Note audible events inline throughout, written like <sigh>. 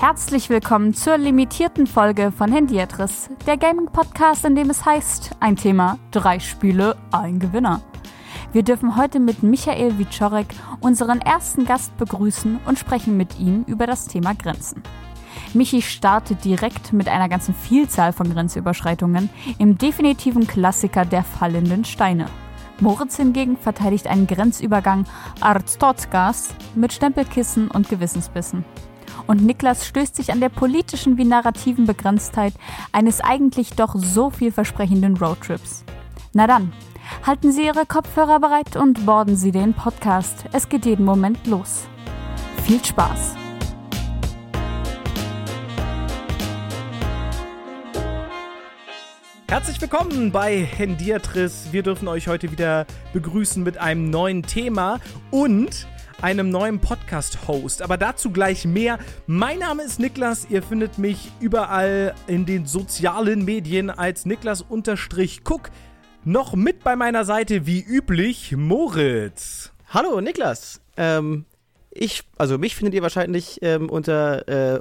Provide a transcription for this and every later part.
Herzlich willkommen zur limitierten Folge von Handyadress, der Gaming-Podcast, in dem es heißt, ein Thema, drei Spiele, ein Gewinner. Wir dürfen heute mit Michael Wiczorek unseren ersten Gast begrüßen und sprechen mit ihm über das Thema Grenzen. Michi startet direkt mit einer ganzen Vielzahl von Grenzüberschreitungen im definitiven Klassiker der fallenden Steine. Moritz hingegen verteidigt einen Grenzübergang Arstotzgas mit Stempelkissen und Gewissensbissen und Niklas stößt sich an der politischen wie narrativen Begrenztheit eines eigentlich doch so vielversprechenden Roadtrips. Na dann, halten Sie Ihre Kopfhörer bereit und borden Sie den Podcast. Es geht jeden Moment los. Viel Spaß! Herzlich willkommen bei Hendiatris. Wir dürfen euch heute wieder begrüßen mit einem neuen Thema und einem neuen Podcast-Host. Aber dazu gleich mehr. Mein Name ist Niklas. Ihr findet mich überall in den sozialen Medien als Niklas-Cook. Noch mit bei meiner Seite, wie üblich, Moritz. Hallo, Niklas. Ähm, ich, also mich findet ihr wahrscheinlich ähm, unter äh,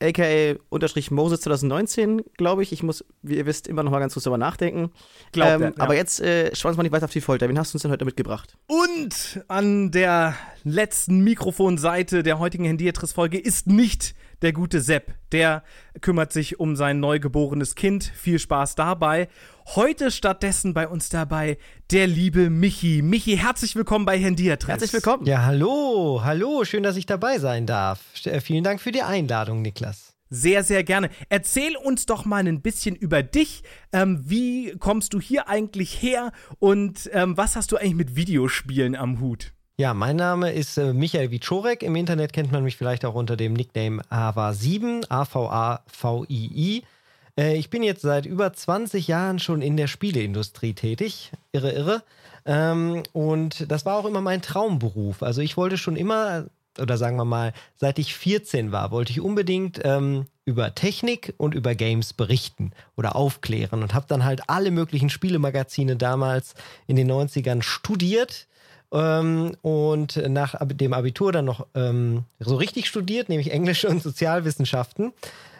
aka unterstrich Moses 2019, glaube ich. Ich muss, wie ihr wisst, immer noch mal ganz kurz darüber nachdenken. Glaubt ähm, er, ja. Aber jetzt äh, schauen wir mal nicht weiter auf die Folter. Wen hast du uns denn heute mitgebracht? Und an der letzten Mikrofonseite der heutigen Hendiertris-Folge ist nicht der gute Sepp. Der kümmert sich um sein neugeborenes Kind. Viel Spaß dabei. Heute stattdessen bei uns dabei der liebe Michi. Michi, herzlich willkommen bei Hendiatris. Herzlich willkommen. Ja, hallo, hallo, schön, dass ich dabei sein darf. Äh, vielen Dank für die Einladung, Niklas. Sehr, sehr gerne. Erzähl uns doch mal ein bisschen über dich. Ähm, wie kommst du hier eigentlich her und ähm, was hast du eigentlich mit Videospielen am Hut? Ja, mein Name ist äh, Michael Wiczorek. Im Internet kennt man mich vielleicht auch unter dem Nickname AVA7, A-V-A-V-I-I. Äh, ich bin jetzt seit über 20 Jahren schon in der Spieleindustrie tätig. Irre, irre. Ähm, und das war auch immer mein Traumberuf. Also ich wollte schon immer, oder sagen wir mal, seit ich 14 war, wollte ich unbedingt ähm, über Technik und über Games berichten oder aufklären und habe dann halt alle möglichen Spielemagazine damals in den 90ern studiert ähm, und nach dem Abitur dann noch ähm, so richtig studiert, nämlich Englisch und Sozialwissenschaften,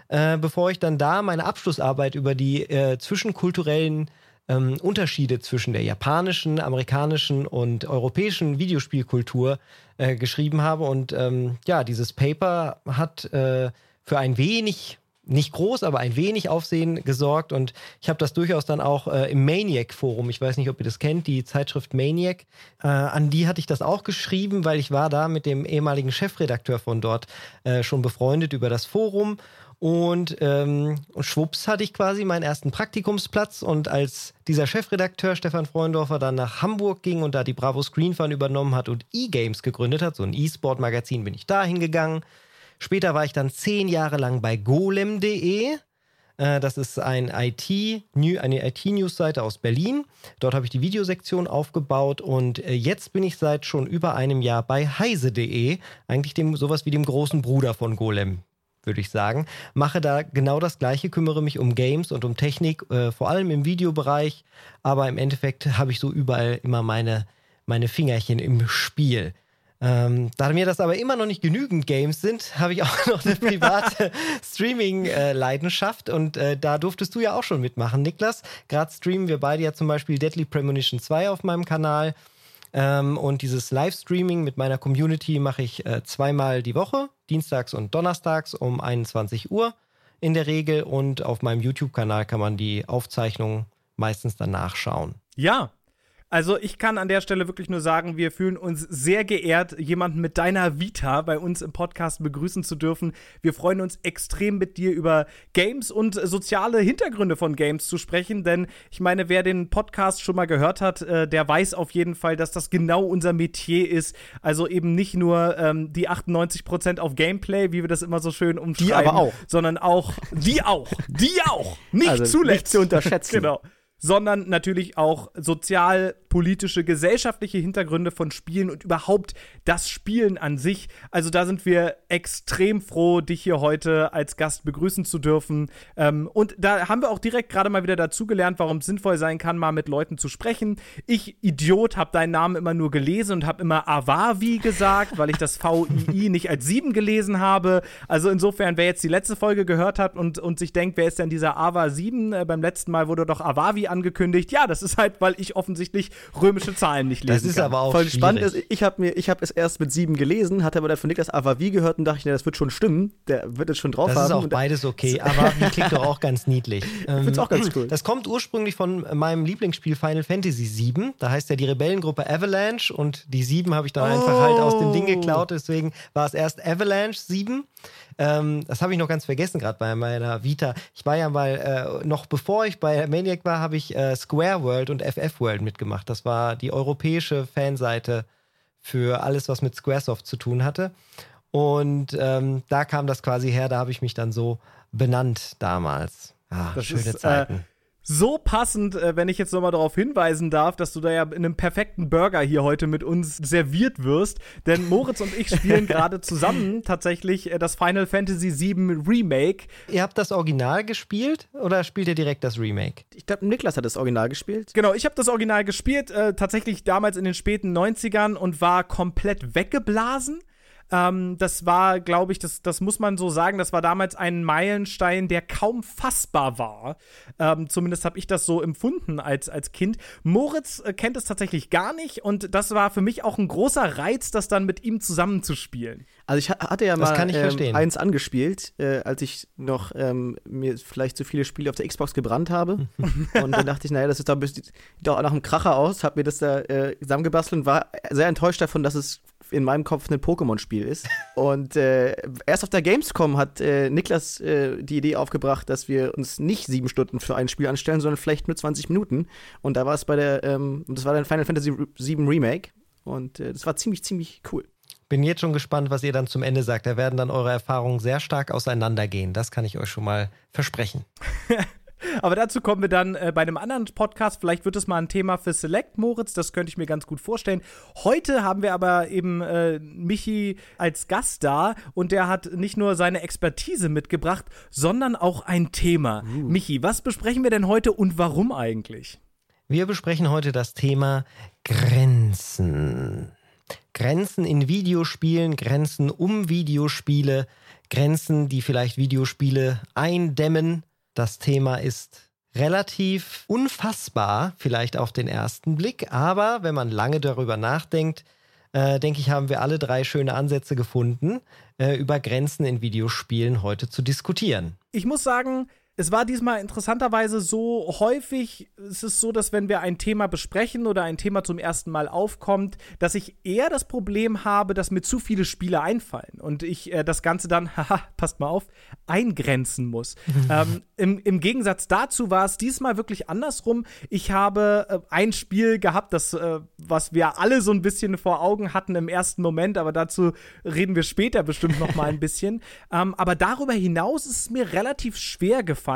äh, bevor ich dann da meine Abschlussarbeit über die äh, zwischenkulturellen ähm, Unterschiede zwischen der japanischen, amerikanischen und europäischen Videospielkultur äh, geschrieben habe. Und ähm, ja, dieses Paper hat äh, für ein wenig nicht groß, aber ein wenig Aufsehen gesorgt. Und ich habe das durchaus dann auch äh, im Maniac-Forum, ich weiß nicht, ob ihr das kennt, die Zeitschrift Maniac, äh, an die hatte ich das auch geschrieben, weil ich war da mit dem ehemaligen Chefredakteur von dort äh, schon befreundet über das Forum. Und, ähm, und schwupps hatte ich quasi meinen ersten Praktikumsplatz. Und als dieser Chefredakteur Stefan Freundorfer dann nach Hamburg ging und da die Bravo Screen Fun übernommen hat und E-Games gegründet hat, so ein E-Sport-Magazin, bin ich da hingegangen Später war ich dann zehn Jahre lang bei golem.de. Äh, das ist ein IT, eine IT-News-Seite aus Berlin. Dort habe ich die Videosektion aufgebaut und äh, jetzt bin ich seit schon über einem Jahr bei heise.de, eigentlich dem sowas wie dem großen Bruder von Golem, würde ich sagen. Mache da genau das Gleiche, kümmere mich um Games und um Technik, äh, vor allem im Videobereich, aber im Endeffekt habe ich so überall immer meine, meine Fingerchen im Spiel. Ähm, da mir das aber immer noch nicht genügend Games sind, habe ich auch <laughs> noch eine private <laughs> Streaming-Leidenschaft und äh, da durftest du ja auch schon mitmachen, Niklas. Gerade streamen wir beide ja zum Beispiel Deadly Premonition 2 auf meinem Kanal. Ähm, und dieses Livestreaming mit meiner Community mache ich äh, zweimal die Woche, dienstags und donnerstags um 21 Uhr in der Regel. Und auf meinem YouTube-Kanal kann man die Aufzeichnung meistens dann nachschauen. Ja, also ich kann an der Stelle wirklich nur sagen, wir fühlen uns sehr geehrt, jemanden mit deiner Vita bei uns im Podcast begrüßen zu dürfen. Wir freuen uns extrem mit dir über Games und soziale Hintergründe von Games zu sprechen, denn ich meine, wer den Podcast schon mal gehört hat, äh, der weiß auf jeden Fall, dass das genau unser Metier ist. Also eben nicht nur ähm, die 98% auf Gameplay, wie wir das immer so schön umschreiben, die aber auch. sondern auch, die auch, die auch, nicht also zuletzt. Nicht zu unterschätzen. <laughs> genau sondern natürlich auch sozial politische, gesellschaftliche Hintergründe von Spielen und überhaupt das Spielen an sich. Also da sind wir extrem froh, dich hier heute als Gast begrüßen zu dürfen. Ähm, und da haben wir auch direkt gerade mal wieder dazugelernt, warum es sinnvoll sein kann, mal mit Leuten zu sprechen. Ich, Idiot, habe deinen Namen immer nur gelesen und habe immer Avavi gesagt, weil ich das VII nicht als 7 gelesen habe. Also insofern, wer jetzt die letzte Folge gehört hat und, und sich denkt, wer ist denn dieser Ava 7? Äh, beim letzten Mal wurde doch Avavi angekündigt. Ja, das ist halt, weil ich offensichtlich römische Zahlen nicht lesen Das ist kann. aber auch Voll spannend ist, ich habe mir, ich habe es erst mit 7 gelesen, hatte aber dann von Niklas Avavi gehört und dachte ich, ja, das wird schon stimmen. Der wird es schon drauf das haben. Das ist auch beides okay. <laughs> Avavi klingt doch auch ganz niedlich. Ich find's auch ganz cool. Das kommt ursprünglich von meinem Lieblingsspiel Final Fantasy 7. Da heißt ja die Rebellengruppe Avalanche und die 7 habe ich dann Oh. einfach halt aus dem Ding geklaut. Deswegen war es erst Avalanche 7. Ähm, das habe ich noch ganz vergessen, gerade bei meiner Vita. Ich war ja mal, äh, noch bevor ich bei Maniac war, habe ich äh, Square World und FF World mitgemacht. Das war die europäische Fanseite für alles, was mit Squaresoft zu tun hatte. Und ähm, da kam das quasi her, da habe ich mich dann so benannt damals. Ah, Das schöne ist, äh, Zeiten. So passend, äh, wenn ich jetzt nochmal darauf hinweisen darf, dass du da ja in einem perfekten Burger hier heute mit uns serviert wirst. Denn Moritz und ich <laughs> spielen gerade zusammen tatsächlich äh, das Final Fantasy VII Remake. Ihr habt das Original gespielt oder spielt ihr direkt das Remake? Ich glaube, Niklas hat das Original gespielt. Genau, ich habe das Original gespielt, äh, tatsächlich damals in den späten 90ern und war komplett weggeblasen. Ähm, das war, glaube ich, das, das muss man so sagen, das war damals ein Meilenstein, der kaum fassbar war. Ähm, zumindest habe ich das so empfunden als, als Kind. Moritz äh, kennt es tatsächlich gar nicht und das war für mich auch ein großer Reiz, das dann mit ihm zusammenzuspielen. Also ich ha- hatte ja mal kann ich ähm, verstehen. eins angespielt, äh, als ich noch ähm, mir vielleicht zu viele Spiele auf der Xbox gebrannt habe. <laughs> und dann dachte ich, naja, das ist doch, ein bisschen- sieht doch nach einem Kracher aus, hab mir das da äh, zusammengebastelt und war sehr enttäuscht davon, dass es in meinem Kopf ein Pokémon-Spiel ist. Und äh, erst auf der Gamescom hat äh, Niklas äh, die Idee aufgebracht, dass wir uns nicht sieben Stunden für ein Spiel anstellen, sondern vielleicht nur 20 Minuten. Und da war es bei der, ähm, das war dann Final Fantasy VII Remake. Und äh, das war ziemlich, ziemlich cool. Bin jetzt schon gespannt, was ihr dann zum Ende sagt. Da werden dann eure Erfahrungen sehr stark auseinandergehen. Das kann ich euch schon mal versprechen. <laughs> Aber dazu kommen wir dann äh, bei einem anderen Podcast. Vielleicht wird es mal ein Thema für Select, Moritz. Das könnte ich mir ganz gut vorstellen. Heute haben wir aber eben äh, Michi als Gast da und der hat nicht nur seine Expertise mitgebracht, sondern auch ein Thema. Michi, was besprechen wir denn heute und warum eigentlich? Wir besprechen heute das Thema Grenzen. Grenzen in Videospielen, Grenzen um Videospiele, Grenzen, die vielleicht Videospiele eindämmen. Das Thema ist relativ unfassbar, vielleicht auf den ersten Blick, aber wenn man lange darüber nachdenkt, äh, denke ich, haben wir alle drei schöne Ansätze gefunden, äh, über Grenzen in Videospielen heute zu diskutieren. Ich muss sagen, es war diesmal interessanterweise so häufig, es ist so, dass wenn wir ein Thema besprechen oder ein Thema zum ersten Mal aufkommt, dass ich eher das Problem habe, dass mir zu viele Spiele einfallen und ich äh, das Ganze dann, <laughs> haha, passt mal auf, eingrenzen muss. <laughs> ähm, im, Im Gegensatz dazu war es diesmal wirklich andersrum. Ich habe äh, ein Spiel gehabt, das, äh, was wir alle so ein bisschen vor Augen hatten im ersten Moment, aber dazu reden wir später bestimmt noch mal ein <laughs> bisschen. Ähm, aber darüber hinaus ist es mir relativ schwer gefallen,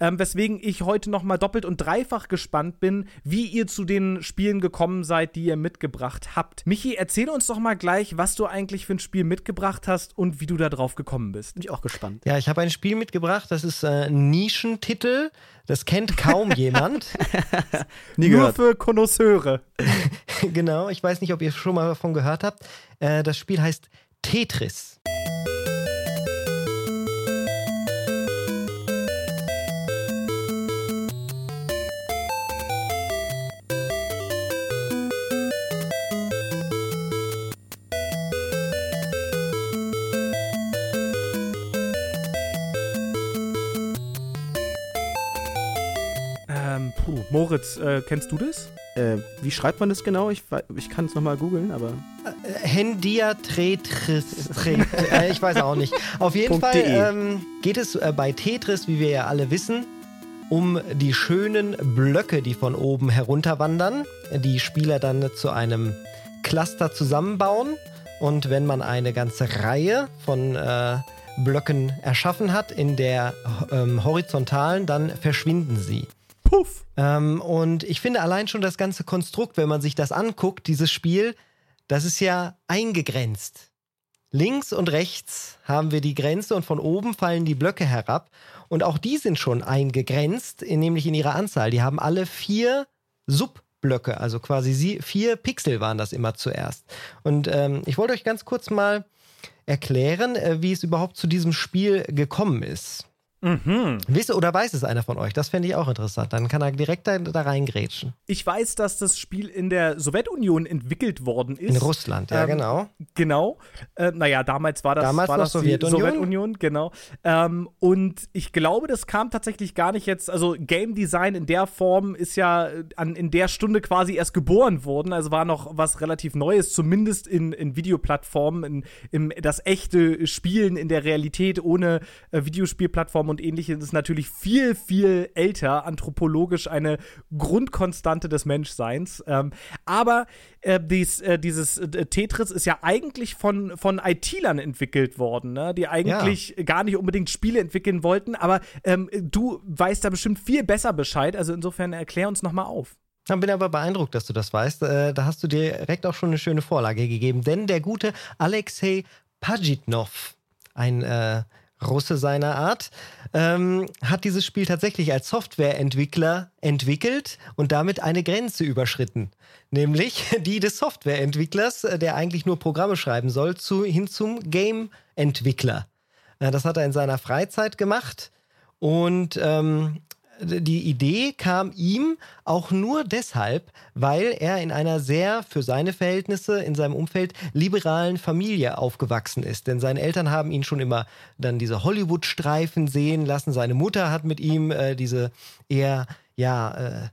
ähm, weswegen ich heute noch mal doppelt und dreifach gespannt bin, wie ihr zu den Spielen gekommen seid, die ihr mitgebracht habt. Michi, erzähl uns doch mal gleich, was du eigentlich für ein Spiel mitgebracht hast und wie du da drauf gekommen bist. Bin ich auch gespannt. Ja, ich habe ein Spiel mitgebracht, das ist äh, ein Nischentitel. Das kennt kaum <laughs> jemand. <laughs> Nie Nur gehört. für Konnoisseure. <laughs> genau, ich weiß nicht, ob ihr schon mal davon gehört habt. Äh, das Spiel heißt Tetris. Moritz, äh, kennst du das? Äh, wie schreibt man das genau? Ich, ich kann es nochmal googeln, aber. Äh, Hendia Tetris. Tre- <laughs> äh, ich weiß auch nicht. Auf jeden Punkt Fall de. ähm, geht es äh, bei Tetris, wie wir ja alle wissen, um die schönen Blöcke, die von oben herunterwandern, die Spieler dann zu einem Cluster zusammenbauen. Und wenn man eine ganze Reihe von äh, Blöcken erschaffen hat, in der ähm, horizontalen, dann verschwinden sie. Puff. Ähm, und ich finde allein schon das ganze Konstrukt, wenn man sich das anguckt, dieses Spiel, das ist ja eingegrenzt. Links und rechts haben wir die Grenze und von oben fallen die Blöcke herab. Und auch die sind schon eingegrenzt, nämlich in ihrer Anzahl. Die haben alle vier Subblöcke, also quasi sie, vier Pixel waren das immer zuerst. Und ähm, ich wollte euch ganz kurz mal erklären, äh, wie es überhaupt zu diesem Spiel gekommen ist. Mhm. Wisse oder weiß es einer von euch? Das fände ich auch interessant. Dann kann er direkt da, da reingrätschen. Ich weiß, dass das Spiel in der Sowjetunion entwickelt worden ist. In Russland, ja, Ähm, genau. Genau. Äh, naja, damals war das, Damals war das die Sowjetunion. Sowjetunion, genau. Ähm, und ich glaube, das kam tatsächlich gar nicht jetzt, also Game Design in der Form ist ja äh, an, in der Stunde quasi erst geboren worden, also war noch was relativ Neues, zumindest in, in Videoplattformen, in, im, das echte Spielen in der Realität ohne äh, Videospielplattformen und ähnliches ist natürlich viel, viel älter, anthropologisch eine Grundkonstante des Menschseins. Ähm, aber äh, dies, äh, dieses äh, Tetris ist ja eigentlich von, von IT-Lern entwickelt worden, ne? die eigentlich gar nicht unbedingt Spiele entwickeln wollten, aber ähm, du weißt da bestimmt viel besser Bescheid, also insofern erklär uns nochmal auf. Ich bin aber beeindruckt, dass du das weißt. Äh, da hast du dir direkt auch schon eine schöne Vorlage gegeben. Denn der gute Alexei Pajitnov, ein äh, Russe seiner Art, ähm, hat dieses Spiel tatsächlich als Softwareentwickler entwickelt und damit eine Grenze überschritten. Nämlich <laughs> die des Softwareentwicklers, äh, der eigentlich nur Programme schreiben soll, zu, hin zum Game-Entwickler. Äh, das hat er in seiner Freizeit gemacht. Und ähm, die Idee kam ihm auch nur deshalb, weil er in einer sehr, für seine Verhältnisse, in seinem Umfeld, liberalen Familie aufgewachsen ist. Denn seine Eltern haben ihn schon immer dann diese Hollywood-Streifen sehen lassen. Seine Mutter hat mit ihm äh, diese eher, ja, äh,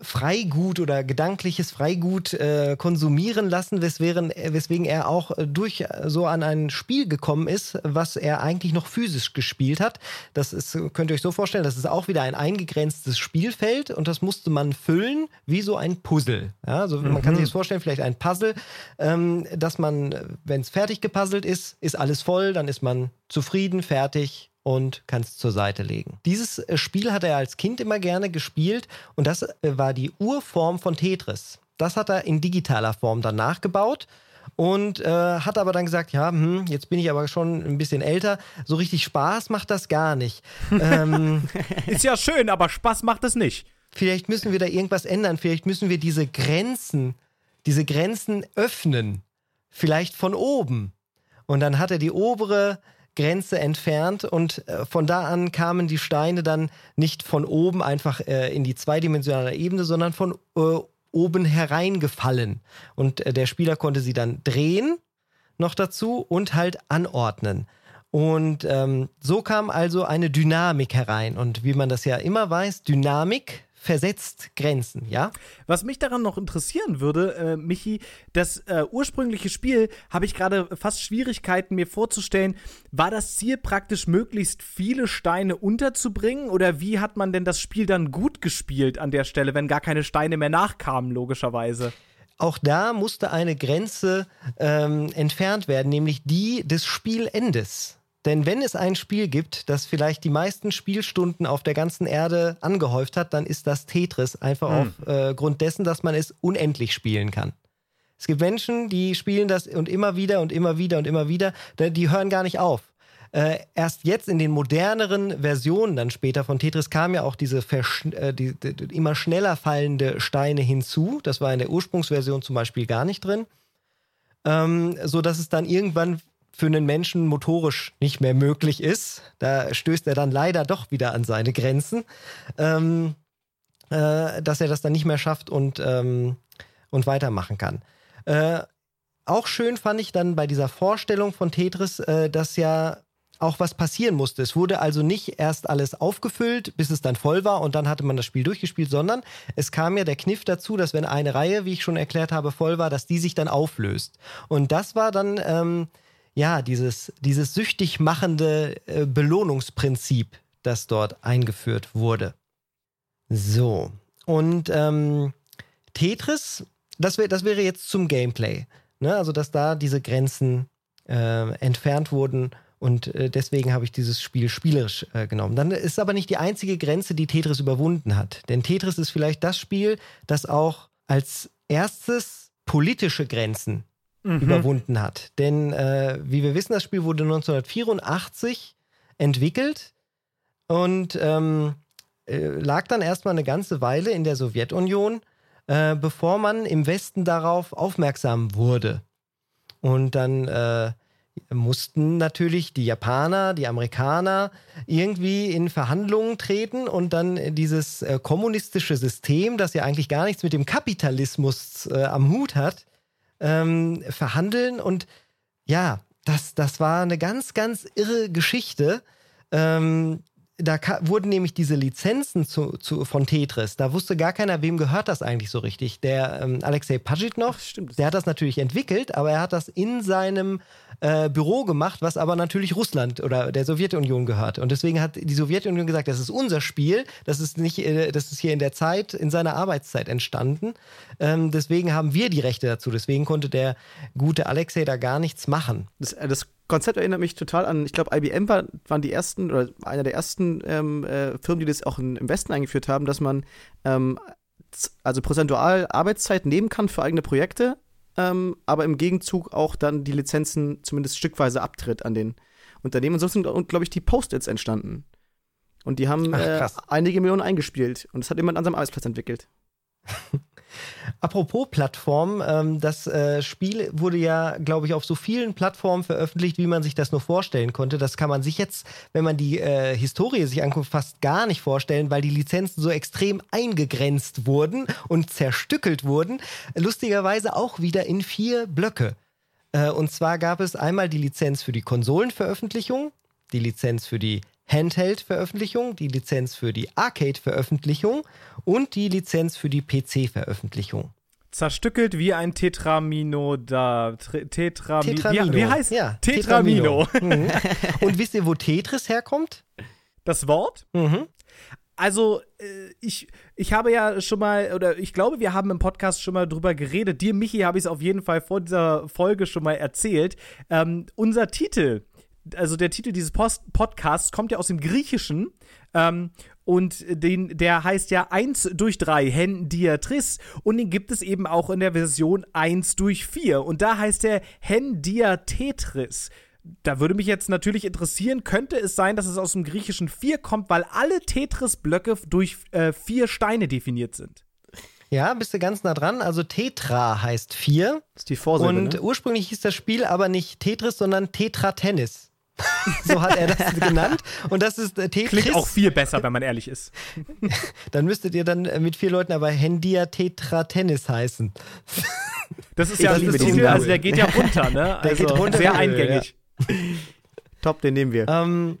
Freigut oder gedankliches Freigut äh, konsumieren lassen, weswegen, weswegen er auch äh, durch äh, so an ein Spiel gekommen ist, was er eigentlich noch physisch gespielt hat. Das ist, könnt ihr euch so vorstellen, das ist auch wieder ein eingegrenztes Spielfeld und das musste man füllen wie so ein Puzzle. Ja, also man kann sich das vorstellen, vielleicht ein Puzzle, ähm, dass man, wenn es fertig gepuzzelt ist, ist alles voll, dann ist man zufrieden, fertig, und kannst zur Seite legen. Dieses äh, Spiel hat er als Kind immer gerne gespielt und das äh, war die Urform von Tetris. Das hat er in digitaler Form dann nachgebaut und äh, hat aber dann gesagt, ja, hm, jetzt bin ich aber schon ein bisschen älter, so richtig Spaß macht das gar nicht. <laughs> ähm, Ist ja schön, aber Spaß macht es nicht. vielleicht müssen wir da irgendwas ändern, vielleicht müssen wir diese Grenzen, diese Grenzen öffnen, vielleicht von oben. Und dann hat er die obere Grenze entfernt und äh, von da an kamen die Steine dann nicht von oben einfach äh, in die zweidimensionale Ebene, sondern von äh, oben hereingefallen. Und der Spieler konnte sie dann drehen noch dazu und halt anordnen. Und ähm, so kam also eine Dynamik herein. Und wie man das ja immer weiß, Dynamik versetzt Grenzen, ja? Was mich daran noch interessieren würde, äh, Michi, das äh, ursprüngliche Spiel habe ich gerade fast Schwierigkeiten mir vorzustellen. War das Ziel praktisch möglichst viele Steine unterzubringen oder wie hat man denn das Spiel dann gut gespielt an der Stelle, wenn gar keine Steine mehr nachkamen, logischerweise? Auch da musste eine Grenze ähm, entfernt werden, nämlich die des Spielendes. Denn wenn es ein Spiel gibt, das vielleicht die meisten Spielstunden auf der ganzen Erde angehäuft hat, dann ist das Tetris einfach Hm. aufgrund dessen, dass man es unendlich spielen kann. Es gibt Menschen, die spielen das und immer wieder und immer wieder und immer wieder, die hören gar nicht auf. Äh, erst jetzt in den moderneren Versionen dann später von Tetris kam ja auch diese äh, die, die immer schneller fallende Steine hinzu. Das war in der Ursprungsversion zum Beispiel gar nicht drin. Ähm, so dass es dann irgendwann für einen Menschen motorisch nicht mehr möglich ist. Da stößt er dann leider doch wieder an seine Grenzen, ähm, äh, dass er das dann nicht mehr schafft und, ähm, und weitermachen kann. Äh, auch schön fand ich dann bei dieser Vorstellung von Tetris, äh, dass ja auch was passieren musste. Es wurde also nicht erst alles aufgefüllt, bis es dann voll war und dann hatte man das Spiel durchgespielt, sondern es kam ja der Kniff dazu, dass wenn eine Reihe, wie ich schon erklärt habe, voll war, dass die sich dann auflöst. Und das war dann ähm, ja dieses, dieses süchtig machende äh, Belohnungsprinzip, das dort eingeführt wurde. So. Und ähm, Tetris, das, wär, das wäre jetzt zum Gameplay. Ne? Also, dass da diese Grenzen äh, entfernt wurden Und äh, deswegen habe ich dieses Spiel spielerisch äh, genommen. Dann ist aber nicht die einzige Grenze, die Tetris überwunden hat. Denn Tetris ist vielleicht das Spiel, das auch als erstes politische Grenzen mhm. überwunden hat. Denn äh, wie wir wissen, das Spiel wurde 1984 entwickelt und ähm, äh, lag dann erstmal eine ganze Weile in der Sowjetunion, äh, bevor man im Westen darauf aufmerksam wurde. Und dann äh, mussten natürlich die Japaner, die Amerikaner irgendwie in Verhandlungen treten und dann dieses äh, kommunistische System, das ja eigentlich gar nichts mit dem Kapitalismus äh, am Hut hat, ähm, verhandeln. Und ja, das, das war eine ganz, ganz irre Geschichte. Ähm, da wurden nämlich diese Lizenzen zu, zu, von Tetris, da wusste gar keiner, wem gehört das eigentlich so richtig. Der ähm, Alexei Pajitnov, der hat das natürlich entwickelt, aber er hat das in seinem äh, Büro gemacht, was aber natürlich Russland oder der Sowjetunion gehört. Und deswegen hat die Sowjetunion gesagt, das ist unser Spiel, das ist nicht, äh, das ist hier in der Zeit, in seiner Arbeitszeit entstanden. Ähm, deswegen haben wir die Rechte dazu. Deswegen konnte der gute Alexei da gar nichts machen. Das, das Konzept erinnert mich total an, ich glaube, IBM war, waren die ersten oder einer der ersten ähm, äh, Firmen, die das auch in, im Westen eingeführt haben, dass man ähm, also prozentual Arbeitszeit nehmen kann für eigene Projekte, ähm, aber im Gegenzug auch dann die Lizenzen zumindest stückweise abtritt an den Unternehmen. Und so sind, glaube ich, die Post-its entstanden. Und die haben Ach, äh, einige Millionen eingespielt. Und das hat jemand an seinem Arbeitsplatz entwickelt. <laughs> Apropos Plattform, ähm, das äh, Spiel wurde ja, glaube ich, auf so vielen Plattformen veröffentlicht, wie man sich das nur vorstellen konnte. Das kann man sich jetzt, wenn man die äh, Historie sich anguckt, fast gar nicht vorstellen, weil die Lizenzen so extrem eingegrenzt wurden und zerstückelt wurden. Lustigerweise auch wieder in vier Blöcke. Äh, und zwar gab es einmal die Lizenz für die Konsolenveröffentlichung, die Lizenz für die Handheld-Veröffentlichung, die Lizenz für die Arcade-Veröffentlichung und die Lizenz für die PC-Veröffentlichung. Zerstückelt wie ein Tetramino da. Tetrami Tetramino. Wie, wie heißt ja, Tetramino. Tetramino. <laughs> Mhm. Und wisst ihr, wo Tetris herkommt? Das Wort? Mhm. Also, äh, ich, ich habe ja schon mal, oder ich glaube, wir haben im Podcast schon mal drüber geredet. Dir, Michi, habe ich es auf jeden Fall vor dieser Folge schon mal erzählt. Ähm, unser Titel also der Titel dieses Post Podcasts kommt ja aus dem Griechischen ähm, und den, der heißt ja 1 durch 3, Hen Diatris und den gibt es eben auch in der Version 1 durch 4 und da heißt er Hen Diatetris. Da würde mich jetzt natürlich interessieren, könnte es sein, dass es aus dem griechischen 4 kommt, weil alle Tetris-Blöcke durch äh, vier Steine definiert sind? Ja, bist du ganz nah dran. Also Tetra heißt 4. Das ist die Vorsilbe, Und ne? ursprünglich hieß das Spiel aber nicht Tetris, sondern Tetra Tennis. <laughs> so hat er das genannt. Und das ist äh, Tetris. Klingt auch viel besser, wenn man ehrlich ist. <laughs> dann müsstet ihr dann äh, mit vier Leuten aber Hendia Tetra Tennis heißen. <laughs> Das ist ja das Titel, also der geht ja runter, ne? Der also geht runter. Sehr eingängig. Ja. Top, den nehmen wir. Ähm,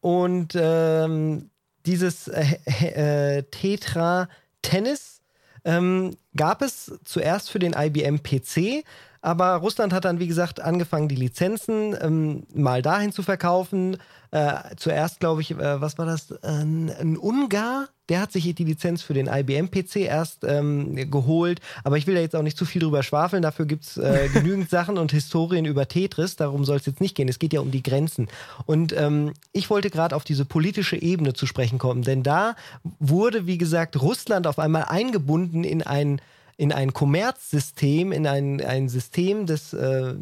und ähm, dieses äh, äh, Tetra Tennis ähm, gab es zuerst für den IBM PC, aber Russland hat dann, wie gesagt, angefangen, die Lizenzen ähm, mal dahin zu verkaufen. Äh, zuerst, glaube ich, äh, was war das? Ein, ein Ungar, der hat sich die Lizenz für den IBM-PC erst ähm, geholt. Aber ich will da jetzt auch nicht zu viel drüber schwafeln. Dafür gibt es äh, <laughs> genügend Sachen und Historien über Tetris. Darum soll es jetzt nicht gehen. Es geht ja um die Grenzen. Und ähm, ich wollte gerade auf diese politische Ebene zu sprechen kommen. Denn da wurde, wie gesagt, Russland auf einmal eingebunden in ein in ein Kommerzsystem, in ein, ein System des, äh,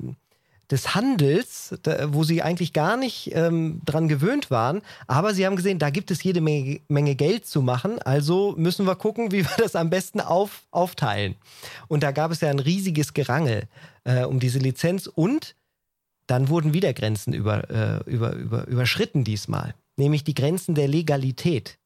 des Handels, da, wo sie eigentlich gar nicht ähm, dran gewöhnt waren. Aber sie haben gesehen, da gibt es jede Menge, Menge, Geld zu machen. Also müssen wir gucken, wie wir das am besten auf, aufteilen. Und da gab es ja ein riesiges Gerangel äh, um diese Lizenz und dann wurden wieder Grenzen über, äh, über, über, überschritten diesmal, nämlich die Grenzen der Legalität.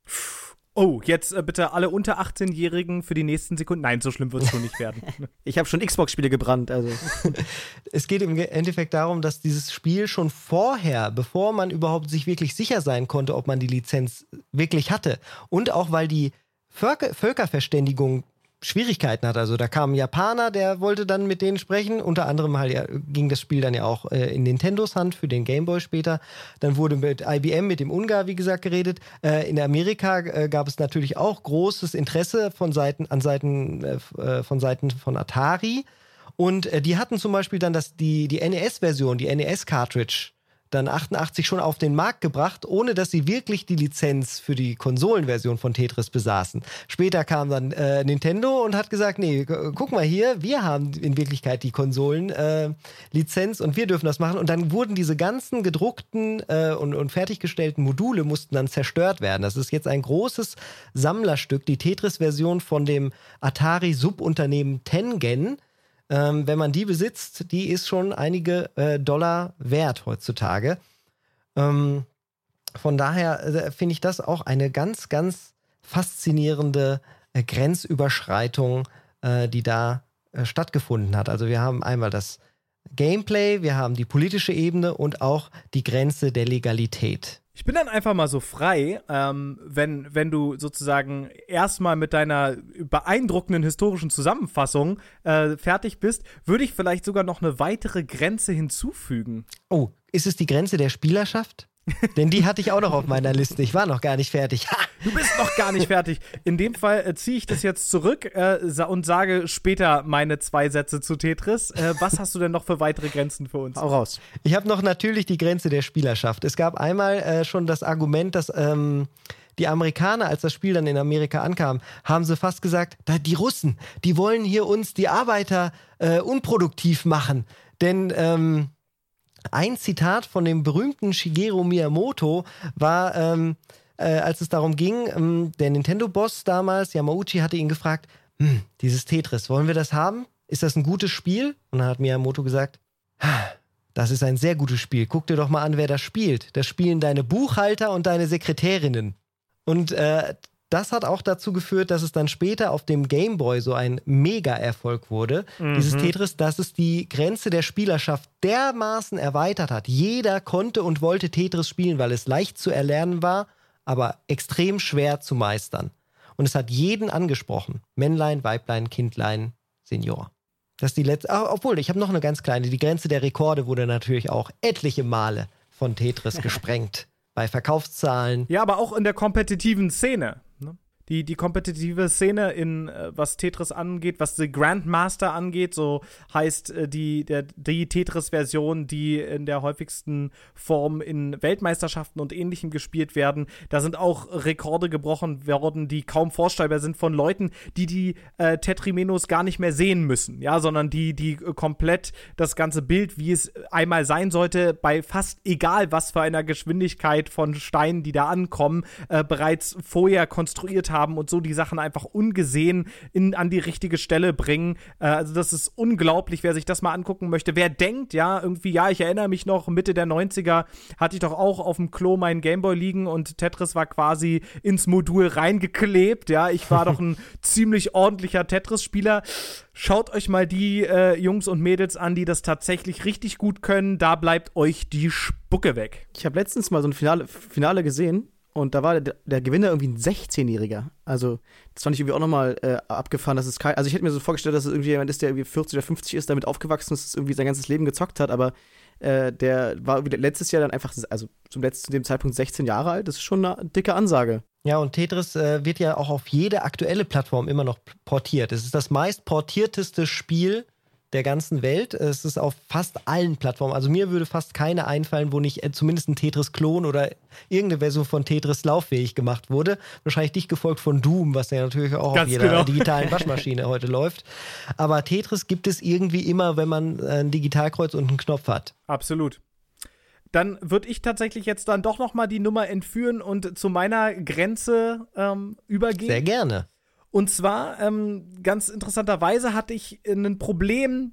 Oh, jetzt äh, bitte alle unter 18-Jährigen für die nächsten Sekunden. Nein, so schlimm wird es schon nicht werden. <laughs> ich habe schon Xbox-Spiele gebrannt, also. <laughs> es geht im Endeffekt darum, dass dieses Spiel schon vorher, bevor man überhaupt sich wirklich sicher sein konnte, ob man die Lizenz wirklich hatte, und auch weil die Völker Völkerverständigung Schwierigkeiten hat. Also da kam ein Japaner, der wollte dann mit denen sprechen. Unter anderem halt ja, ging das Spiel dann ja auch äh, in Nintendos Hand für den Gameboy später. Dann wurde mit IBM, mit dem Ungar, wie gesagt, geredet. Äh, in Amerika äh, gab es natürlich auch großes Interesse von Seiten, an Seiten, äh, äh, von Seiten von Atari. Und äh, die hatten zum Beispiel dann das, die, die NES-Version, die NES-Cartridge dann 88 schon auf den Markt gebracht, ohne dass sie wirklich die Lizenz für die Konsolenversion von Tetris besaßen. Später kam dann äh, Nintendo und hat gesagt, nee, guck mal hier, wir haben in Wirklichkeit die Konsolenlizenz äh, und wir dürfen das machen. Und dann wurden diese ganzen gedruckten äh, und, und fertiggestellten Module mussten dann zerstört werden. Das ist jetzt ein großes Sammlerstück, die Tetris-Version von dem Atari-Subunternehmen Tengen ähm, wenn man die besitzt, die ist schon einige äh, Dollar wert heutzutage. Ähm, von daher äh, finde ich das auch eine ganz, ganz faszinierende äh, Grenzüberschreitung, äh, die da äh, stattgefunden hat. Also wir haben einmal das Gameplay, wir haben die politische Ebene und auch die Grenze der Legalität. Ich bin dann einfach mal so frei, ähm, wenn, wenn du sozusagen erstmal mit deiner beeindruckenden historischen Zusammenfassung äh, fertig bist, würde ich vielleicht sogar noch eine weitere Grenze hinzufügen. Oh, ist es die Grenze der Spielerschaft? <laughs> Denn die hatte ich auch noch auf meiner Liste. Ich war noch gar nicht fertig. <laughs> Du bist noch gar nicht fertig. In dem Fall äh, ziehe ich das jetzt zurück äh, und sage später meine zwei Sätze zu Tetris. Äh, was hast du denn noch für weitere Grenzen für uns? Auch raus. Ich habe noch natürlich die Grenze der Spielerschaft. Es gab einmal äh, schon das Argument, dass ähm, die Amerikaner, als das Spiel dann in Amerika ankam, haben sie fast gesagt, die Russen, die wollen hier uns die Arbeiter äh, unproduktiv machen. Denn ähm, ein Zitat von dem berühmten Shigeru Miyamoto war, ähm, äh, als es darum ging, ähm, der Nintendo-Boss damals, Yamauchi, hatte ihn gefragt, hm, dieses Tetris, wollen wir das haben? Ist das ein gutes Spiel? Und dann hat Miyamoto gesagt, das ist ein sehr gutes Spiel. Guck dir doch mal an, wer das spielt. Das spielen deine Buchhalter und deine Sekretärinnen. Und äh, das hat auch dazu geführt, dass es dann später auf dem Game Boy so ein Mega-Erfolg wurde. Mhm. Dieses Tetris, dass es die Grenze der Spielerschaft dermaßen erweitert hat. Jeder konnte und wollte Tetris spielen, weil es leicht zu erlernen war, aber extrem schwer zu meistern. Und es hat jeden angesprochen. Männlein, Weiblein, Kindlein, Senior. Das ist die letzte. Ah, obwohl, ich habe noch eine ganz kleine. Die Grenze der Rekorde wurde natürlich auch etliche Male von Tetris gesprengt. <laughs> Bei Verkaufszahlen. Ja, aber auch in der kompetitiven Szene die, die kompetitive Szene in äh, was Tetris angeht, was die Grandmaster angeht, so heißt äh, die, der, die Tetris-Version, die in der häufigsten Form in Weltmeisterschaften und ähnlichem gespielt werden. Da sind auch Rekorde gebrochen worden, die kaum vorstellbar sind von Leuten, die die äh, Tetrimenos gar nicht mehr sehen müssen, ja, sondern die, die äh, komplett das ganze Bild, wie es einmal sein sollte, bei fast egal was für einer Geschwindigkeit von Steinen, die da ankommen, äh, bereits vorher konstruiert haben haben und so die Sachen einfach ungesehen in, an die richtige Stelle bringen. Äh, also das ist unglaublich, wer sich das mal angucken möchte. Wer denkt, ja, irgendwie, ja, ich erinnere mich noch, Mitte der 90er hatte ich doch auch auf dem Klo meinen Gameboy liegen und Tetris war quasi ins Modul reingeklebt. Ja, ich war doch ein <laughs> ziemlich ordentlicher Tetris-Spieler. Schaut euch mal die äh, Jungs und Mädels an, die das tatsächlich richtig gut können. Da bleibt euch die Spucke weg. Ich habe letztens mal so ein Finale, Finale gesehen und da war der, der Gewinner irgendwie ein 16-Jähriger. Also, das fand ich irgendwie auch nochmal äh, abgefahren, dass es kein. Also, ich hätte mir so vorgestellt, dass es irgendwie jemand ist, der irgendwie 40 oder 50 ist, damit aufgewachsen ist, irgendwie sein ganzes Leben gezockt hat, aber äh, der war letztes Jahr dann einfach, also zum letzten, zu dem Zeitpunkt 16 Jahre alt. Das ist schon eine dicke Ansage. Ja, und Tetris äh, wird ja auch auf jede aktuelle Plattform immer noch portiert. Es ist das meist portierteste Spiel der ganzen Welt. Es ist auf fast allen Plattformen. Also mir würde fast keine einfallen, wo nicht äh, zumindest ein Tetris-Klon oder irgendeine Version von Tetris lauffähig gemacht wurde. Wahrscheinlich dich gefolgt von Doom, was ja natürlich auch Ganz auf jeder genau. digitalen <laughs> Waschmaschine heute läuft. Aber Tetris gibt es irgendwie immer, wenn man ein Digitalkreuz und einen Knopf hat. Absolut dann würde ich tatsächlich jetzt dann doch noch mal die Nummer entführen und zu meiner Grenze ähm, übergehen. Sehr gerne. Und zwar, ähm, ganz interessanterweise hatte ich ein Problem,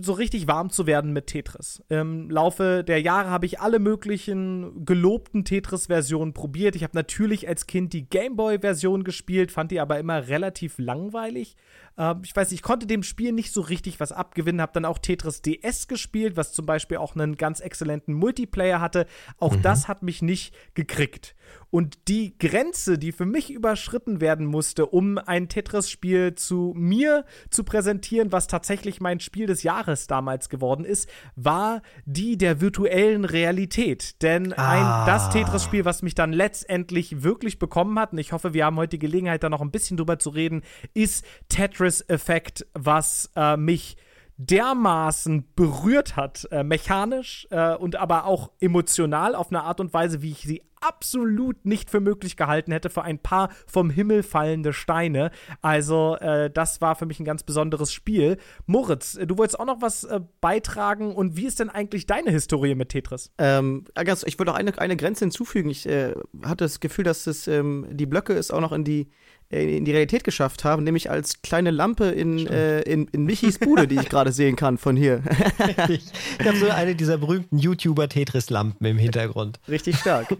so richtig warm zu werden mit Tetris. Im Laufe der Jahre habe ich alle möglichen gelobten Tetris-Versionen probiert. Ich habe natürlich als Kind die Gameboy-Version gespielt, fand die aber immer relativ langweilig. Ähm, ich weiß, ich konnte dem Spiel nicht so richtig was abgewinnen, habe dann auch Tetris DS gespielt, was zum Beispiel auch einen ganz exzellenten Multiplayer hatte. Auch mhm. das hat mich nicht gekriegt. Und die Grenze, die für mich überschritten werden musste, um ein Tetris-Spiel zu mir zu präsentieren, was tatsächlich mein Spiel des Jahres damals geworden ist, war die der virtuellen Realität. Denn ah. ein, das Tetris-Spiel, was mich dann letztendlich wirklich bekommen hat, und ich hoffe, wir haben heute die Gelegenheit, da noch ein bisschen drüber zu reden, ist Tetris Effect, was äh, mich dermaßen berührt hat, äh, mechanisch äh, und aber auch emotional auf eine Art und Weise, wie ich sie absolut nicht für möglich gehalten hätte für ein paar vom Himmel fallende Steine. Also äh, das war für mich ein ganz besonderes Spiel. Moritz, äh, du wolltest auch noch was äh, beitragen und wie ist denn eigentlich deine Historie mit Tetris? Ähm, ich wollte noch eine, eine Grenze hinzufügen. Ich äh, hatte das Gefühl, dass es, ähm, die Blöcke es auch noch in die in die Realität geschafft haben, nämlich als kleine Lampe in, äh, in, in Michis Bude, die ich gerade sehen kann von hier. <laughs> ich habe so eine dieser berühmten YouTuber-Tetris-Lampen im Hintergrund. Richtig stark.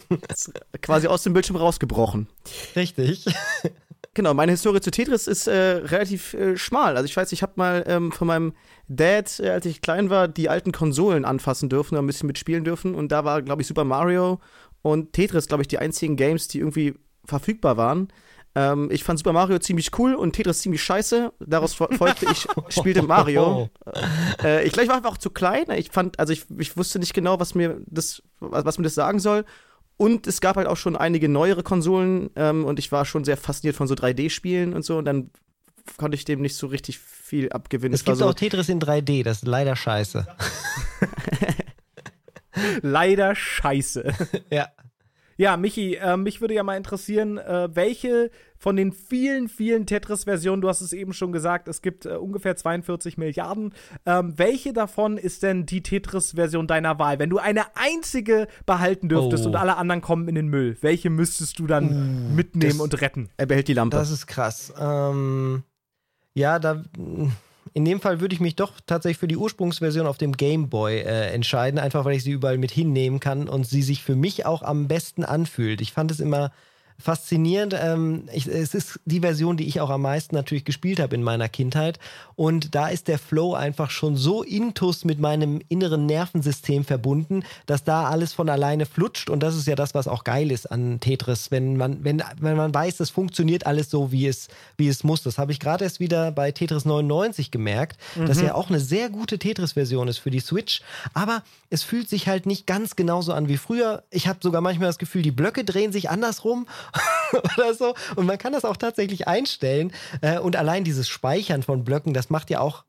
quasi aus dem Bildschirm rausgebrochen. Richtig. Genau, meine Historie zu Tetris ist äh, relativ äh, schmal. Also ich weiß, ich habe mal ähm, von meinem Dad, äh, als ich klein war, die alten Konsolen anfassen dürfen, ein bisschen mitspielen dürfen. Und da war, glaube ich, Super Mario und Tetris, glaube ich, die einzigen Games, die irgendwie verfügbar waren. Ähm, ich fand Super Mario ziemlich cool und Tetris ziemlich scheiße. Daraus folgte ich <laughs> spielte Mario. Äh, ich glaube, ich war einfach auch zu klein. Ich fand, also ich, ich wusste nicht genau, was mir das, was mir das sagen soll. Und es gab halt auch schon einige neuere Konsolen ähm, und ich war schon sehr fasziniert von so 3D-Spielen und so. Und dann konnte ich dem nicht so richtig viel abgewinnen. Es, es gibt so auch Tetris in 3D, das ist leider scheiße. <laughs> leider scheiße. ja. Ja, Michi, äh, mich würde ja mal interessieren, äh, welche von den vielen, vielen Tetris-Versionen, du hast es eben schon gesagt, es gibt äh, ungefähr 42 Milliarden, ähm, welche davon ist denn die Tetris-Version deiner Wahl? Wenn du eine einzige behalten dürftest oh. und alle anderen kommen in den Müll, welche müsstest du dann uh, mitnehmen das, und retten? Er behält die Lampe. Das ist krass. Ähm, ja, da in dem Fall würde ich mich doch tatsächlich für die Ursprungsversion auf dem Game Boy äh, entscheiden, einfach weil ich sie überall mit hinnehmen kann und sie sich für mich auch am besten anfühlt. Ich fand es immer faszinierend. Ähm, ich, es ist die Version, die ich auch am meisten natürlich gespielt habe in meiner Kindheit. Und da ist der Flow einfach schon so intus mit meinem inneren Nervensystem verbunden, dass da alles von alleine flutscht. Und das ist ja das, was auch geil ist an Tetris, wenn man, wenn, wenn man weiß, das funktioniert alles so, wie es, wie es muss. Das habe ich gerade erst wieder bei Tetris 99 gemerkt, mhm. dass ja auch eine sehr gute Tetris-Version ist für die Switch. Aber es fühlt sich halt nicht ganz genauso an wie früher. Ich habe sogar manchmal das Gefühl, die Blöcke drehen sich andersrum <laughs> oder so. Und man kann das auch tatsächlich einstellen. Äh, und allein dieses Speichern von Blöcken, das macht ja auch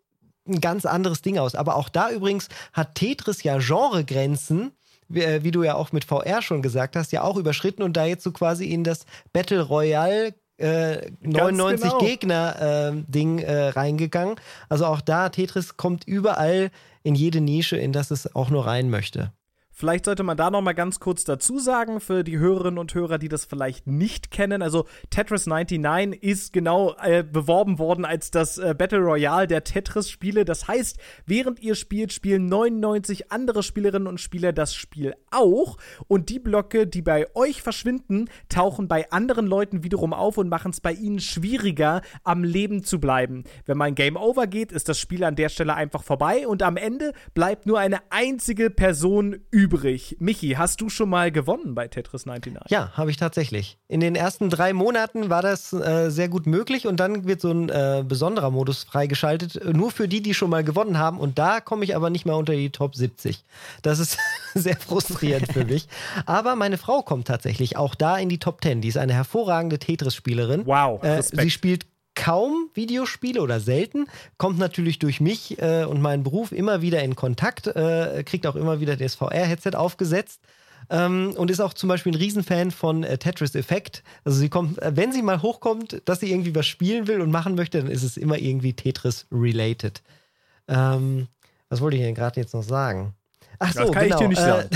ein ganz anderes Ding aus. Aber auch da übrigens hat Tetris ja Genregrenzen wie, äh, wie, du ja auch mit VR schon gesagt hast, ja auch überschritten und da jetzt so quasi in das Battle Royale äh, 99 genau. Gegner-Ding äh, äh, reingegangen. Also auch da, Tetris kommt überall in jede Nische, in das es auch nur rein möchte. Vielleicht sollte man da noch mal ganz kurz dazu sagen für die Hörerinnen und Hörer, die das vielleicht nicht kennen. Also Tetris 99 ist genau äh, beworben worden als das äh, Battle Royale der Tetris-Spiele. Das heißt, während ihr spielt, spielen 99 andere Spielerinnen und Spieler das Spiel auch. Und die Blöcke, die bei euch verschwinden, tauchen bei anderen Leuten wiederum auf und machen es bei ihnen schwieriger, am Leben zu bleiben. Wenn mein Game Over geht, ist das Spiel an der Stelle einfach vorbei und am Ende bleibt nur eine einzige Person übrig übrig. Michi, hast du schon mal gewonnen bei Tetris 99? Ja, habe ich tatsächlich. In den ersten drei Monaten war das äh, sehr gut möglich und dann wird so ein äh, besonderer Modus freigeschaltet, äh, nur für die, die schon mal gewonnen haben. Und da komme ich aber nicht mal unter die Top 70. Das ist <laughs> sehr frustrierend für mich. Aber meine Frau kommt tatsächlich auch da in die Top 10. Die ist eine hervorragende Tetris-Spielerin. Wow. Äh, sie spielt kaum Videospiele oder selten, kommt natürlich durch mich äh, und meinen Beruf immer wieder in Kontakt, äh, kriegt auch immer wieder das VR-Headset aufgesetzt. Ähm, und ist auch zum Beispiel ein Riesenfan von äh, Tetris Effect. Also sie kommt, äh, wenn sie mal hochkommt, dass sie irgendwie was spielen will und machen möchte, dann ist es immer irgendwie Tetris-related. Ähm, was wollte ich denn gerade jetzt noch sagen? Ach so, das kann genau. ich dir nicht sagen.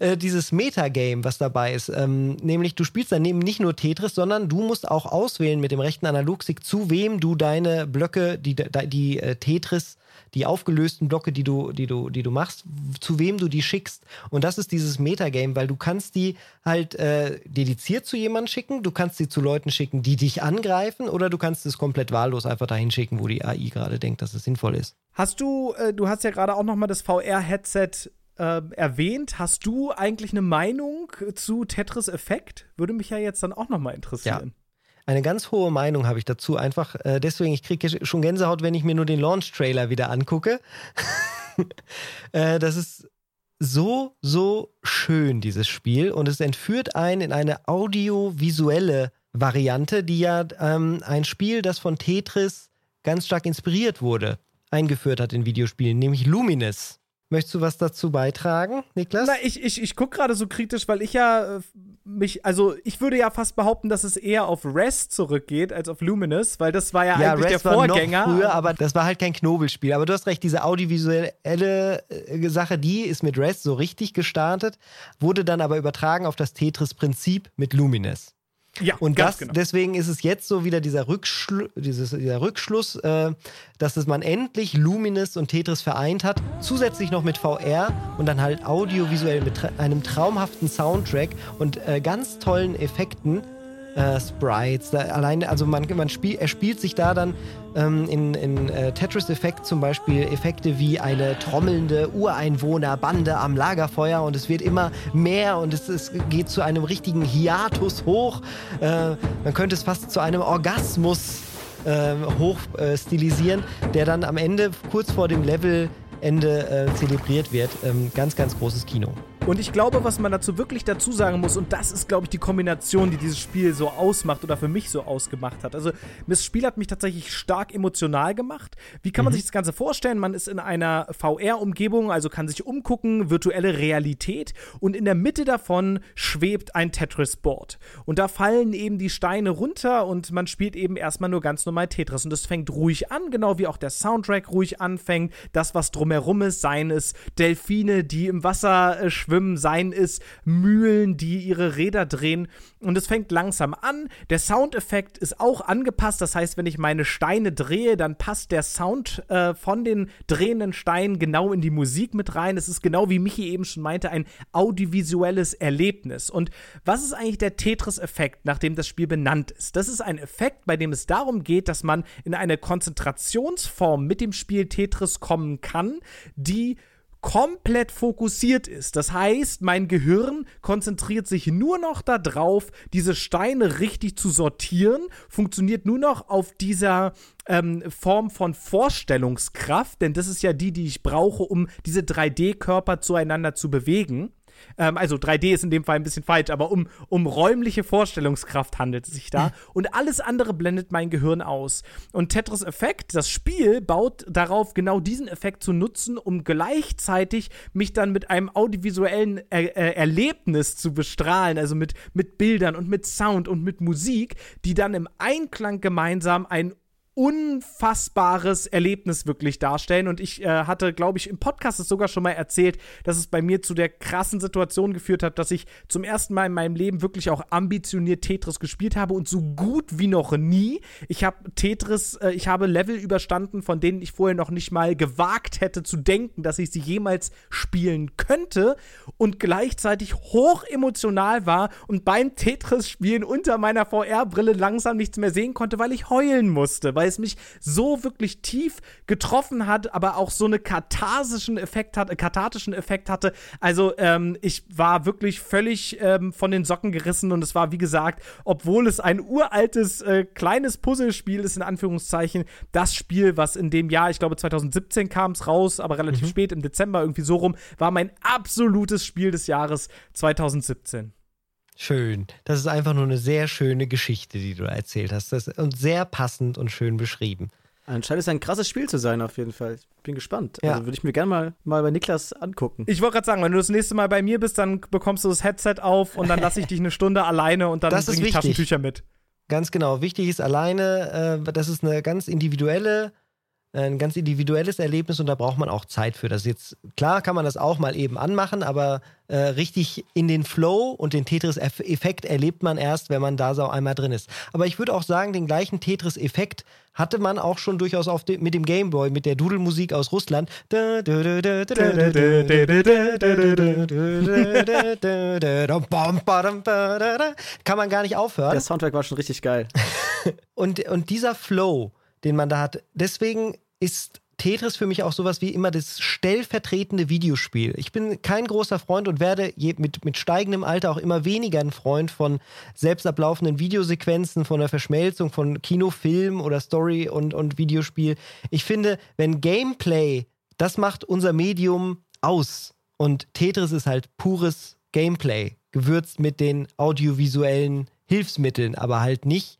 Äh, <laughs> äh, dieses Metagame, was dabei ist, ähm, nämlich du spielst daneben nicht nur Tetris, sondern du musst auch auswählen mit dem rechten Analogstick, zu wem du deine Blöcke, die, die, die äh, Tetris die aufgelösten Blöcke, die du, die du, die du machst, zu wem du die schickst. Und das ist dieses Metagame, weil du kannst die halt äh, dediziert zu jemandem schicken, du kannst sie zu Leuten schicken, die dich angreifen, oder du kannst es komplett wahllos einfach dahin schicken, wo die AI gerade denkt, dass es sinnvoll ist. Hast du, äh, du hast ja gerade auch noch mal das VR-Headset äh, erwähnt. Hast du eigentlich eine Meinung zu Tetris Effekt? Würde mich ja jetzt dann auch noch mal interessieren. Ja. Eine ganz hohe Meinung habe ich dazu. Einfach äh, deswegen, ich kriege schon Gänsehaut, wenn ich mir nur den Launch-Trailer wieder angucke. <laughs> äh, das ist so, so schön, dieses Spiel. Und es entführt einen in eine audiovisuelle Variante, die ja ähm, ein Spiel, das von Tetris ganz stark inspiriert wurde, eingeführt hat in Videospielen, nämlich Luminous. Möchtest du was dazu beitragen, Niklas? Na, ich, ich, ich gucke gerade so kritisch, weil ich ja äh, mich, also ich würde ja fast behaupten, dass es eher auf Rest zurückgeht als auf Luminous, weil das war ja, ja eigentlich Rest der Vorgänger. War noch früher, aber das war halt kein Knobelspiel. Aber du hast recht, diese audiovisuelle äh, Sache, die ist mit Rest so richtig gestartet, wurde dann aber übertragen auf das Tetris-Prinzip mit Luminous. Ja, und das, genau. deswegen ist es jetzt so wieder dieser, Rückschlu dieses, dieser Rückschluss, äh, dass es man endlich Luminous und Tetris vereint hat, zusätzlich noch mit VR und dann halt audiovisuell mit tra einem traumhaften Soundtrack und äh, ganz tollen Effekten. Äh, Sprites, da alleine, also man, man spiel, er spielt sich da dann ähm, in, in äh, Tetris Effekt zum Beispiel Effekte wie eine trommelnde Ureinwohnerbande am Lagerfeuer und es wird immer mehr und es, es geht zu einem richtigen Hiatus hoch. Äh, man könnte es fast zu einem Orgasmus äh, hoch äh, der dann am Ende kurz vor dem Levelende äh, zelebriert wird. Ähm, ganz, ganz großes Kino. Und ich glaube, was man dazu wirklich dazu sagen muss, und das ist, glaube ich, die Kombination, die dieses Spiel so ausmacht oder für mich so ausgemacht hat. Also, das Spiel hat mich tatsächlich stark emotional gemacht. Wie kann man Mhm. sich das Ganze vorstellen? Man ist in einer VR-Umgebung, also kann sich umgucken, virtuelle Realität, und in der Mitte davon schwebt ein Tetris-Board. Und da fallen eben die Steine runter und man spielt eben erstmal nur ganz normal Tetris. Und das fängt ruhig an, genau wie auch der Soundtrack ruhig anfängt. Das, was drumherum ist, seien es Delfine, die im Wasser äh, schwimmen, seien es Mühlen, die ihre Räder drehen. Und es fängt langsam an. Der Soundeffekt ist auch angepasst. Das heißt, wenn ich meine Steine drehe, dann passt der Sound äh, von den drehenden Steinen genau in die Musik mit rein. Es ist genau wie Michi eben schon meinte, ein audiovisuelles Erlebnis. Und was ist eigentlich der Tetris-Effekt, nachdem das Spiel benannt ist? Das ist ein Effekt, bei dem es darum geht, dass man in eine Konzentrationsform mit dem Spiel Tetris kommen kann, die komplett fokussiert ist. Das heißt, mein Gehirn konzentriert sich nur noch darauf, diese Steine richtig zu sortieren, funktioniert nur noch auf dieser ähm, Form von Vorstellungskraft, denn das ist ja die, die ich brauche, um diese 3D-Körper zueinander zu bewegen. Ähm, also 3D ist in dem Fall ein bisschen falsch, aber um, um räumliche Vorstellungskraft handelt es sich da. <laughs> Und alles andere blendet mein Gehirn aus. Und Tetris Effekt, das Spiel, baut darauf, genau diesen Effekt zu nutzen, um gleichzeitig mich dann mit einem audiovisuellen er äh, Erlebnis zu bestrahlen, also mit, mit Bildern und mit Sound und mit Musik, die dann im Einklang gemeinsam ein unfassbares Erlebnis wirklich darstellen. Und ich äh, hatte, glaube ich, im Podcast es sogar schon mal erzählt, dass es bei mir zu der krassen Situation geführt hat, dass ich zum ersten Mal in meinem Leben wirklich auch ambitioniert Tetris gespielt habe und so gut wie noch nie. Ich habe Tetris, äh, ich habe Level überstanden, von denen ich vorher noch nicht mal gewagt hätte zu denken, dass ich sie jemals spielen könnte und gleichzeitig hoch emotional war und beim Tetris-Spielen unter meiner VR-Brille langsam nichts mehr sehen konnte, weil ich heulen musste, weil es mich so wirklich tief getroffen hat, aber auch so eine katharsischen Effekt hat, äh, kathartischen Effekt hatte. Also ähm, ich war wirklich völlig ähm, von den Socken gerissen und es war, wie gesagt, obwohl es ein uraltes äh, kleines Puzzlespiel ist, in Anführungszeichen, das Spiel, was in dem Jahr, ich glaube 2017 kam es raus, aber relativ spät im Dezember irgendwie so rum, war mein absolutes Spiel des Jahres 2017. Schön. Das ist einfach nur eine sehr schöne Geschichte, die du da erzählt hast. Das ist und sehr passend und schön beschrieben. Anscheinend ist es ein krasses Spiel zu sein, auf jeden Fall. Ich bin gespannt. Ja. Also würde ich mir gerne mal, mal bei Niklas angucken. Ich wollte gerade sagen, wenn du das nächste Mal bei mir bist, dann bekommst du das Headset auf und dann lasse ich dich eine Stunde alleine und dann bringe ich wichtig. Taschentücher mit. Ganz genau. Wichtig ist alleine, äh, das ist eine ganz individuelle, ein ganz individuelles Erlebnis und da braucht man auch Zeit für. Das jetzt klar, kann man das auch mal eben anmachen, aber äh, richtig in den Flow und den Tetris-Effekt erlebt man erst, wenn man da so einmal drin ist. Aber ich würde auch sagen, den gleichen Tetris-Effekt hatte man auch schon durchaus auf de mit dem Gameboy, mit der Dudelmusik aus Russland. Kann man gar nicht aufhören. Der Soundtrack war schon richtig geil. <laughs> Und, und dieser Flow, den man da hat, deswegen ist Tetris für mich auch sowas wie immer das stellvertretende Videospiel. Ich bin kein großer Freund und werde mit, mit steigendem Alter auch immer weniger ein Freund von selbst ablaufenden Videosequenzen, von der Verschmelzung von Kino, Film oder Story und, und Videospiel. Ich finde, wenn Gameplay, das macht unser Medium aus. Und Tetris ist halt pures Gameplay, gewürzt mit den audiovisuellen Hilfsmitteln, aber halt nicht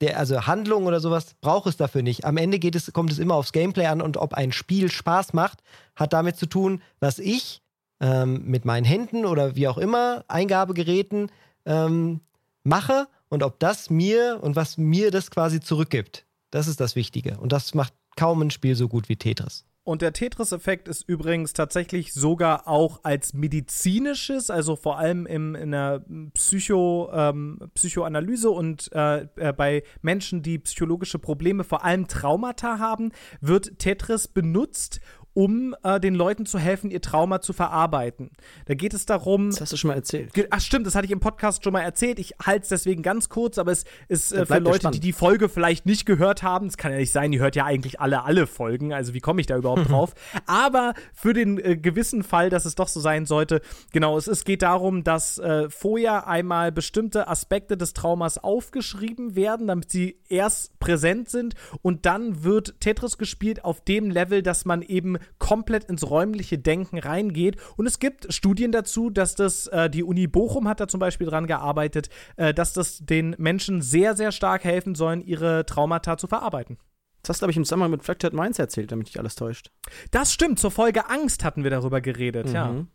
der, also Handlung oder sowas, braucht es dafür nicht. Am Ende geht es, kommt es immer aufs Gameplay an und ob ein Spiel Spaß macht, hat damit zu tun, was ich ähm, mit meinen Händen oder wie auch immer, Eingabegeräten ähm, mache und ob das mir und was mir das quasi zurückgibt. Das ist das Wichtige. Und das macht kaum ein Spiel so gut wie Tetris. Und der Tetris-Effekt ist übrigens tatsächlich sogar auch als medizinisches, also vor allem im, in der Psycho, ähm, Psychoanalyse und äh, äh, bei Menschen, die psychologische Probleme, vor allem Traumata haben, wird Tetris benutzt, um äh, den Leuten zu helfen, ihr Trauma zu verarbeiten. Da geht es darum. Das hast du schon mal erzählt. Ach stimmt, das hatte ich im Podcast schon mal erzählt. Ich halte es deswegen ganz kurz, aber es ist äh, für Leute, die die Folge vielleicht nicht gehört haben. Es kann ja nicht sein, die hört ja eigentlich alle alle Folgen. Also wie komme ich da überhaupt <laughs> drauf? Aber für den äh, gewissen Fall, dass es doch so sein sollte, genau, es, es geht darum, dass äh, vorher einmal bestimmte Aspekte des Traumas aufgeschrieben werden, damit sie erst präsent sind und dann wird Tetris gespielt auf dem Level, dass man eben komplett ins räumliche Denken reingeht. Und es gibt Studien dazu, dass das, äh, die Uni Bochum hat da zum Beispiel dran gearbeitet, äh, dass das den Menschen sehr, sehr stark helfen sollen, ihre Traumata zu verarbeiten. Das hast du, glaube ich, im Sommer mit Fractured Minds erzählt, damit dich alles täuscht. Das stimmt, zur Folge Angst hatten wir darüber geredet, mhm. ja.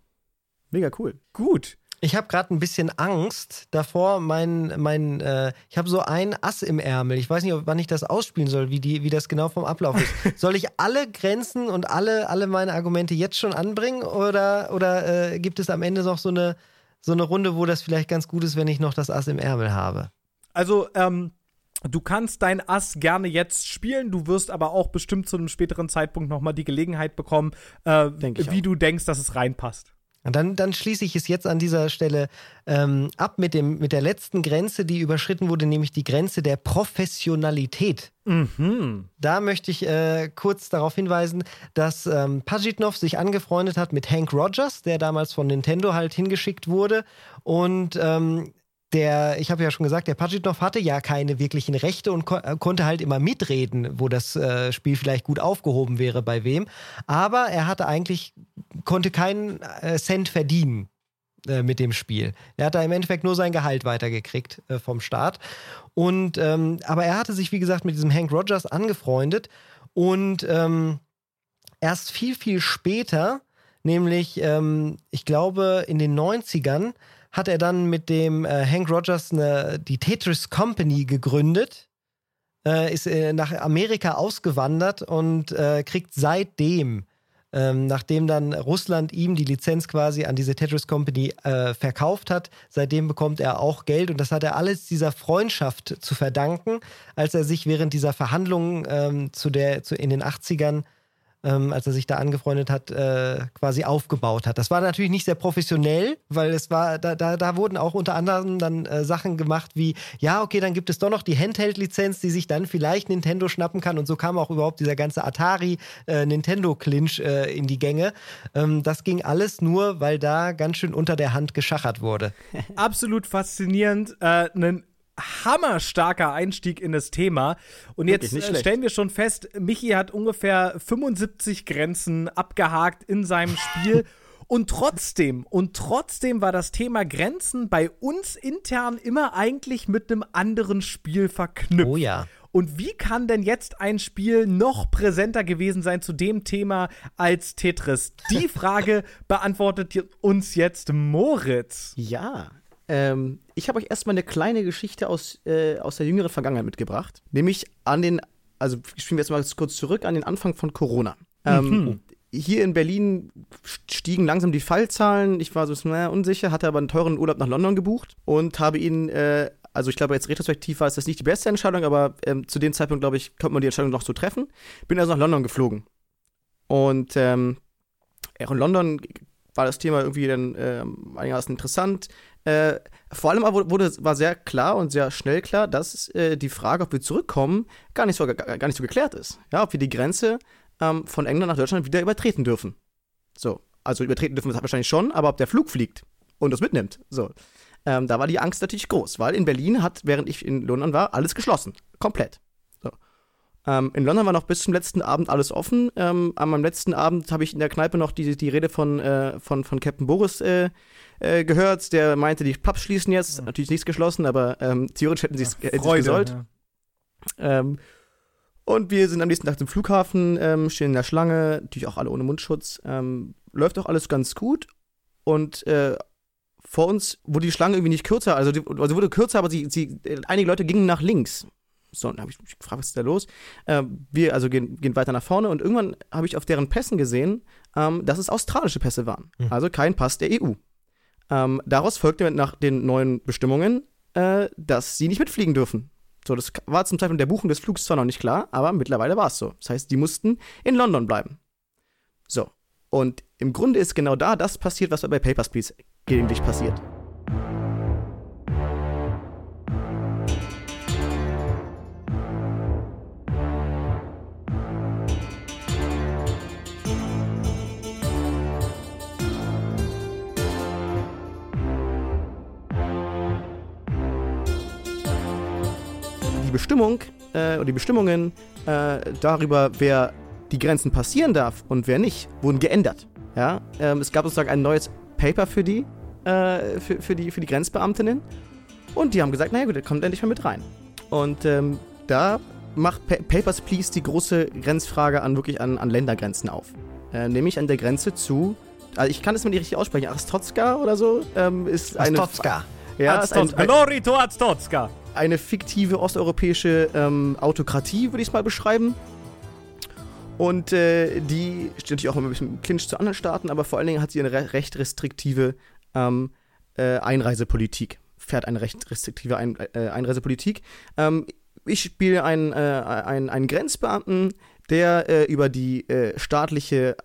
Mega cool. Gut. Ich habe gerade ein bisschen Angst davor, mein, mein, äh, ich habe so ein Ass im Ärmel. Ich weiß nicht, wann ich das ausspielen soll, wie, die, wie das genau vom Ablauf ist. <laughs> soll ich alle Grenzen und alle, alle meine Argumente jetzt schon anbringen oder, oder äh, gibt es am Ende noch so eine, so eine Runde, wo das vielleicht ganz gut ist, wenn ich noch das Ass im Ärmel habe? Also, ähm, Du kannst dein Ass gerne jetzt spielen, du wirst aber auch bestimmt zu einem späteren Zeitpunkt nochmal die Gelegenheit bekommen, äh, wie auch. du denkst, dass es reinpasst. Und dann, dann schließe ich es jetzt an dieser Stelle ähm, ab mit, dem, mit der letzten Grenze, die überschritten wurde, nämlich die Grenze der Professionalität. Mhm. Da möchte ich äh, kurz darauf hinweisen, dass ähm, Pajitnov sich angefreundet hat mit Hank Rogers, der damals von Nintendo halt hingeschickt wurde. Und ähm, der, ich habe ja schon gesagt, der Pajitnov hatte ja keine wirklichen Rechte und ko äh, konnte halt immer mitreden, wo das äh, Spiel vielleicht gut aufgehoben wäre bei wem. Aber er hatte eigentlich, konnte keinen äh, Cent verdienen äh, mit dem Spiel. Er hat da im Endeffekt nur sein Gehalt weitergekriegt äh, vom Staat. Und, ähm, aber er hatte sich, wie gesagt, mit diesem Hank Rogers angefreundet und ähm, erst viel, viel später, nämlich, ähm, ich glaube, in den 90ern, hat er dann mit dem äh, Hank Rogers eine, die Tetris Company gegründet, äh, ist äh, nach Amerika ausgewandert und äh, kriegt seitdem, ähm, nachdem dann Russland ihm die Lizenz quasi an diese Tetris Company äh, verkauft hat, seitdem bekommt er auch Geld und das hat er alles dieser Freundschaft zu verdanken, als er sich während dieser Verhandlungen ähm, zu der, zu, in den 80ern ähm, als er sich da angefreundet hat, äh, quasi aufgebaut hat. Das war natürlich nicht sehr professionell, weil es war, da, da, da wurden auch unter anderem dann äh, Sachen gemacht wie, ja, okay, dann gibt es doch noch die Handheld-Lizenz, die sich dann vielleicht Nintendo schnappen kann und so kam auch überhaupt dieser ganze Atari-Nintendo-Clinch äh, äh, in die Gänge. Ähm, das ging alles nur, weil da ganz schön unter der Hand geschachert wurde. <laughs> Absolut faszinierend. Äh, ein hammerstarker Einstieg in das Thema. Und jetzt äh, stellen wir schon fest, Michi hat ungefähr 75 Grenzen abgehakt in seinem Spiel. <laughs> Und trotzdem, und trotzdem war das Thema Grenzen bei uns intern immer eigentlich mit einem anderen Spiel verknüpft. Oh ja. Und wie kann denn jetzt ein Spiel noch präsenter gewesen sein zu dem Thema als Tetris? Die <laughs> Frage beantwortet uns jetzt Moritz. Ja, ähm, ich habe euch erstmal eine kleine Geschichte aus, äh, aus der jüngeren Vergangenheit mitgebracht. Nämlich an den, also spielen wir jetzt mal kurz zurück an den Anfang von Corona. Ähm, mhm. Hier in Berlin stiegen langsam die Fallzahlen. Ich war so naja, unsicher, hatte aber einen teuren Urlaub nach London gebucht und habe ihn, äh, also ich glaube, jetzt retrospektiv war es das nicht die beste Entscheidung, aber ähm, zu dem Zeitpunkt, glaube ich, konnte man die Entscheidung noch so treffen. Bin also nach London geflogen. Und ähm, auch in London war das Thema irgendwie dann äh, einigermaßen interessant. Äh, vor allem wurde, war sehr klar und sehr schnell klar, dass äh, die Frage, ob wir zurückkommen, gar nicht so, gar, nicht so geklärt ist. Ja, ob wir die Grenze ähm, von England nach Deutschland wieder übertreten dürfen. So, also übertreten dürfen wir es wahrscheinlich schon, aber ob der Flug fliegt und uns mitnimmt, so. Ähm, da war die Angst natürlich groß, weil in Berlin hat, während ich in London war, alles geschlossen. Komplett. Ähm, in London war noch bis zum letzten Abend alles offen. Ähm, meinem letzten Abend habe ich in der Kneipe noch die, die Rede von, äh, von, von Captain Boris äh, äh, gehört, der meinte, die Pubs schließen jetzt. Mhm. Natürlich nichts geschlossen, aber ähm, theoretisch hätten sie es äh, gesollt. Ja. Ähm, und wir sind am nächsten Tag zum Flughafen, ähm, stehen in der Schlange, natürlich auch alle ohne Mundschutz. Ähm, läuft auch alles ganz gut. Und äh, vor uns wurde die Schlange irgendwie nicht kürzer, also, die, also wurde kürzer, aber sie, sie, einige Leute gingen nach links. So, dann habe ich gefragt, was ist da los? Äh, wir also gehen, gehen weiter nach vorne und irgendwann habe ich auf deren Pässen gesehen, ähm, dass es australische Pässe waren. Mhm. Also kein Pass der EU. Ähm, daraus folgte nach den neuen Bestimmungen, äh, dass sie nicht mitfliegen dürfen. So, das war zum Zeitpunkt der Buchung des Flugs zwar noch nicht klar, aber mittlerweile war es so. Das heißt, die mussten in London bleiben. So. Und im Grunde ist genau da das passiert, was bei Papers, Please gelegentlich passiert. Bestimmung äh, oder die Bestimmungen äh, darüber, wer die Grenzen passieren darf und wer nicht, wurden geändert. Ja? Ähm, es gab sozusagen ein neues Paper für die, äh, für, für, die, für die Grenzbeamtinnen und die haben gesagt, naja gut, der kommt endlich mal mit rein. Und ähm, da macht pa Papers, Please die große Grenzfrage an wirklich an, an Ländergrenzen auf. Äh, nämlich an der Grenze zu, also ich kann es mal nicht richtig aussprechen, Astotska oder so, ähm, ist eine... Astotska. Ja, Aztotska. Ein, Glory to Aztotska eine fiktive osteuropäische ähm, Autokratie, würde ich es mal beschreiben. Und äh, die steht natürlich auch immer ein bisschen Clinch zu anderen Staaten, aber vor allen Dingen hat sie eine re recht restriktive ähm, äh, Einreisepolitik. Fährt eine recht restriktive Ein äh, Einreisepolitik. Ähm, ich spiele einen, äh, einen, einen Grenzbeamten, der äh, über die äh, staatliche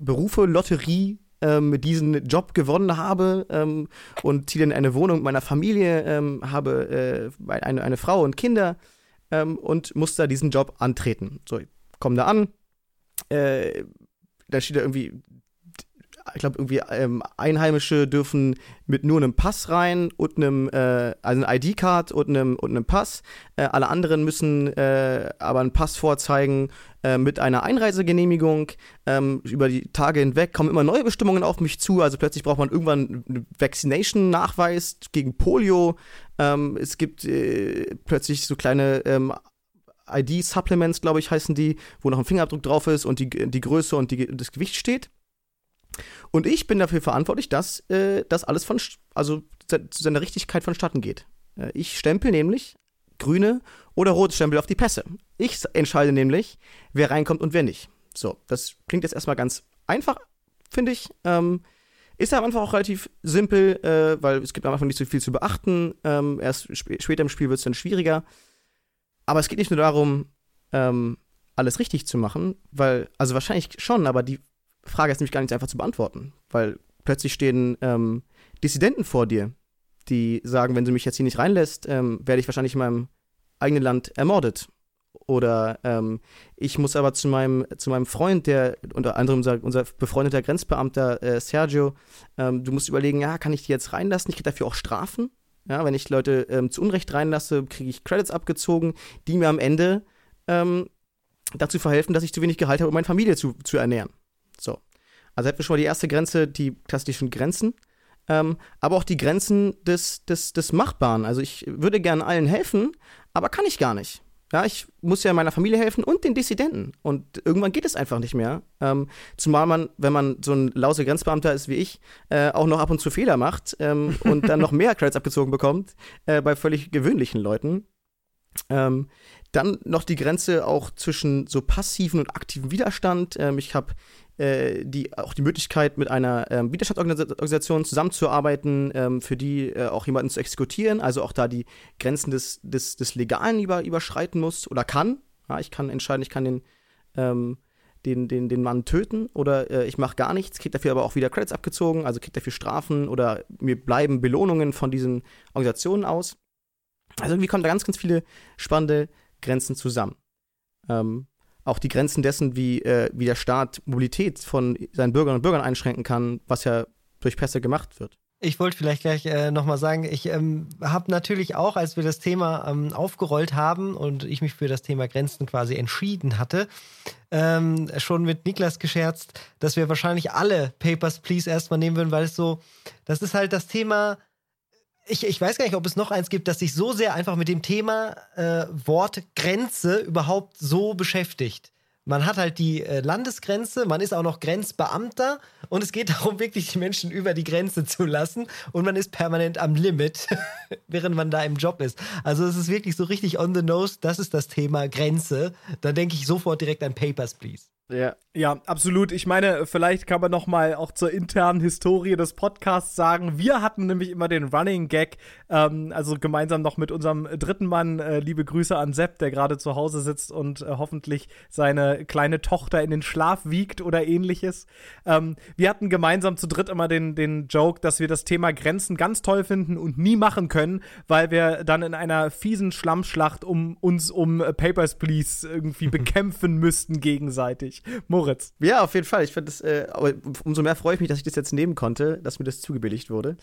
Berufe Lotterie ähm, diesen Job gewonnen habe ähm, und ziehe in eine Wohnung meiner Familie, ähm, habe äh, eine, eine Frau und Kinder ähm, und muss da diesen Job antreten. So, ich komme da an, äh, da steht da irgendwie ich glaube, irgendwie ähm, Einheimische dürfen mit nur einem Pass rein und einem, äh, also eine ID-Card und einem, und einem Pass. Äh, alle anderen müssen äh, aber einen Pass vorzeigen äh, mit einer Einreisegenehmigung. Ähm, über die Tage hinweg kommen immer neue Bestimmungen auf mich zu. Also plötzlich braucht man irgendwann einen Vaccination-Nachweis gegen Polio. Ähm, es gibt äh, plötzlich so kleine ähm, ID-Supplements, glaube ich, heißen die, wo noch ein Fingerabdruck drauf ist und die, die Größe und die, das Gewicht steht. Und ich bin dafür verantwortlich, dass äh, das alles von, also zu seiner Richtigkeit vonstatten geht. Äh, ich stempel nämlich grüne oder rote Stempel auf die Pässe. Ich entscheide nämlich, wer reinkommt und wer nicht. So, das klingt jetzt erstmal ganz einfach, finde ich. Ähm, ist aber einfach auch relativ simpel, äh, weil es gibt am Anfang nicht so viel zu beachten. Ähm, erst sp später im Spiel wird es dann schwieriger. Aber es geht nicht nur darum, ähm, alles richtig zu machen, weil, also wahrscheinlich schon, aber die Frage ist nämlich gar nicht einfach zu beantworten, weil plötzlich stehen ähm, Dissidenten vor dir, die sagen, wenn du mich jetzt hier nicht reinlässt, ähm, werde ich wahrscheinlich in meinem eigenen Land ermordet. Oder ähm, ich muss aber zu meinem, zu meinem Freund, der unter anderem unser, unser befreundeter Grenzbeamter äh, Sergio, ähm, du musst überlegen, ja, kann ich die jetzt reinlassen? Ich kriege dafür auch Strafen. Ja, wenn ich Leute ähm, zu Unrecht reinlasse, kriege ich Credits abgezogen, die mir am Ende ähm, dazu verhelfen, dass ich zu wenig Gehalt habe, um meine Familie zu, zu ernähren. So. Also hätten wir schon mal die erste Grenze, die klassischen Grenzen. Ähm, aber auch die Grenzen des, des, des Machbaren. Also ich würde gerne allen helfen, aber kann ich gar nicht. Ja, ich muss ja meiner Familie helfen und den Dissidenten. Und irgendwann geht es einfach nicht mehr. Ähm, zumal man, wenn man so ein lause Grenzbeamter ist wie ich, äh, auch noch ab und zu Fehler macht ähm, und dann noch mehr Credits abgezogen bekommt äh, bei völlig gewöhnlichen Leuten. Ähm, dann noch die Grenze auch zwischen so passiven und aktiven Widerstand. Ähm, ich habe die, auch die Möglichkeit, mit einer ähm, Widerstandsorganisation zusammenzuarbeiten, ähm, für die äh, auch jemanden zu exekutieren, also auch da die Grenzen des, des, des Legalen über, überschreiten muss oder kann. Ja, ich kann entscheiden, ich kann den, ähm, den, den, den Mann töten oder äh, ich mache gar nichts, kriege dafür aber auch wieder Credits abgezogen, also kriege dafür Strafen oder mir bleiben Belohnungen von diesen Organisationen aus. Also irgendwie kommen da ganz, ganz viele spannende Grenzen zusammen. Ähm, auch die Grenzen dessen, wie, äh, wie der Staat Mobilität von seinen Bürgerinnen und Bürgern einschränken kann, was ja durch Pässe gemacht wird. Ich wollte vielleicht gleich äh, nochmal sagen, ich ähm, habe natürlich auch, als wir das Thema ähm, aufgerollt haben und ich mich für das Thema Grenzen quasi entschieden hatte, ähm, schon mit Niklas gescherzt, dass wir wahrscheinlich alle Papers, Please erstmal nehmen würden, weil es so, das ist halt das Thema, ich, ich weiß gar nicht, ob es noch eins gibt, das sich so sehr einfach mit dem Thema äh, Wort Grenze überhaupt so beschäftigt. Man hat halt die äh, Landesgrenze, man ist auch noch Grenzbeamter und es geht <laughs> darum, wirklich die Menschen über die Grenze zu lassen und man ist permanent am Limit, <laughs> während man da im Job ist. Also es ist wirklich so richtig on the nose, das ist das Thema Grenze. Da denke ich sofort direkt an Papers, Please. Ja. ja, absolut. Ich meine, vielleicht kann man noch mal auch zur internen Historie des Podcasts sagen. Wir hatten nämlich immer den Running Gag, ähm, also gemeinsam noch mit unserem dritten Mann. Äh, liebe Grüße an Sepp, der gerade zu Hause sitzt und äh, hoffentlich seine kleine Tochter in den Schlaf wiegt oder ähnliches. Ähm, wir hatten gemeinsam zu dritt immer den, den Joke, dass wir das Thema Grenzen ganz toll finden und nie machen können, weil wir dann in einer fiesen Schlammschlacht um uns um äh, Papers, Please irgendwie <laughs> bekämpfen müssten gegenseitig richtig. Moritz. Ja, auf jeden Fall. Ich finde das, äh, aber umso mehr freue ich mich, dass ich das jetzt nehmen konnte, dass mir das zugebilligt wurde.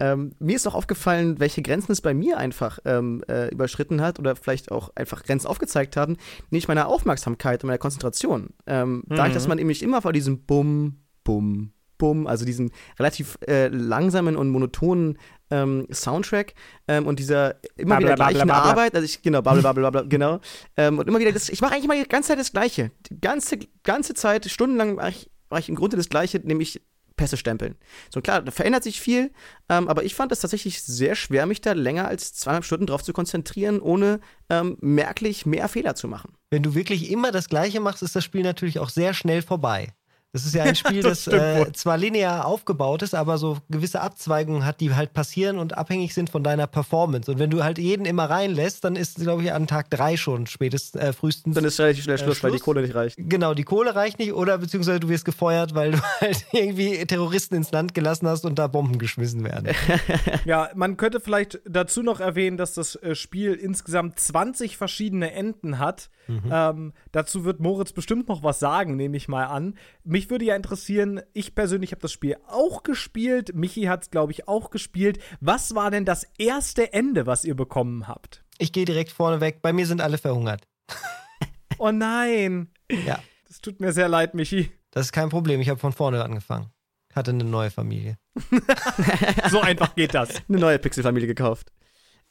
Ähm, mir ist auch aufgefallen, welche Grenzen es bei mir einfach ähm, äh, überschritten hat oder vielleicht auch einfach Grenzen aufgezeigt haben, nämlich meiner Aufmerksamkeit und meiner Konzentration. Ähm, mhm. Dadurch, dass man nämlich immer vor diesem Bumm, Bumm, Bumm, also diesen relativ äh, langsamen und monotonen ähm, Soundtrack ähm, und dieser immer babla, wieder gleichen babla, babla. Arbeit, also ich, genau, blablabla, genau, ähm, und immer wieder das, ich mache eigentlich immer die ganze Zeit das Gleiche. Die ganze, ganze Zeit, stundenlang mache ich, mach ich im Grunde das Gleiche, nämlich Pässe stempeln. So klar, da verändert sich viel, ähm, aber ich fand es tatsächlich sehr schwer, mich da länger als zweieinhalb Stunden drauf zu konzentrieren, ohne ähm, merklich mehr Fehler zu machen. Wenn du wirklich immer das Gleiche machst, ist das Spiel natürlich auch sehr schnell vorbei. Das ist ja ein <laughs> Spiel, das, das äh, zwar linear aufgebaut ist, aber so gewisse Abzweigungen hat, die halt passieren und abhängig sind von deiner Performance. Und wenn du halt jeden immer reinlässt, dann ist, glaube ich, an Tag drei schon spätestens, äh, frühestens. Dann ist relativ schnell Schluss, äh, Schluss, weil die Kohle nicht reicht. Genau, die Kohle reicht nicht oder beziehungsweise du wirst gefeuert, weil du <laughs> halt irgendwie Terroristen ins Land gelassen hast und da Bomben geschmissen werden. <laughs> ja, man könnte vielleicht dazu noch erwähnen, dass das äh, Spiel insgesamt 20 verschiedene Enden hat. Mhm. Ähm, dazu wird Moritz bestimmt noch was sagen, nehme ich mal an. Mich würde ja interessieren, ich persönlich habe das Spiel auch gespielt. Michi hat es, glaube ich, auch gespielt. Was war denn das erste Ende, was ihr bekommen habt? Ich gehe direkt vorne weg. Bei mir sind alle verhungert. <laughs> oh nein. Ja. Das tut mir sehr leid, Michi. Das ist kein Problem. Ich habe von vorne angefangen. Hatte eine neue Familie. <laughs> so einfach geht das. Eine neue Pixelfamilie gekauft.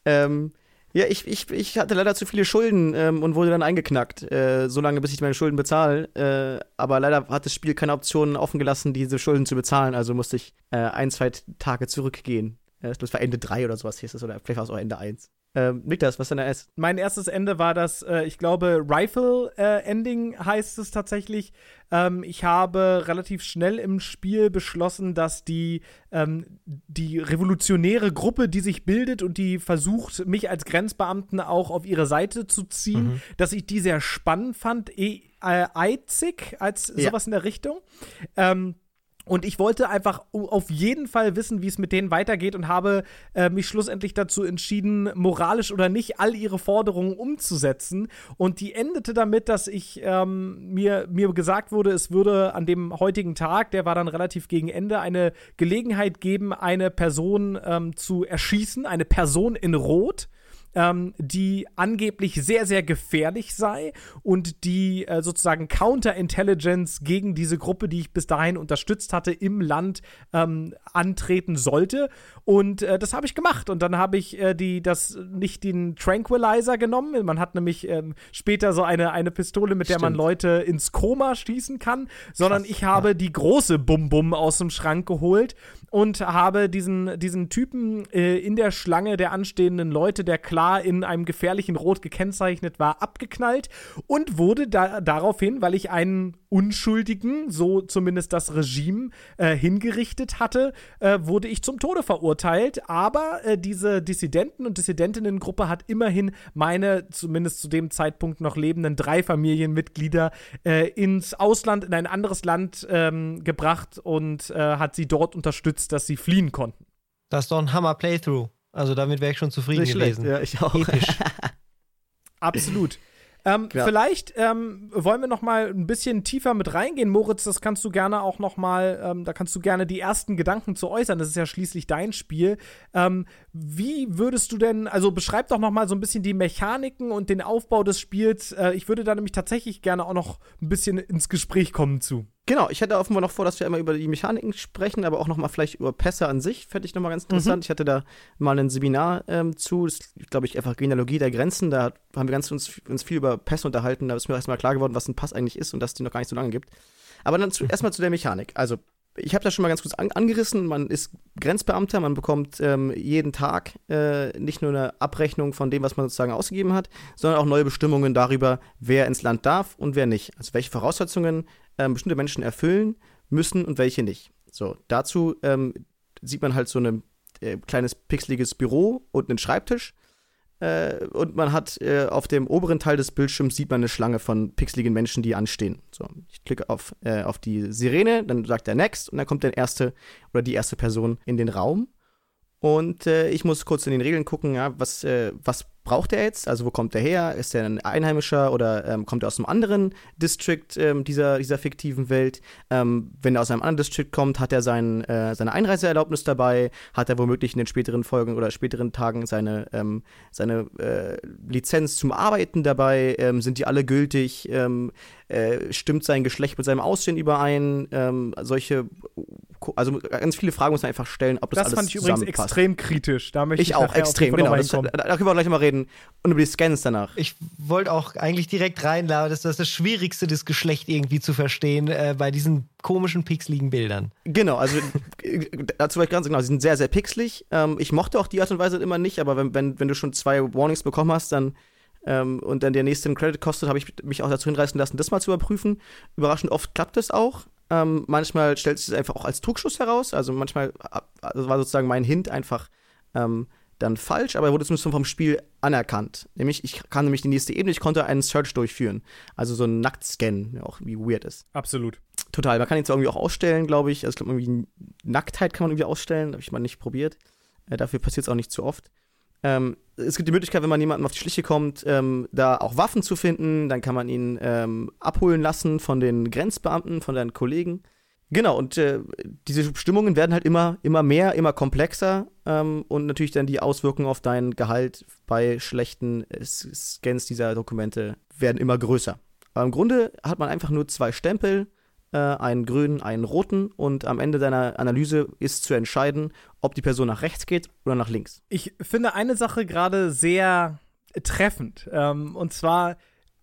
Ähm, ja, ich, ich, ich hatte leider zu viele Schulden ähm, und wurde dann eingeknackt, äh, so lange bis ich meine Schulden bezahle. Äh, aber leider hat das Spiel keine Option offen gelassen, diese Schulden zu bezahlen, also musste ich äh, ein, zwei Tage zurückgehen. Äh, das war Ende 3 oder sowas hieß es, oder vielleicht war es auch Ende 1. Ähm, Niklas, was ist dein erst? Mein erstes Ende war das, äh, ich glaube, Rifle-Ending äh, heißt es tatsächlich. Ähm, ich habe relativ schnell im Spiel beschlossen, dass die, ähm, die revolutionäre Gruppe, die sich bildet und die versucht, mich als Grenzbeamten auch auf ihre Seite zu ziehen, mhm. dass ich die sehr spannend fand. E äh, Eizig als ja. sowas in der Richtung. Ähm, und ich wollte einfach auf jeden Fall wissen, wie es mit denen weitergeht und habe äh, mich schlussendlich dazu entschieden, moralisch oder nicht, all ihre Forderungen umzusetzen. Und die endete damit, dass ich ähm, mir, mir gesagt wurde, es würde an dem heutigen Tag, der war dann relativ gegen Ende, eine Gelegenheit geben, eine Person ähm, zu erschießen, eine Person in Rot ähm, die angeblich sehr, sehr gefährlich sei und die äh, sozusagen Counterintelligence gegen diese Gruppe, die ich bis dahin unterstützt hatte, im Land ähm, antreten sollte. Und äh, das habe ich gemacht. Und dann habe ich äh, die, das, nicht den Tranquilizer genommen. Man hat nämlich ähm, später so eine, eine Pistole, mit der Stimmt. man Leute ins Koma schießen kann, sondern Krass, ich habe ja. die große Bum-Bum aus dem Schrank geholt und habe diesen, diesen Typen äh, in der Schlange der anstehenden Leute, der klar in einem gefährlichen Rot gekennzeichnet war, abgeknallt und wurde da, daraufhin, weil ich einen Unschuldigen, so zumindest das Regime, äh, hingerichtet hatte, äh, wurde ich zum Tode verurteilt. Aber äh, diese Dissidenten- und Dissidentinnengruppe hat immerhin meine, zumindest zu dem Zeitpunkt noch lebenden drei Familienmitglieder äh, ins Ausland, in ein anderes Land ähm, gebracht und äh, hat sie dort unterstützt, dass sie fliehen konnten. Das ist doch ein Hammer-Playthrough. Also damit wäre ich schon zufrieden Nicht gewesen. Schlecht. Ja, ich auch. Episch. <laughs> Absolut. Ähm, vielleicht ähm, wollen wir noch mal ein bisschen tiefer mit reingehen, Moritz. Das kannst du gerne auch noch mal, ähm, da kannst du gerne die ersten Gedanken zu äußern. Das ist ja schließlich dein Spiel. Ähm, wie würdest du denn, also beschreib doch noch mal so ein bisschen die Mechaniken und den Aufbau des Spiels. Äh, ich würde da nämlich tatsächlich gerne auch noch ein bisschen ins Gespräch kommen zu. Genau, ich hätte offenbar noch vor, dass wir einmal über die Mechaniken sprechen, aber auch nochmal vielleicht über Pässe an sich, fände ich nochmal ganz interessant. Mhm. Ich hatte da mal ein Seminar ähm, zu, das glaube ich einfach Genealogie der Grenzen, da haben wir ganz uns, uns viel über Pässe unterhalten, da ist mir erstmal klar geworden, was ein Pass eigentlich ist und dass es die noch gar nicht so lange gibt. Aber dann zu, erstmal zu der Mechanik. Also ich habe das schon mal ganz kurz an, angerissen. Man ist Grenzbeamter, man bekommt ähm, jeden Tag äh, nicht nur eine Abrechnung von dem, was man sozusagen ausgegeben hat, sondern auch neue Bestimmungen darüber, wer ins Land darf und wer nicht. Also welche Voraussetzungen ähm, bestimmte Menschen erfüllen müssen und welche nicht. So, dazu ähm, sieht man halt so ein äh, kleines pixeliges Büro und einen Schreibtisch äh, und man hat äh, auf dem oberen Teil des Bildschirms sieht man eine Schlange von pixeligen Menschen, die anstehen. So, ich klicke auf, äh, auf die Sirene, dann sagt er Next und dann kommt der erste oder die erste Person in den Raum. Und äh, ich muss kurz in den Regeln gucken, ja, was, äh, was braucht er jetzt? Also wo kommt er her? Ist er ein Einheimischer oder ähm, kommt er aus einem anderen District ähm, dieser, dieser fiktiven Welt? Ähm, wenn er aus einem anderen District kommt, hat er sein, äh, seine Einreiseerlaubnis dabei? Hat er womöglich in den späteren Folgen oder späteren Tagen seine, ähm, seine äh, Lizenz zum Arbeiten dabei? Ähm, sind die alle gültig? Ähm, äh, stimmt sein Geschlecht mit seinem Aussehen überein? solche, also ganz viele Fragen muss man einfach stellen, ob das, das alles fand ich übrigens extrem kritisch. Da möchte ich, ich auch extrem, genau. Das, da können wir gleich mal reden reden und über die Scans danach. Ich wollte auch eigentlich direkt reinladen, das ist das Schwierigste, das Geschlecht irgendwie zu verstehen äh, bei diesen komischen pixeligen Bildern. Genau, also dazu war ich ganz genau, sie sind sehr, sehr pixelig. Ähm, ich mochte auch die Art und Weise immer nicht, aber wenn, wenn, wenn du schon zwei Warnings bekommen hast, dann ähm, und dann der nächste einen Credit kostet, habe ich mich auch dazu hinreißen lassen, das mal zu überprüfen. Überraschend oft klappt das auch. Ähm, manchmal stellt sich das einfach auch als Trugschuss heraus. Also manchmal also war sozusagen mein Hint einfach, ähm, dann falsch, aber er wurde zumindest vom Spiel anerkannt. Nämlich, ich kann nämlich die nächste Ebene, ich konnte einen Search durchführen. Also so einen Nacktscan, der auch wie weird ist. Absolut. Total. Man kann ihn zwar irgendwie auch ausstellen, glaube ich. Also ich glaube, irgendwie Nacktheit kann man irgendwie ausstellen. Habe ich mal nicht probiert. Äh, dafür passiert es auch nicht zu oft. Ähm, es gibt die Möglichkeit, wenn man jemandem auf die Schliche kommt, ähm, da auch Waffen zu finden. Dann kann man ihn ähm, abholen lassen von den Grenzbeamten, von deinen Kollegen. Genau, und äh, diese Bestimmungen werden halt immer, immer mehr, immer komplexer ähm, und natürlich dann die Auswirkungen auf dein Gehalt bei schlechten äh, Scans dieser Dokumente werden immer größer. Aber im Grunde hat man einfach nur zwei Stempel, äh, einen grünen, einen roten und am Ende deiner Analyse ist zu entscheiden, ob die Person nach rechts geht oder nach links. Ich finde eine Sache gerade sehr treffend ähm, und zwar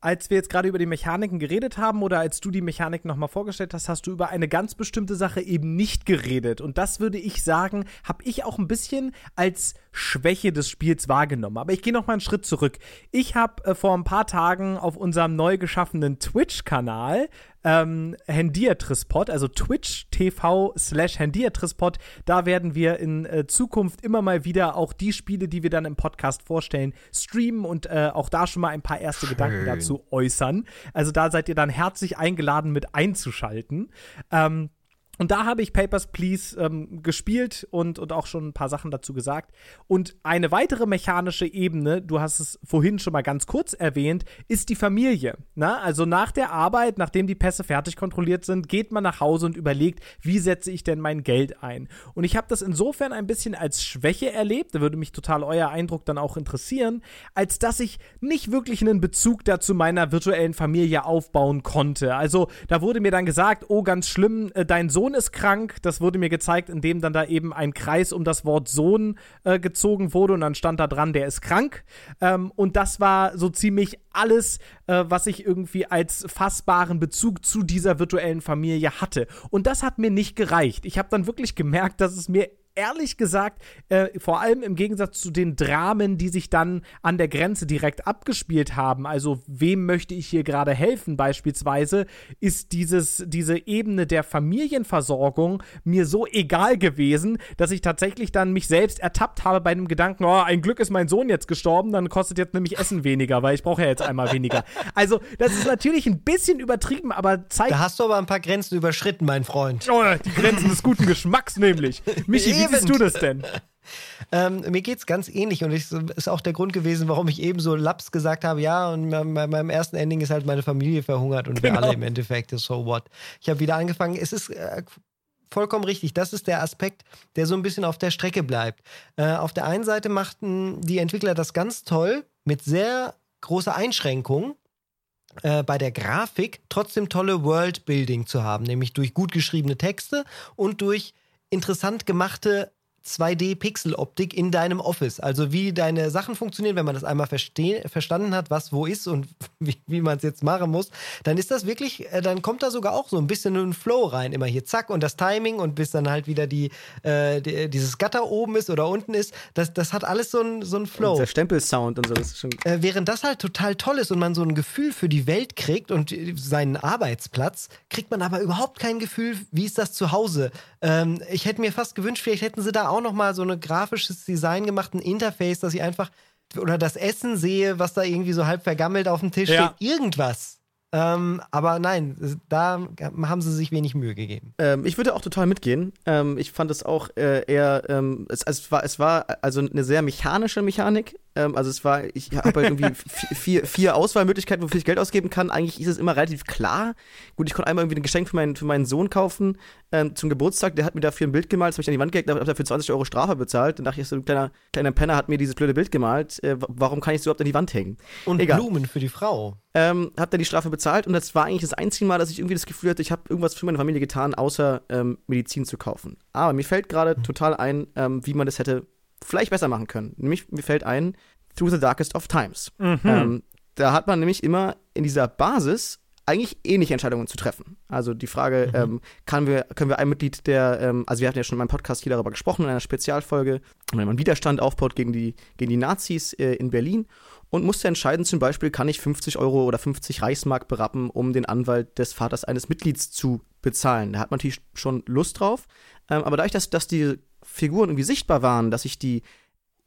als wir jetzt gerade über die Mechaniken geredet haben oder als du die Mechaniken nochmal vorgestellt hast, hast du über eine ganz bestimmte Sache eben nicht geredet. Und das würde ich sagen, habe ich auch ein bisschen als Schwäche des Spiels wahrgenommen. Aber ich gehe nochmal einen Schritt zurück. Ich habe äh, vor ein paar Tagen auf unserem neu geschaffenen Twitch-Kanal ähm, Hendiatrispod, also Twitch TV slash Hendiatrispod. Da werden wir in äh, Zukunft immer mal wieder auch die Spiele, die wir dann im Podcast vorstellen, streamen und äh, auch da schon mal ein paar erste Schön. Gedanken dazu äußern. Also da seid ihr dann herzlich eingeladen, mit einzuschalten. Ähm, und da habe ich Papers, Please ähm, gespielt und, und auch schon ein paar Sachen dazu gesagt. Und eine weitere mechanische Ebene, du hast es vorhin schon mal ganz kurz erwähnt, ist die Familie. Na? Also nach der Arbeit, nachdem die Pässe fertig kontrolliert sind, geht man nach Hause und überlegt, wie setze ich denn mein Geld ein. Und ich habe das insofern ein bisschen als Schwäche erlebt, da würde mich total euer Eindruck dann auch interessieren, als dass ich nicht wirklich einen Bezug dazu meiner virtuellen Familie aufbauen konnte. Also da wurde mir dann gesagt, oh ganz schlimm, äh, dein Sohn Sohn ist krank. Das wurde mir gezeigt, indem dann da eben ein Kreis um das Wort Sohn äh, gezogen wurde und dann stand da dran, der ist krank. Ähm, und das war so ziemlich alles, äh, was ich irgendwie als fassbaren Bezug zu dieser virtuellen Familie hatte. Und das hat mir nicht gereicht. Ich habe dann wirklich gemerkt, dass es mir ehrlich gesagt, äh, vor allem im Gegensatz zu den Dramen, die sich dann an der Grenze direkt abgespielt haben, also wem möchte ich hier gerade helfen beispielsweise, ist dieses, diese Ebene der Familienversorgung mir so egal gewesen, dass ich tatsächlich dann mich selbst ertappt habe bei dem Gedanken, oh, ein Glück ist mein Sohn jetzt gestorben, dann kostet jetzt nämlich Essen weniger, weil ich brauche ja jetzt einmal weniger. <laughs> Also, das ist natürlich ein bisschen übertrieben, aber zeigt. Da hast du aber ein paar Grenzen überschritten, mein Freund. Oh, die Grenzen des guten Geschmacks nämlich. Michi, <laughs> wie siehst du das denn? <laughs> Ähm, mir es ganz ähnlich und das ist auch der Grund gewesen, warum ich eben so Laps gesagt habe, ja, und bei meinem ersten Ending ist halt meine Familie verhungert und genau. wir alle im Endeffekt, so what. Ich habe wieder angefangen, es ist äh, vollkommen richtig, das ist der Aspekt, der so ein bisschen auf der Strecke bleibt. Äh, auf der einen Seite machten die Entwickler das ganz toll mit sehr großer Einschränkung äh, bei der Grafik trotzdem tolle Worldbuilding zu haben, nämlich durch gut geschriebene Texte und durch interessant gemachte 2D-Pixel-Optik in deinem Office. Also wie deine Sachen funktionieren, wenn man das einmal verstanden hat, was wo ist und <laughs> wie, wie man es jetzt machen muss, dann ist das wirklich, äh, dann kommt da sogar auch so ein bisschen ein Flow rein. Immer hier zack und das Timing und bis dann halt wieder die, äh, die dieses Gatter oben ist oder unten ist. Das, das hat alles so ein, so ein Flow. Und der Stempelsound und so. Das ist schon äh, während das halt total toll ist und man so ein Gefühl für die Welt kriegt und seinen Arbeitsplatz, kriegt man aber überhaupt kein Gefühl, wie ist das zu Hause. Ähm, ich hätte mir fast gewünscht, vielleicht hätten sie da auch noch mal so ein grafisches Design gemacht, ein Interface, dass ich einfach oder das Essen sehe, was da irgendwie so halb vergammelt auf dem Tisch ja. steht. Irgendwas. Ähm, aber nein, da haben sie sich wenig Mühe gegeben. Ähm, ich würde auch total mitgehen. Ähm, ich fand es auch äh, eher, ähm, es, es, war, es war also eine sehr mechanische Mechanik. Ähm, also es war, ich habe halt irgendwie <laughs> vier, vier Auswahlmöglichkeiten, wofür ich Geld ausgeben kann. Eigentlich ist es immer relativ klar. Gut, ich konnte einmal irgendwie ein Geschenk für meinen, für meinen Sohn kaufen ähm, zum Geburtstag. Der hat mir dafür ein Bild gemalt, das habe ich an die Wand gelegt, habe dafür 20 Euro Strafe bezahlt. Dann dachte ich, so ein kleiner, kleiner Penner hat mir dieses blöde Bild gemalt. Äh, warum kann ich es überhaupt an die Wand hängen? Und Egal. Blumen für die Frau. Ähm, hab dann die Strafe bezahlt und das war eigentlich das einzige Mal, dass ich irgendwie das Gefühl hatte, ich habe irgendwas für meine Familie getan, außer ähm, Medizin zu kaufen. Aber mir fällt gerade mhm. total ein, ähm, wie man das hätte vielleicht besser machen können. Nämlich, mir fällt ein, Through the Darkest of Times. Mhm. Ähm, da hat man nämlich immer in dieser Basis eigentlich ähnliche Entscheidungen zu treffen. Also die Frage, mhm. ähm, kann wir, können wir ein Mitglied der, ähm, also wir hatten ja schon in meinem Podcast hier darüber gesprochen, in einer Spezialfolge, wenn man Widerstand aufbaut gegen die, gegen die Nazis äh, in Berlin und musste entscheiden, zum Beispiel, kann ich 50 Euro oder 50 Reichsmark berappen, um den Anwalt des Vaters eines Mitglieds zu bezahlen. Da hat man natürlich schon Lust drauf. Ähm, aber dadurch, dass, dass die Figuren irgendwie sichtbar waren, dass ich die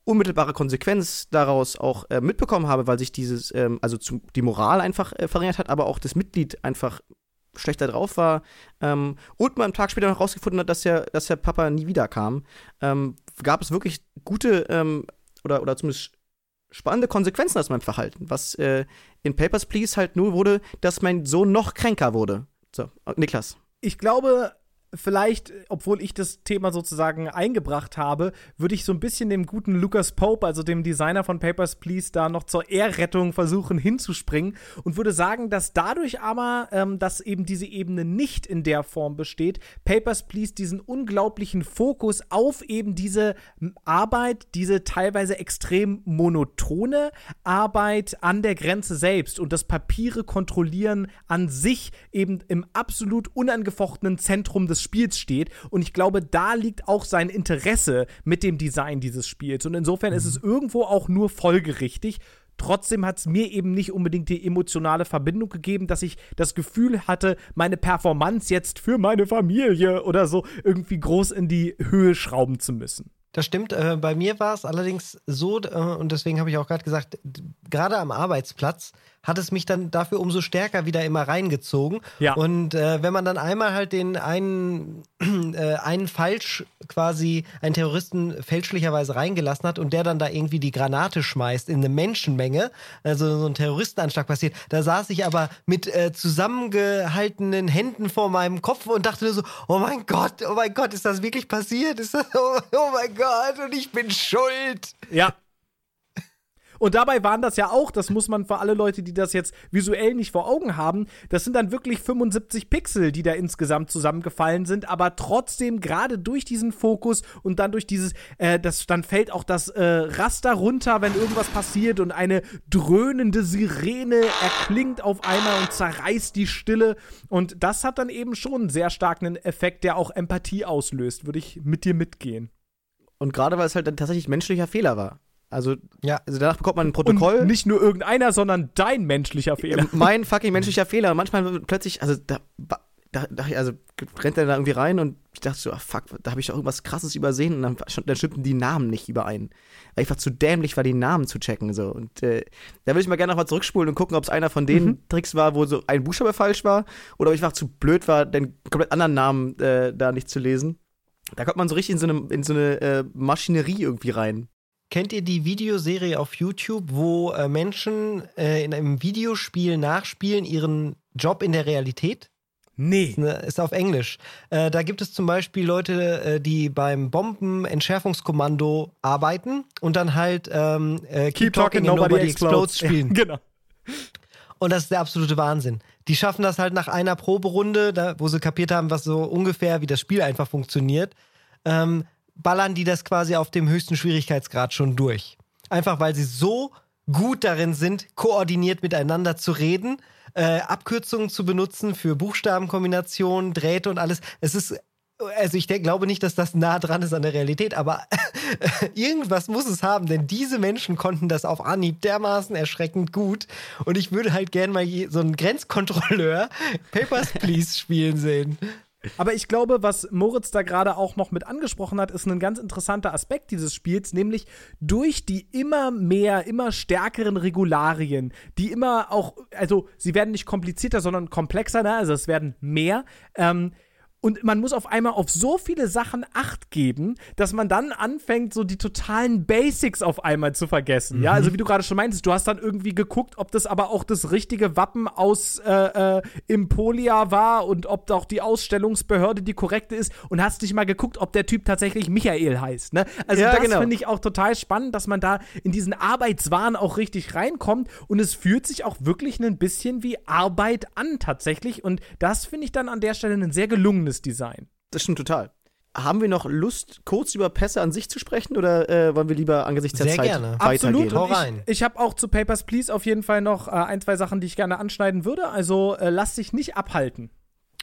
unmittelbare Konsequenz daraus auch äh, mitbekommen habe, weil sich dieses, ähm, also zu, die Moral einfach äh, verringert hat, aber auch das Mitglied einfach schlechter drauf war ähm, und man einen Tag später noch rausgefunden hat, dass der, dass der Papa nie wiederkam, ähm, gab es wirklich gute ähm, oder, oder zumindest spannende Konsequenzen aus meinem Verhalten, was äh, in Papers, Please halt nur wurde, dass mein Sohn noch kränker wurde. So, Niklas. Ich glaube, vielleicht, obwohl ich das Thema sozusagen eingebracht habe, würde ich so ein bisschen dem guten Lucas Pope, also dem Designer von Papers, Please, da noch zur Ehrrettung versuchen hinzuspringen und würde sagen, dass dadurch aber, ähm, dass eben diese Ebene nicht in der Form besteht, Papers, Please diesen unglaublichen Fokus auf eben diese Arbeit, diese teilweise extrem monotone Arbeit an der Grenze selbst und das Papiere kontrollieren an sich eben im absolut unangefochtenen Zentrum des des Spiels steht. Und ich glaube, da liegt auch sein Interesse mit dem Design dieses Spiels. Und insofern mhm. ist es irgendwo auch nur folgerichtig. Trotzdem hat es mir eben nicht unbedingt die emotionale Verbindung gegeben, dass ich das Gefühl hatte, meine Performance jetzt für meine Familie oder so irgendwie groß in die Höhe schrauben zu müssen. Das stimmt. Äh, bei mir war es allerdings so, äh, und deswegen habe ich auch gerade gesagt, gerade am Arbeitsplatz hat es mich dann dafür umso stärker wieder immer reingezogen. Ja. Und äh, wenn man dann einmal halt den einen, <clears throat> äh, einen falsch quasi, einen Terroristen fälschlicherweise reingelassen hat und der dann da irgendwie die Granate schmeißt in eine Menschenmenge, also so ein Terroristenanschlag passiert, da saß ich aber mit äh, zusammengehaltenen Händen vor meinem Kopf und dachte so, oh mein Gott, oh mein Gott, ist das wirklich passiert? Ist das, <laughs> oh, oh mein Gott, und ich bin schuld. Ja, und dabei waren das ja auch, das muss man für alle Leute, die das jetzt visuell nicht vor Augen haben, das sind dann wirklich 75 Pixel, die da insgesamt zusammengefallen sind, aber trotzdem gerade durch diesen Fokus und dann durch dieses, äh, das, dann fällt auch das äh, Raster runter, wenn irgendwas passiert und eine dröhnende Sirene erklingt auf einmal und zerreißt die Stille. Und das hat dann eben schon einen sehr starken Effekt, der auch Empathie auslöst, würde ich mit dir mitgehen. Und gerade weil es halt dann tatsächlich menschlicher Fehler war. Also, ja. also danach bekommt man ein Protokoll. Und nicht nur irgendeiner, sondern dein menschlicher Fehler. Äh, mein fucking <laughs> menschlicher Fehler. Und manchmal plötzlich, also da, da, da also rennt er da irgendwie rein und ich dachte so, ach fuck, da habe ich doch irgendwas krasses übersehen und dann, dann stimmten die Namen nicht überein. Weil ich einfach zu dämlich war, die Namen zu checken. So. Und äh, da würde ich mal gerne nochmal zurückspulen und gucken, ob es einer von den mhm. Tricks war, wo so ein Buchstabe falsch war oder ob ich einfach zu blöd war, den komplett anderen Namen äh, da nicht zu lesen. Da kommt man so richtig in so eine, in so eine äh, Maschinerie irgendwie rein. Kennt ihr die Videoserie auf YouTube, wo äh, Menschen äh, in einem Videospiel nachspielen ihren Job in der Realität? Nee. Ist, eine, ist auf Englisch. Äh, da gibt es zum Beispiel Leute, äh, die beim Bombenentschärfungskommando arbeiten und dann halt ähm, äh, Keep, Keep Talking, Talking Nobody, Nobody Explodes, explodes <laughs> spielen. Ja, genau. Und das ist der absolute Wahnsinn. Die schaffen das halt nach einer Proberunde, da, wo sie kapiert haben, was so ungefähr, wie das Spiel einfach funktioniert, ähm, ballern die das quasi auf dem höchsten Schwierigkeitsgrad schon durch. Einfach weil sie so gut darin sind, koordiniert miteinander zu reden, äh, Abkürzungen zu benutzen für Buchstabenkombinationen, Drähte und alles. Es ist also ich denk, glaube nicht, dass das nah dran ist an der Realität, aber <laughs> irgendwas muss es haben, denn diese Menschen konnten das auf Anhieb dermaßen erschreckend gut. Und ich würde halt gern mal so einen Grenzkontrolleur Papers, Please spielen sehen. Aber ich glaube, was Moritz da gerade auch noch mit angesprochen hat, ist ein ganz interessanter Aspekt dieses Spiels, nämlich durch die immer mehr, immer stärkeren Regularien, die immer auch, also sie werden nicht komplizierter, sondern komplexer, ne? also es werden mehr. Ähm, und man muss auf einmal auf so viele Sachen Acht geben, dass man dann anfängt, so die totalen Basics auf einmal zu vergessen. Mhm. Ja, also wie du gerade schon meintest, du hast dann irgendwie geguckt, ob das aber auch das richtige Wappen aus äh, äh, Impolia war und ob auch die Ausstellungsbehörde die korrekte ist und hast dich mal geguckt, ob der Typ tatsächlich Michael heißt. Ne? Also ja, das genau. finde ich auch total spannend, dass man da in diesen Arbeitswahn auch richtig reinkommt und es fühlt sich auch wirklich ein bisschen wie Arbeit an tatsächlich und das finde ich dann an der Stelle ein sehr gelungenes gelungenes Design. Das stimmt total. Haben wir noch Lust, kurz über Pässe an sich zu sprechen oder äh, wollen wir lieber angesichts der Sehr Zeit gerne. weitergehen? Absolut, rein. Ich, ich habe auch zu Papers, Please auf jeden Fall noch äh, ein, zwei Sachen, die ich gerne anschneiden würde. Also äh, lass dich nicht abhalten.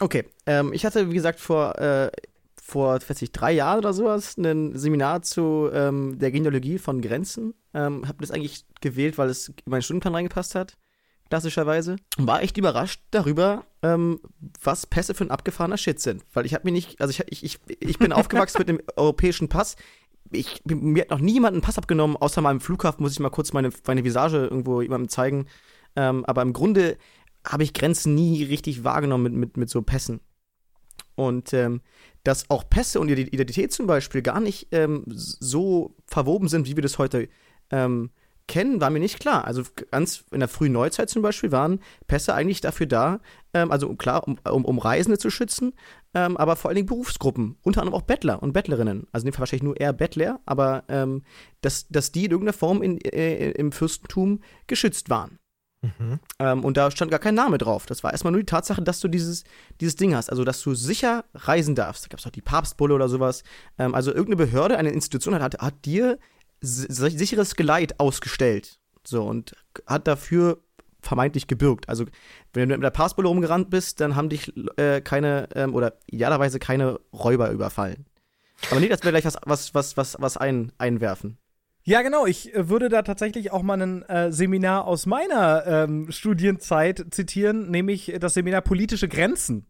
Okay, ähm, ich hatte, wie gesagt, vor, äh, vor weiß ich, drei Jahren oder sowas ein Seminar zu ähm, der Genealogie von Grenzen. Ähm, habe das eigentlich gewählt, weil es in meinen Stundenplan reingepasst hat klassischerweise. War echt überrascht darüber, ähm, was Pässe für ein abgefahrener Shit sind. Weil ich habe mir nicht, also ich, ich, ich, bin aufgewachsen <laughs> mit dem europäischen Pass. Ich, mir hat noch nie jemand einen Pass abgenommen, außer im Flughafen muss ich mal kurz meine, meine Visage irgendwo jemandem zeigen. Ähm, aber im Grunde habe ich Grenzen nie richtig wahrgenommen mit, mit, mit so Pässen. Und ähm, dass auch Pässe und Identität zum Beispiel gar nicht ähm, so verwoben sind, wie wir das heute ähm, kennen, war mir nicht klar. Also ganz in der frühen Neuzeit zum Beispiel waren Pässe eigentlich dafür da, ähm, also klar, um, um, um, Reisende zu schützen, ähm, aber vor allen Dingen Berufsgruppen, unter anderem auch Bettler und Bettlerinnen. Also in dem Fall wahrscheinlich nur eher Bettler, aber ähm, dass, dass die in irgendeiner Form in, äh, im Fürstentum geschützt waren. Mhm. Ähm, und da stand gar kein Name drauf. Das war erstmal nur die Tatsache, dass du dieses, dieses Ding hast, also dass du sicher reisen darfst. Da gab es auch die Papstbulle oder sowas. Ähm, also irgendeine Behörde, eine Institution hat, hat dir sicheres Geleit ausgestellt. So, und hat dafür vermeintlich gebürgt. Also, wenn du mit der Passbulle rumgerannt bist, dann haben dich äh, keine, ähm, oder idealerweise keine Räuber überfallen. Aber nicht, dass wir gleich was, was, was, was, was ein, einwerfen. Ja, genau. Ich äh, würde da tatsächlich auch mal ein äh, Seminar aus meiner ähm, Studienzeit zitieren, nämlich das Seminar Politische Grenzen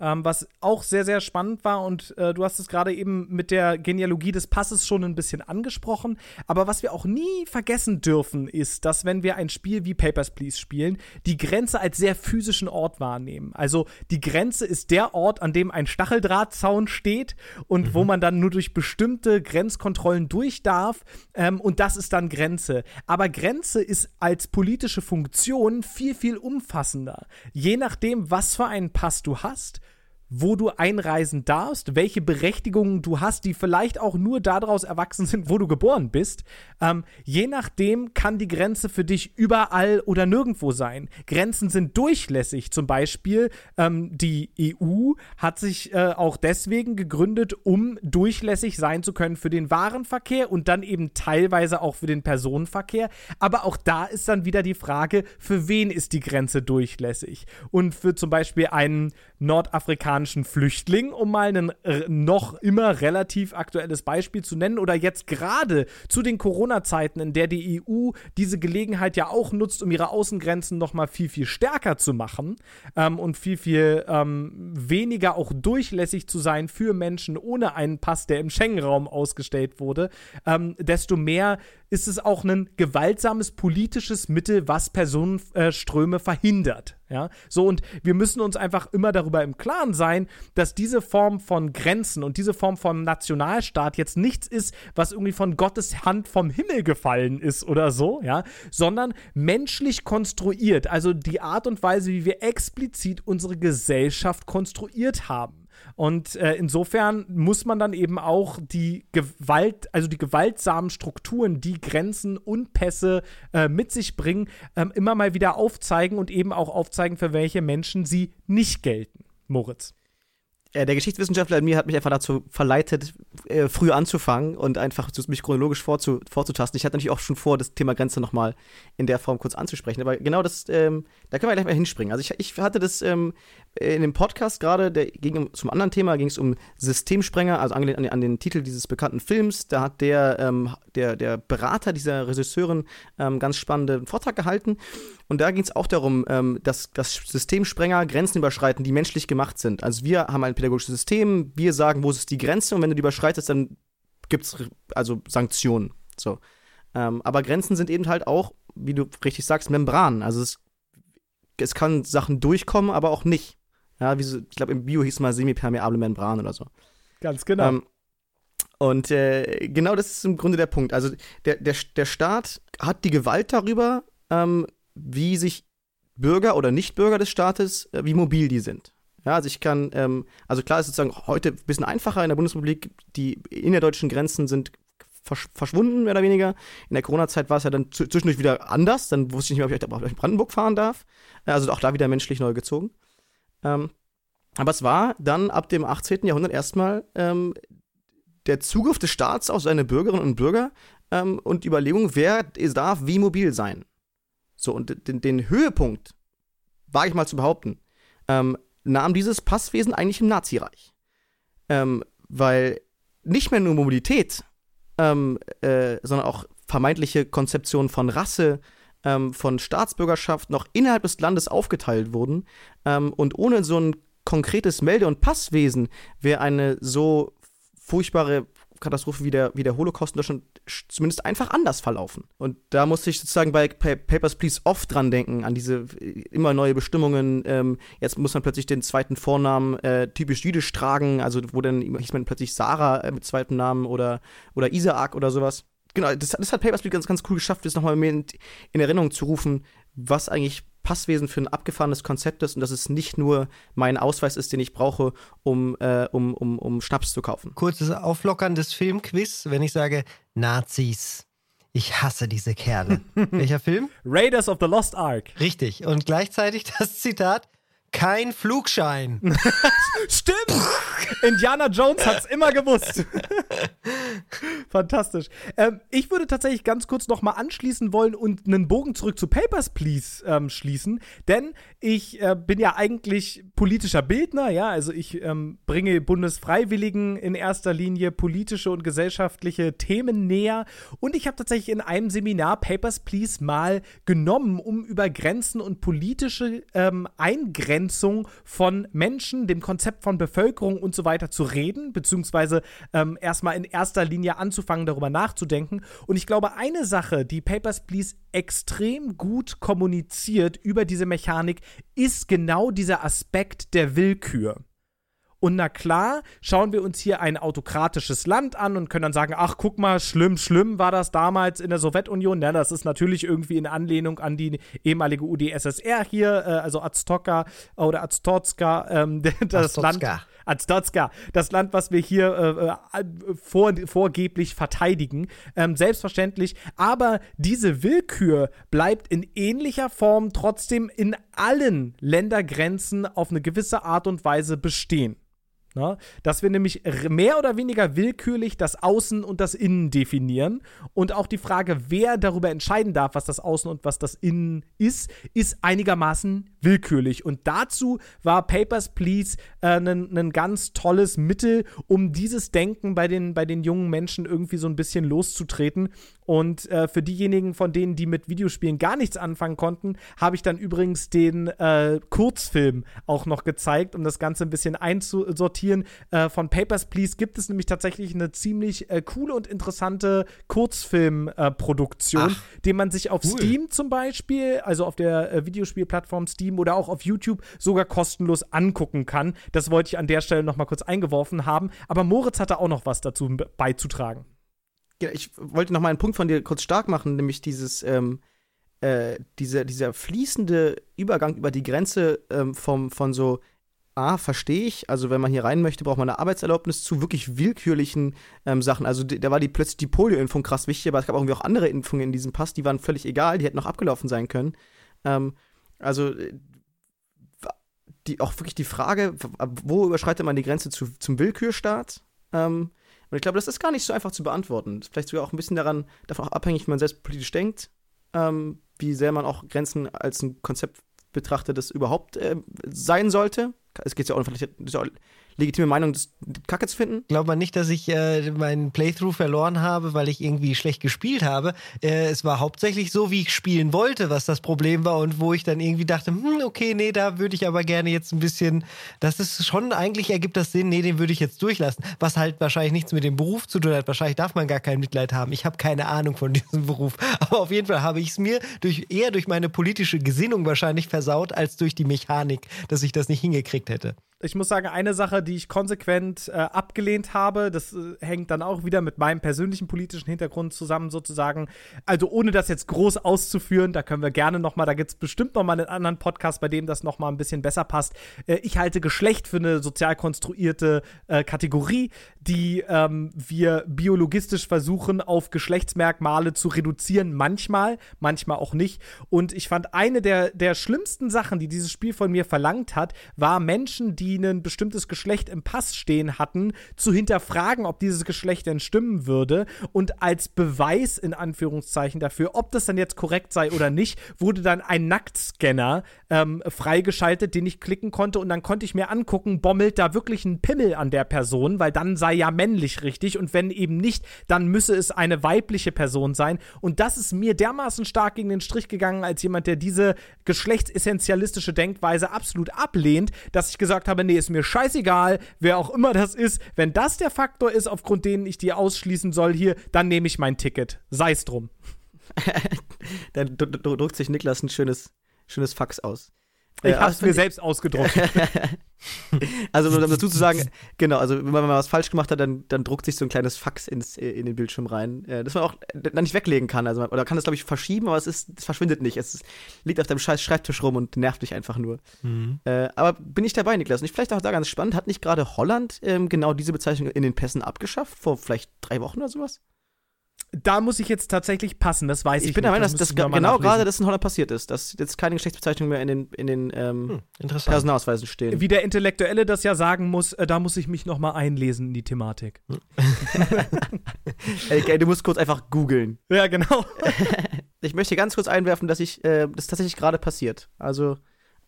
ähm, was auch sehr, sehr spannend war. Und äh, du hast es gerade eben mit der Genealogie des Passes schon ein bisschen angesprochen. Aber was wir auch nie vergessen dürfen, ist, dass wenn wir ein Spiel wie Papers, Please spielen, die Grenze als sehr physischen Ort wahrnehmen. Also die Grenze ist der Ort, an dem ein Stacheldrahtzaun steht und mhm. wo man dann nur durch bestimmte Grenzkontrollen durch darf. Ähm, und das ist dann Grenze. Aber Grenze ist als politische Funktion viel, viel umfassender. Je nachdem, was für einen Pass du hast, wo du einreisen darfst, welche Berechtigungen du hast, die vielleicht auch nur daraus erwachsen sind, wo du geboren bist. Ähm, je nachdem kann die Grenze für dich überall oder nirgendwo sein. Grenzen sind durchlässig. Zum Beispiel ähm, die EU hat sich äh, auch deswegen gegründet, um durchlässig sein zu können für den Warenverkehr und dann eben teilweise auch für den Personenverkehr. Aber auch da ist dann wieder die Frage, für wen ist die Grenze durchlässig? Und für zum Beispiel einen nordafrikanischen Flüchtling, um mal ein äh, noch immer relativ aktuelles Beispiel zu nennen, oder jetzt gerade zu den Corona-Zeiten, in der die EU diese Gelegenheit ja auch nutzt, um ihre Außengrenzen noch mal viel, viel stärker zu machen ähm, und viel, viel ähm, weniger auch durchlässig zu sein für Menschen ohne einen Pass, der im Schengen-Raum ausgestellt wurde, ähm, desto mehr ist es auch ein gewaltsames politisches Mittel, was Personenströme verhindert. Ja, so und wir müssen uns einfach immer darüber im Klaren sein, dass diese Form von Grenzen und diese Form von Nationalstaat jetzt nichts ist, was irgendwie von Gottes Hand vom Himmel gefallen ist oder so, ja, sondern menschlich konstruiert, also die Art und Weise, wie wir explizit unsere Gesellschaft konstruiert haben. Und äh, insofern muss man dann eben auch die Gewalt, also die gewaltsamen Strukturen, die Grenzen und Pässe äh, mit sich bringen, ähm, immer mal wieder aufzeigen und eben auch aufzeigen, für welche Menschen sie nicht gelten. Moritz. Äh, der Geschichtswissenschaftler in mir hat mich einfach dazu verleitet, äh, früh anzufangen und einfach mich chronologisch vorzu, vorzutasten. Ich hatte natürlich auch schon vor, das Thema Grenze nochmal in der Form kurz anzusprechen. Aber genau das, ähm, da können wir gleich mal hinspringen. Also ich, ich hatte das ähm, in dem Podcast gerade, der ging zum anderen Thema, ging es um Systemsprenger, also angelehnt an, an, den Titel dieses bekannten Films. Da hat der, ähm, der, der Berater dieser Regisseurin ähm, ganz spannenden Vortrag gehalten. Und da ging es auch darum, ähm, dass, dass Systemsprenger Grenzen überschreiten, die menschlich gemacht sind. Also wir haben ein pädagogisches System, wir sagen, wo ist die Grenze und wenn du die überschreitest, dann gibt es also Sanktionen. So. Ähm, aber Grenzen sind eben halt auch, wie du richtig sagst, Membranen. Also es, es kann Sachen durchkommen, aber auch nicht. Ja, wie so, ich glaube, im Bio hieß es mal semipermeable Membran oder so. Ganz genau. Ähm, und äh, genau das ist im Grunde der Punkt. Also der, der, der Staat hat die Gewalt darüber, ähm, wie sich Bürger oder Nichtbürger des Staates, äh, wie mobil die sind. Ja, also ich kann, ähm, also klar ist sozusagen heute ein bisschen einfacher in der Bundesrepublik, die innerdeutschen Grenzen sind versch verschwunden, mehr oder weniger. In der Corona-Zeit war es ja dann zwischendurch wieder anders, dann wusste ich nicht mehr, ob ich auf Brandenburg fahren darf. Also auch da wieder menschlich neu gezogen. Ähm, aber es war dann ab dem 18. Jahrhundert erstmal ähm, der Zugriff des Staats auf seine Bürgerinnen und Bürger ähm, und die Überlegung, wer darf wie mobil sein. So, und den, den Höhepunkt, wage ich mal zu behaupten, ähm, nahm dieses Passwesen eigentlich im Nazireich. Ähm, weil nicht mehr nur Mobilität, ähm, äh, sondern auch vermeintliche Konzeptionen von Rasse, ähm, von Staatsbürgerschaft noch innerhalb des Landes aufgeteilt wurden. Ähm, und ohne so ein konkretes Melde- und Passwesen wäre eine so furchtbare Katastrophe wie der, wie der Holocaust in Deutschland zumindest einfach anders verlaufen. Und da musste ich sozusagen bei, bei Papers, Please oft dran denken, an diese äh, immer neue Bestimmungen. Ähm, jetzt muss man plötzlich den zweiten Vornamen äh, typisch jüdisch tragen, also wo dann hieß man plötzlich Sarah äh, mit zweitem Namen oder, oder Isaac oder sowas. Genau, das, das hat Papers, Please ganz, ganz cool geschafft, das nochmal mehr in, in Erinnerung zu rufen, was eigentlich Passwesen für ein abgefahrenes Konzept ist und dass es nicht nur mein Ausweis ist, den ich brauche, um, äh, um, um, um Schnaps zu kaufen. Kurzes Auflockern des Filmquiz, wenn ich sage Nazis. Ich hasse diese Kerle. <laughs> Welcher Film? Raiders of the Lost Ark. Richtig. Und gleichzeitig das Zitat: kein Flugschein. <laughs> Stimmt! Indiana Jones hat es immer gewusst. <laughs> Fantastisch. Ähm, ich würde tatsächlich ganz kurz noch mal anschließen wollen und einen Bogen zurück zu Papers, Please ähm, schließen. Denn ich äh, bin ja eigentlich politischer Bildner, ja, also ich ähm, bringe Bundesfreiwilligen in erster Linie politische und gesellschaftliche Themen näher. Und ich habe tatsächlich in einem Seminar Papers, Please mal genommen, um über Grenzen und politische ähm, Eingrenzen Abgrenzung von Menschen, dem Konzept von Bevölkerung und so weiter zu reden, beziehungsweise ähm, erstmal in erster Linie anzufangen, darüber nachzudenken. Und ich glaube, eine Sache, die Papers, Please extrem gut kommuniziert über diese Mechanik, ist genau dieser Aspekt der Willkür. Und na klar, schauen wir uns hier ein autokratisches Land an und können dann sagen, ach guck mal, schlimm, schlimm war das damals in der Sowjetunion. Ja, das ist natürlich irgendwie in Anlehnung an die ehemalige UdSSR hier, äh, also Aztoka oder Aztotska, ähm, <laughs> das Aztotska. Land. Aztotska, das Land, was wir hier äh, äh, vor, vorgeblich verteidigen. Ähm, selbstverständlich. Aber diese Willkür bleibt in ähnlicher Form trotzdem in allen Ländergrenzen auf eine gewisse Art und Weise bestehen. Ne? Dass wir nämlich mehr oder weniger willkürlich das Außen und das Innen definieren. Und auch die Frage, wer darüber entscheiden darf, was das Außen und was das Innen ist, ist einigermaßen willkürlich. Und dazu war Papers, Please ein äh, ganz tolles Mittel, um dieses Denken bei den, bei den jungen Menschen irgendwie so ein bisschen loszutreten. Und äh, für diejenigen von denen, die mit Videospielen gar nichts anfangen konnten, habe ich dann übrigens den äh, Kurzfilm auch noch gezeigt, um das Ganze ein bisschen einzusortieren zitieren. Äh, von Papers, Please gibt es nämlich tatsächlich eine ziemlich äh, coole und interessante Kurzfilmproduktion, äh, den man sich auf cool. Steam zum Beispiel, also auf der äh, Videospielplattform Steam oder auch auf YouTube sogar kostenlos angucken kann. Das wollte ich an der Stelle noch mal kurz eingeworfen haben. Aber Moritz hatte auch noch was dazu beizutragen. Ja, ich wollte noch mal einen Punkt von dir kurz stark machen, nämlich dieses ähm, äh, dieser, dieser fließende Übergang über die Grenze ähm, vom, von so A, verstehe ich. Also, wenn man hier rein möchte, braucht man eine Arbeitserlaubnis zu wirklich willkürlichen ähm, Sachen. Also, da war die plötzlich die Polio-Impfung krass wichtig, aber es gab irgendwie auch andere Impfungen in diesem Pass, die waren völlig egal, die hätten noch abgelaufen sein können. Ähm, also, äh, die, auch wirklich die Frage, wo überschreitet man die Grenze zu, zum Willkürstaat? Ähm, und ich glaube, das ist gar nicht so einfach zu beantworten. Das ist vielleicht sogar auch ein bisschen daran, davon auch abhängig, wie man selbst politisch denkt, ähm, wie sehr man auch Grenzen als ein Konzept betrachtet, das überhaupt äh, sein sollte. Es geht ja auch, vielleicht legitime Meinung, das Kacke zu finden? Glaubt man nicht, dass ich äh, meinen Playthrough verloren habe, weil ich irgendwie schlecht gespielt habe. Äh, es war hauptsächlich so, wie ich spielen wollte, was das Problem war und wo ich dann irgendwie dachte, hm, okay, nee, da würde ich aber gerne jetzt ein bisschen, das ist schon, eigentlich ergibt das Sinn, nee, den würde ich jetzt durchlassen. Was halt wahrscheinlich nichts mit dem Beruf zu tun hat. Wahrscheinlich darf man gar kein Mitleid haben. Ich habe keine Ahnung von <laughs> diesem Beruf. Aber auf jeden Fall habe ich es mir durch, eher durch meine politische Gesinnung wahrscheinlich versaut, als durch die Mechanik, dass ich das nicht hingekriegt hätte ich muss sagen, eine Sache, die ich konsequent äh, abgelehnt habe, das äh, hängt dann auch wieder mit meinem persönlichen politischen Hintergrund zusammen, sozusagen. Also ohne das jetzt groß auszuführen, da können wir gerne noch mal, da gibt es bestimmt noch mal einen anderen Podcast, bei dem das noch mal ein bisschen besser passt. Äh, ich halte Geschlecht für eine sozial konstruierte äh, Kategorie, die ähm, wir biologistisch versuchen, auf Geschlechtsmerkmale zu reduzieren, manchmal, manchmal auch nicht. Und ich fand, eine der, der schlimmsten Sachen, die dieses Spiel von mir verlangt hat, war Menschen, die die ein bestimmtes Geschlecht im Pass stehen hatten, zu hinterfragen, ob dieses Geschlecht denn stimmen würde. Und als Beweis in Anführungszeichen dafür, ob das dann jetzt korrekt sei oder nicht, wurde dann ein Nacktscanner ähm, freigeschaltet, den ich klicken konnte. Und dann konnte ich mir angucken, bommelt da wirklich ein Pimmel an der Person, weil dann sei ja männlich richtig. Und wenn eben nicht, dann müsse es eine weibliche Person sein. Und das ist mir dermaßen stark gegen den Strich gegangen, als jemand, der diese geschlechtsessentialistische Denkweise absolut ablehnt, dass ich gesagt habe, habe, nee, ist mir scheißegal, wer auch immer das ist. Wenn das der Faktor ist, aufgrund den ich die ausschließen soll hier, dann nehme ich mein Ticket. Sei es drum. <laughs> dann druckt sich Niklas ein schönes, schönes Fax aus. Ich äh, habe es mir selbst ausgedruckt. <laughs> also, um <laughs> dazu zu sagen, genau, also wenn man mal was falsch gemacht hat, dann, dann druckt sich so ein kleines Fax ins, äh, in den Bildschirm rein, äh, das man auch dann nicht weglegen kann. Also, oder kann das, glaube ich, verschieben, aber es, ist, es verschwindet nicht. Es ist, liegt auf deinem scheiß Schreibtisch rum und nervt dich einfach nur. Mhm. Äh, aber bin ich dabei, Niklas? Und ich vielleicht auch da ganz spannend, hat nicht gerade Holland ähm, genau diese Bezeichnung in den Pässen abgeschafft, vor vielleicht drei Wochen oder sowas? Da muss ich jetzt tatsächlich passen, das weiß ich. Ich bin der Meinung, dass das genau gerade das in Holland passiert ist, dass jetzt keine Geschlechtsbezeichnungen mehr in den, in den ähm, hm, Personalausweisen stehen. Wie der Intellektuelle das ja sagen muss, äh, da muss ich mich noch mal einlesen in die Thematik. Hm. <laughs> okay, du musst kurz einfach googeln. Ja, genau. <laughs> ich möchte ganz kurz einwerfen, dass ich äh, das tatsächlich gerade passiert. Also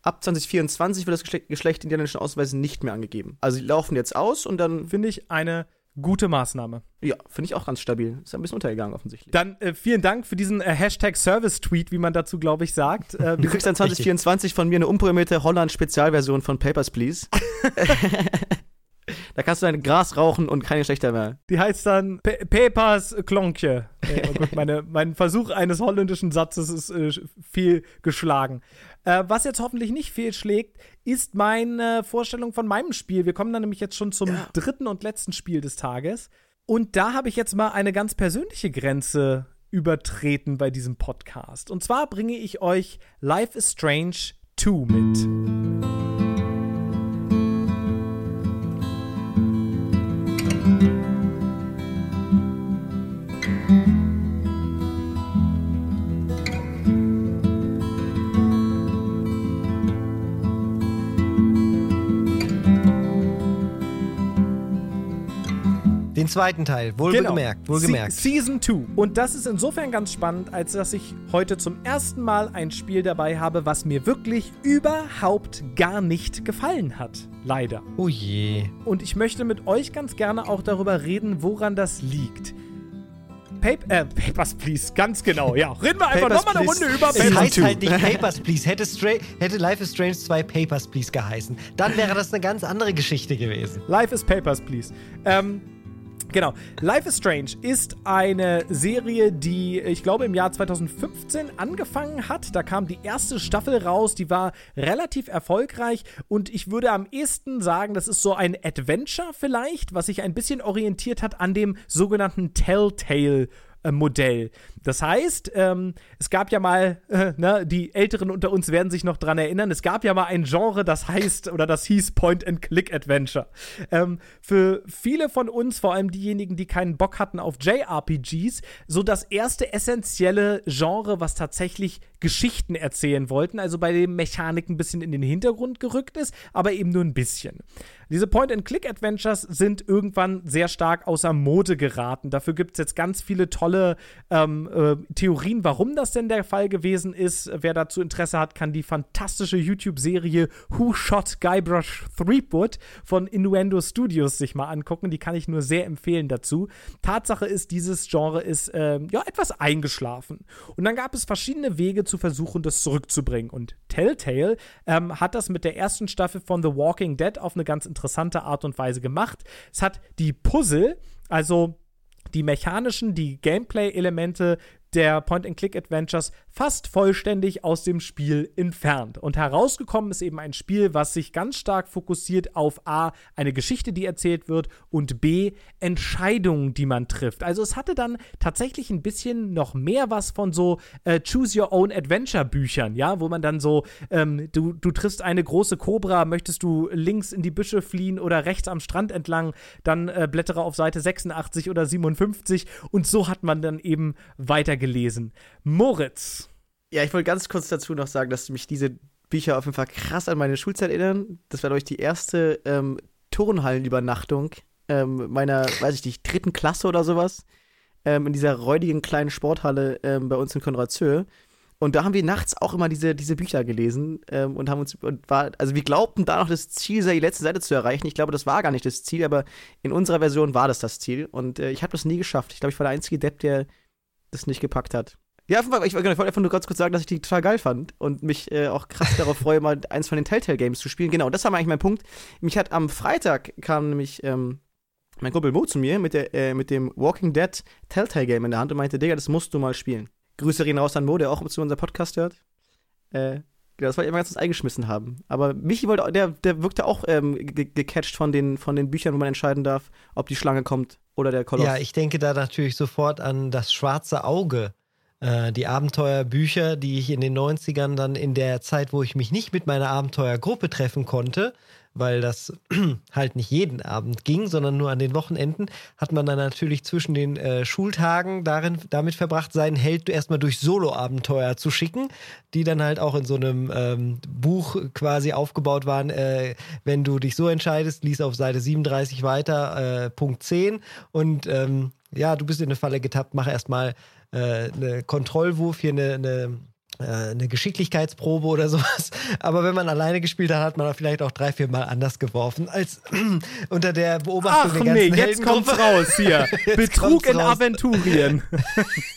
ab 2024 wird das Geschlecht, Geschlecht in niederländischen Ausweisen nicht mehr angegeben. Also die laufen jetzt aus und dann finde ich eine Gute Maßnahme. Ja, finde ich auch ganz stabil. Ist ein bisschen untergegangen offensichtlich. Dann äh, vielen Dank für diesen äh, Hashtag Service-Tweet, wie man dazu, glaube ich, sagt. Äh, du kriegst dann 2024 von mir eine unprogrammierte Holland-Spezialversion von Papers, Please. <laughs> da kannst du dein Gras rauchen und keine schlechter mehr. Die heißt dann P Papers Klonkje. Äh, oh Gott, meine, mein Versuch eines holländischen Satzes ist äh, viel geschlagen. Äh, was jetzt hoffentlich nicht fehlschlägt, ist meine Vorstellung von meinem Spiel. Wir kommen dann nämlich jetzt schon zum ja. dritten und letzten Spiel des Tages. Und da habe ich jetzt mal eine ganz persönliche Grenze übertreten bei diesem Podcast. Und zwar bringe ich euch Life is Strange 2 mit. Zweiten Teil, wohlgemerkt, genau. wohlgemerkt. Season 2. Und das ist insofern ganz spannend, als dass ich heute zum ersten Mal ein Spiel dabei habe, was mir wirklich überhaupt gar nicht gefallen hat. Leider. Oh je. Und ich möchte mit euch ganz gerne auch darüber reden, woran das liegt. Paper, äh, Papers, Please, ganz genau, ja. Reden wir einfach nochmal eine Runde über Papers, Es heißt halt nicht Papers, Please. Hätte, hätte Life is Strange 2 Papers, Please geheißen, dann wäre das eine ganz andere Geschichte gewesen. Life is Papers, Please. Ähm, Genau. Life is Strange ist eine Serie, die ich glaube im Jahr 2015 angefangen hat. Da kam die erste Staffel raus, die war relativ erfolgreich und ich würde am ehesten sagen, das ist so ein Adventure vielleicht, was sich ein bisschen orientiert hat an dem sogenannten Telltale Modell. Das heißt, ähm, es gab ja mal, äh, <laughs> ne, die Älteren unter uns werden sich noch dran erinnern, es gab ja mal ein Genre, das heißt oder das hieß Point-and-Click-Adventure. Ähm, für viele von uns, vor allem diejenigen, die keinen Bock hatten auf JRPGs, so das erste essentielle Genre, was tatsächlich Geschichten erzählen wollten, also bei dem Mechanik ein bisschen in den Hintergrund gerückt ist, aber eben nur ein bisschen. Diese Point-and-Click-Adventures sind irgendwann sehr stark außer Mode geraten. Dafür gibt es jetzt ganz viele tolle ähm, äh, Theorien, warum das denn der Fall gewesen ist. Wer dazu Interesse hat, kann die fantastische YouTube-Serie Who Shot Guybrush Threepwood von Innuendo Studios sich mal angucken. Die kann ich nur sehr empfehlen dazu. Tatsache ist, dieses Genre ist äh, ja etwas eingeschlafen. Und dann gab es verschiedene Wege zu versuchen, das zurückzubringen. Und Telltale ähm, hat das mit der ersten Staffel von The Walking Dead auf eine ganz interessante interessante Art und Weise gemacht. Es hat die Puzzle, also die mechanischen, die Gameplay-Elemente der Point-and-Click-Adventures fast vollständig aus dem Spiel entfernt. Und herausgekommen ist eben ein Spiel, was sich ganz stark fokussiert auf A, eine Geschichte, die erzählt wird, und B, Entscheidungen, die man trifft. Also es hatte dann tatsächlich ein bisschen noch mehr was von so äh, Choose Your Own Adventure Büchern, ja, wo man dann so, ähm, du, du triffst eine große Cobra, möchtest du links in die Büsche fliehen oder rechts am Strand entlang, dann äh, blättere auf Seite 86 oder 57 und so hat man dann eben weitergelesen. Moritz, ja, ich wollte ganz kurz dazu noch sagen, dass mich diese Bücher auf jeden Fall krass an meine Schulzeit erinnern. Das war, glaube ich, die erste ähm, Turnhallenübernachtung ähm, meiner, weiß ich nicht, dritten Klasse oder sowas. Ähm, in dieser räudigen kleinen Sporthalle ähm, bei uns in Konradshöhe. Und da haben wir nachts auch immer diese, diese Bücher gelesen ähm, und haben uns und war, also wir glaubten da noch das Ziel sei, die letzte Seite zu erreichen. Ich glaube, das war gar nicht das Ziel, aber in unserer Version war das das Ziel. Und äh, ich habe das nie geschafft. Ich glaube, ich war der einzige Depp, der das nicht gepackt hat. Ja, ich, ich wollte einfach nur ganz kurz sagen, dass ich die total geil fand und mich äh, auch krass darauf freue, mal eins von den Telltale-Games zu spielen. Genau, das war eigentlich mein Punkt. Mich hat am Freitag kam nämlich ähm, mein Kumpel Mo zu mir mit, der, äh, mit dem Walking Dead Telltale-Game in der Hand und meinte, Digga, das musst du mal spielen. Grüße gehen raus an Mo, der auch zu unserem Podcast hört. Äh, das wollte ich immer ganz eingeschmissen haben. Aber Michi wollte, der, der wirkte auch ähm, gecatcht von den, von den Büchern, wo man entscheiden darf, ob die Schlange kommt oder der Koloss. Ja, ich denke da natürlich sofort an das schwarze Auge äh, die Abenteuerbücher, die ich in den 90ern dann in der Zeit, wo ich mich nicht mit meiner Abenteuergruppe treffen konnte, weil das <clears throat> halt nicht jeden Abend ging, sondern nur an den Wochenenden, hat man dann natürlich zwischen den äh, Schultagen darin, damit verbracht, seinen Held erstmal durch Solo-Abenteuer zu schicken, die dann halt auch in so einem ähm, Buch quasi aufgebaut waren. Äh, wenn du dich so entscheidest, lies auf Seite 37 weiter, äh, Punkt 10 und ähm, ja, du bist in eine Falle getappt, mach erstmal äh, eine Kontrollwurf, hier eine, eine äh, eine Geschicklichkeitsprobe oder sowas. Aber wenn man alleine gespielt hat, hat man vielleicht auch drei, vier Mal anders geworfen als <clears throat> unter der Beobachtung Ach, der ganzen nee, jetzt kommt's raus hier. <laughs> Betrug in raus. Aventurien. <laughs>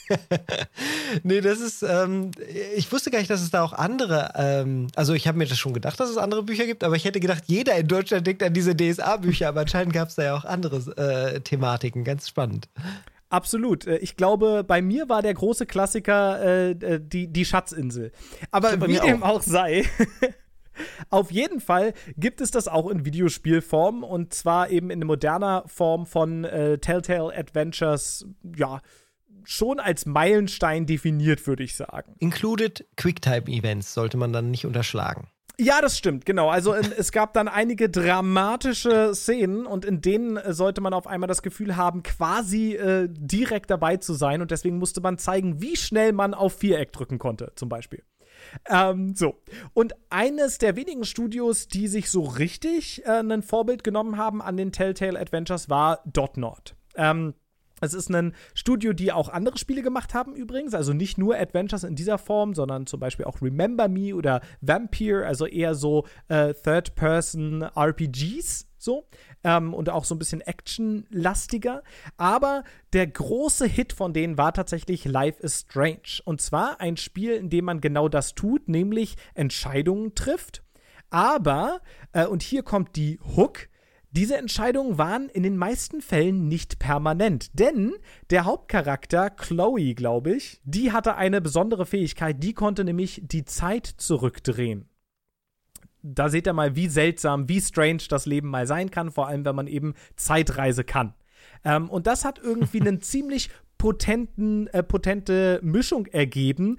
<laughs> nee, das ist, ähm, ich wusste gar nicht, dass es da auch andere, ähm, also ich habe mir das schon gedacht, dass es andere Bücher gibt, aber ich hätte gedacht, jeder in Deutschland denkt an diese DSA-Bücher, aber anscheinend gab es da ja auch andere äh, Thematiken. Ganz spannend. Absolut. Äh, ich glaube, bei mir war der große Klassiker äh, äh die, die Schatzinsel. Aber wie dem auch, auch sei. <laughs> Auf jeden Fall gibt es das auch in Videospielform und zwar eben in moderner Form von äh, Telltale Adventures, ja, schon als Meilenstein definiert, würde ich sagen. Included Quicktime-Events sollte man dann nicht unterschlagen. Ja, das stimmt, genau. Also in, es gab dann einige dramatische Szenen und in denen äh, sollte man auf einmal das Gefühl haben, quasi äh, direkt dabei zu sein und deswegen musste man zeigen, wie schnell man auf Viereck drücken konnte, zum Beispiel. Ähm, so. Und eines der wenigen Studios, die sich so richtig äh, ein Vorbild genommen haben an den Telltale Adventures, war Dot Nord. Ähm, es ist ein Studio, die auch andere Spiele gemacht haben übrigens, also nicht nur Adventures in dieser Form, sondern zum Beispiel auch Remember Me oder Vampire, also eher so äh, Third-Person-RPGs so ähm, und auch so ein bisschen actionlastiger. Aber der große Hit von denen war tatsächlich Life is Strange und zwar ein Spiel, in dem man genau das tut, nämlich Entscheidungen trifft. Aber, äh, und hier kommt die Hook, diese Entscheidungen waren in den meisten Fällen nicht permanent, denn der Hauptcharakter, Chloe, glaube ich, die hatte eine besondere Fähigkeit, die konnte nämlich die Zeit zurückdrehen. Da seht ihr mal, wie seltsam, wie strange das Leben mal sein kann, vor allem wenn man eben Zeitreise kann. Ähm, und das hat irgendwie <laughs> einen ziemlich potenten, äh, potente Mischung ergeben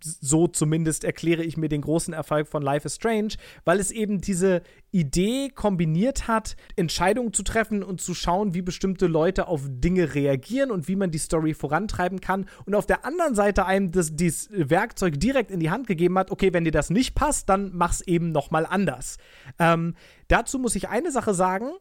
so zumindest erkläre ich mir den großen Erfolg von Life is Strange, weil es eben diese Idee kombiniert hat, Entscheidungen zu treffen und zu schauen, wie bestimmte Leute auf Dinge reagieren und wie man die Story vorantreiben kann. Und auf der anderen Seite einem das, dieses Werkzeug direkt in die Hand gegeben hat, okay, wenn dir das nicht passt, dann mach's eben nochmal anders. Ähm, dazu muss ich eine Sache sagen,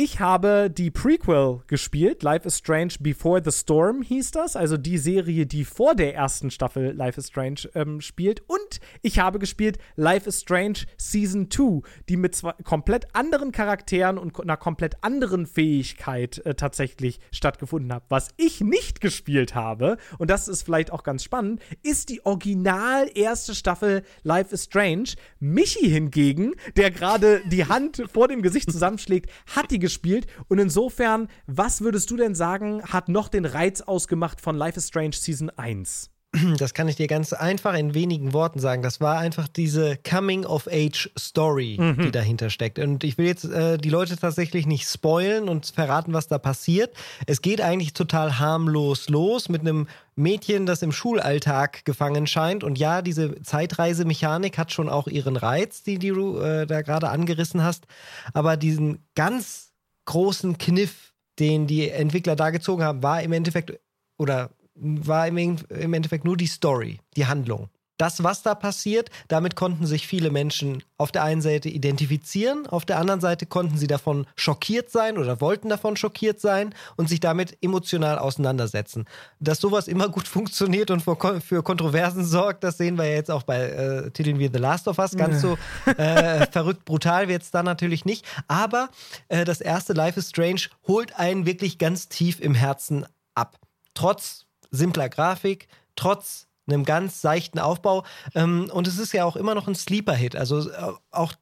ich habe die Prequel gespielt, Life is Strange Before the Storm hieß das, also die Serie, die vor der ersten Staffel Life is Strange ähm, spielt. Und ich habe gespielt Life is Strange Season 2, die mit zwei komplett anderen Charakteren und einer komplett anderen Fähigkeit äh, tatsächlich stattgefunden hat. Was ich nicht gespielt habe, und das ist vielleicht auch ganz spannend, ist die original erste Staffel Life is Strange. Michi hingegen, der gerade die Hand vor dem Gesicht zusammenschlägt, hat die gespielt. Und insofern, was würdest du denn sagen, hat noch den Reiz ausgemacht von Life is Strange Season 1? Das kann ich dir ganz einfach in wenigen Worten sagen. Das war einfach diese Coming-of-Age-Story, mhm. die dahinter steckt. Und ich will jetzt äh, die Leute tatsächlich nicht spoilen und verraten, was da passiert. Es geht eigentlich total harmlos los mit einem Mädchen, das im Schulalltag gefangen scheint. Und ja, diese Zeitreisemechanik hat schon auch ihren Reiz, die, die du äh, da gerade angerissen hast. Aber diesen ganz großen Kniff, den die Entwickler da gezogen haben, war im Endeffekt oder war im, im Endeffekt nur die Story, die Handlung das, was da passiert, damit konnten sich viele Menschen auf der einen Seite identifizieren, auf der anderen Seite konnten sie davon schockiert sein oder wollten davon schockiert sein und sich damit emotional auseinandersetzen. Dass sowas immer gut <laughs> funktioniert und für Kontroversen sorgt, das sehen wir ja jetzt auch bei äh, Titeln wie The Last of Us. Ganz so äh, <laughs> verrückt brutal wird es da natürlich nicht. Aber äh, das erste Life is Strange holt einen wirklich ganz tief im Herzen ab. Trotz simpler Grafik, trotz einem ganz seichten Aufbau. Ähm, und es ist ja auch immer noch ein Sleeper-Hit. Also äh, auch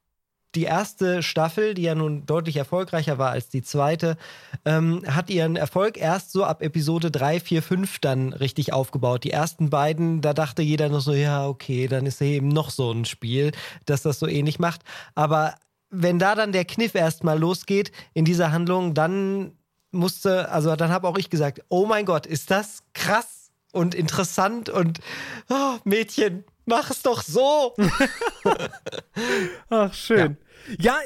die erste Staffel, die ja nun deutlich erfolgreicher war als die zweite, ähm, hat ihren Erfolg erst so ab Episode 3, 4, 5 dann richtig aufgebaut. Die ersten beiden, da dachte jeder noch so, ja, okay, dann ist eben noch so ein Spiel, dass das so ähnlich macht. Aber wenn da dann der Kniff erstmal losgeht in dieser Handlung, dann musste, also dann habe auch ich gesagt, oh mein Gott, ist das krass und interessant und oh, Mädchen, mach es doch so. <laughs> Ach, schön. Ja,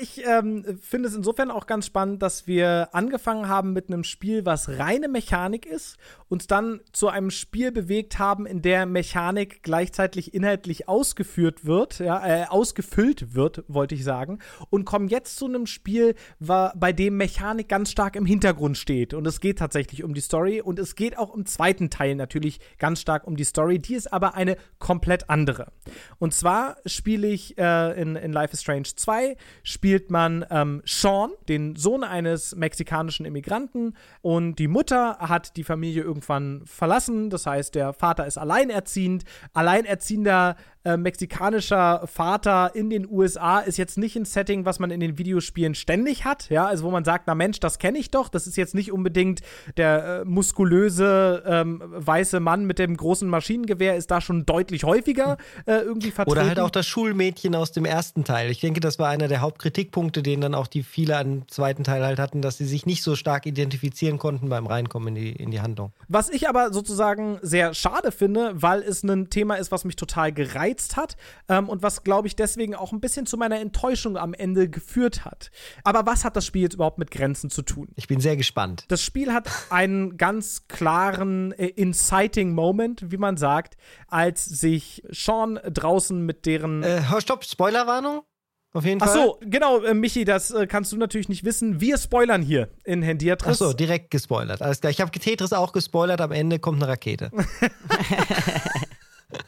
ich ähm, finde es insofern auch ganz spannend, dass wir angefangen haben mit einem Spiel, was reine Mechanik ist, uns dann zu einem Spiel bewegt haben, in der Mechanik gleichzeitig inhaltlich ausgeführt wird, ja, äh, ausgefüllt wird, wollte ich sagen, und kommen jetzt zu einem Spiel, bei dem Mechanik ganz stark im Hintergrund steht. Und es geht tatsächlich um die Story und es geht auch im zweiten Teil natürlich ganz stark um die Story. Die ist aber eine komplett andere. Und zwar spiele ich äh, in, in Life is Strange 2 spielt man ähm, Sean, den Sohn eines mexikanischen Immigranten. Und die Mutter hat die Familie irgendwann verlassen. Das heißt, der Vater ist alleinerziehend. Alleinerziehender äh, mexikanischer Vater in den USA ist jetzt nicht ein Setting, was man in den Videospielen ständig hat. Ja, also wo man sagt, na Mensch, das kenne ich doch. Das ist jetzt nicht unbedingt der äh, muskulöse ähm, weiße Mann mit dem großen Maschinengewehr, ist da schon deutlich häufiger äh, irgendwie vertreten. Oder halt auch das Schulmädchen aus dem ersten Teil. Ich denke, das war einer der Hauptkritikpunkte, den dann auch die viele am zweiten Teil halt hatten, dass sie sich nicht so stark identifizieren konnten beim Reinkommen in die, in die Handlung. Was ich aber sozusagen sehr schade finde, weil es ein Thema ist, was mich total gereizt gereizt hat ähm, und was, glaube ich, deswegen auch ein bisschen zu meiner Enttäuschung am Ende geführt hat. Aber was hat das Spiel jetzt überhaupt mit Grenzen zu tun? Ich bin sehr gespannt. Das Spiel hat einen ganz klaren äh, inciting Moment, wie man sagt, als sich Sean draußen mit deren. Äh, stopp, Spoilerwarnung? Auf jeden Ach Fall. Ach so, genau, äh, Michi, das äh, kannst du natürlich nicht wissen. Wir spoilern hier in Hendiatris. Ach so, direkt gespoilert. Alles klar. Ich habe Tetris auch gespoilert. Am Ende kommt eine Rakete. <laughs> <laughs>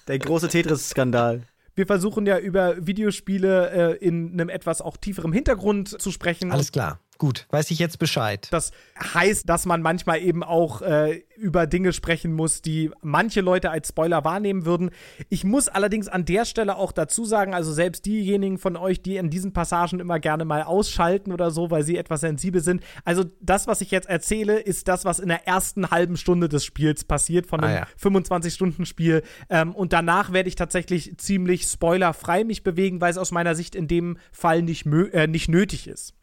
Der große Tetris-Skandal. Wir versuchen ja über Videospiele äh, in einem etwas auch tieferem Hintergrund zu sprechen. Alles klar. Gut, weiß ich jetzt Bescheid. Das heißt, dass man manchmal eben auch äh, über Dinge sprechen muss, die manche Leute als Spoiler wahrnehmen würden. Ich muss allerdings an der Stelle auch dazu sagen, also selbst diejenigen von euch, die in diesen Passagen immer gerne mal ausschalten oder so, weil sie etwas sensibel sind. Also das, was ich jetzt erzähle, ist das, was in der ersten halben Stunde des Spiels passiert, von einem ah, ja. 25-Stunden-Spiel. Ähm, und danach werde ich tatsächlich ziemlich spoilerfrei mich bewegen, weil es aus meiner Sicht in dem Fall nicht, äh, nicht nötig ist.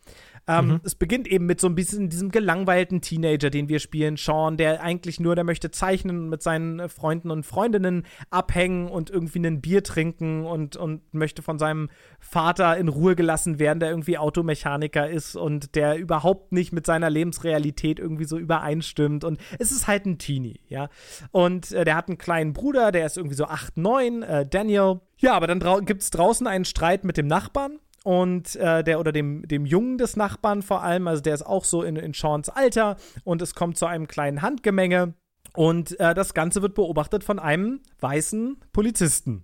Ähm, mhm. Es beginnt eben mit so ein bisschen diesem gelangweilten Teenager, den wir spielen, Sean, der eigentlich nur, der möchte zeichnen und mit seinen Freunden und Freundinnen abhängen und irgendwie ein Bier trinken und, und möchte von seinem Vater in Ruhe gelassen werden, der irgendwie Automechaniker ist und der überhaupt nicht mit seiner Lebensrealität irgendwie so übereinstimmt. Und es ist halt ein Teenie, ja. Und äh, der hat einen kleinen Bruder, der ist irgendwie so 8, 9, äh, Daniel. Ja, aber dann drau gibt es draußen einen Streit mit dem Nachbarn und äh, der oder dem, dem Jungen des Nachbarn vor allem, also der ist auch so in, in Seans Alter und es kommt zu einem kleinen Handgemenge und äh, das Ganze wird beobachtet von einem weißen Polizisten.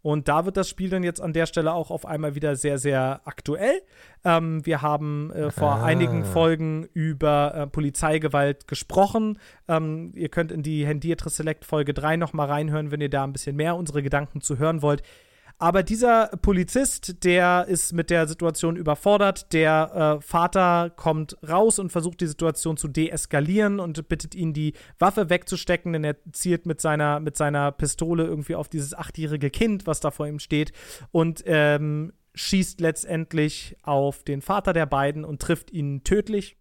Und da wird das Spiel dann jetzt an der Stelle auch auf einmal wieder sehr, sehr aktuell. Ähm, wir haben äh, vor ah. einigen Folgen über äh, Polizeigewalt gesprochen. Ähm, ihr könnt in die Hendiatre Select Folge 3 nochmal reinhören, wenn ihr da ein bisschen mehr unsere Gedanken zu hören wollt. Aber dieser Polizist, der ist mit der Situation überfordert. Der äh, Vater kommt raus und versucht die Situation zu deeskalieren und bittet ihn, die Waffe wegzustecken, denn er zielt mit seiner, mit seiner Pistole irgendwie auf dieses achtjährige Kind, was da vor ihm steht, und ähm, schießt letztendlich auf den Vater der beiden und trifft ihn tödlich.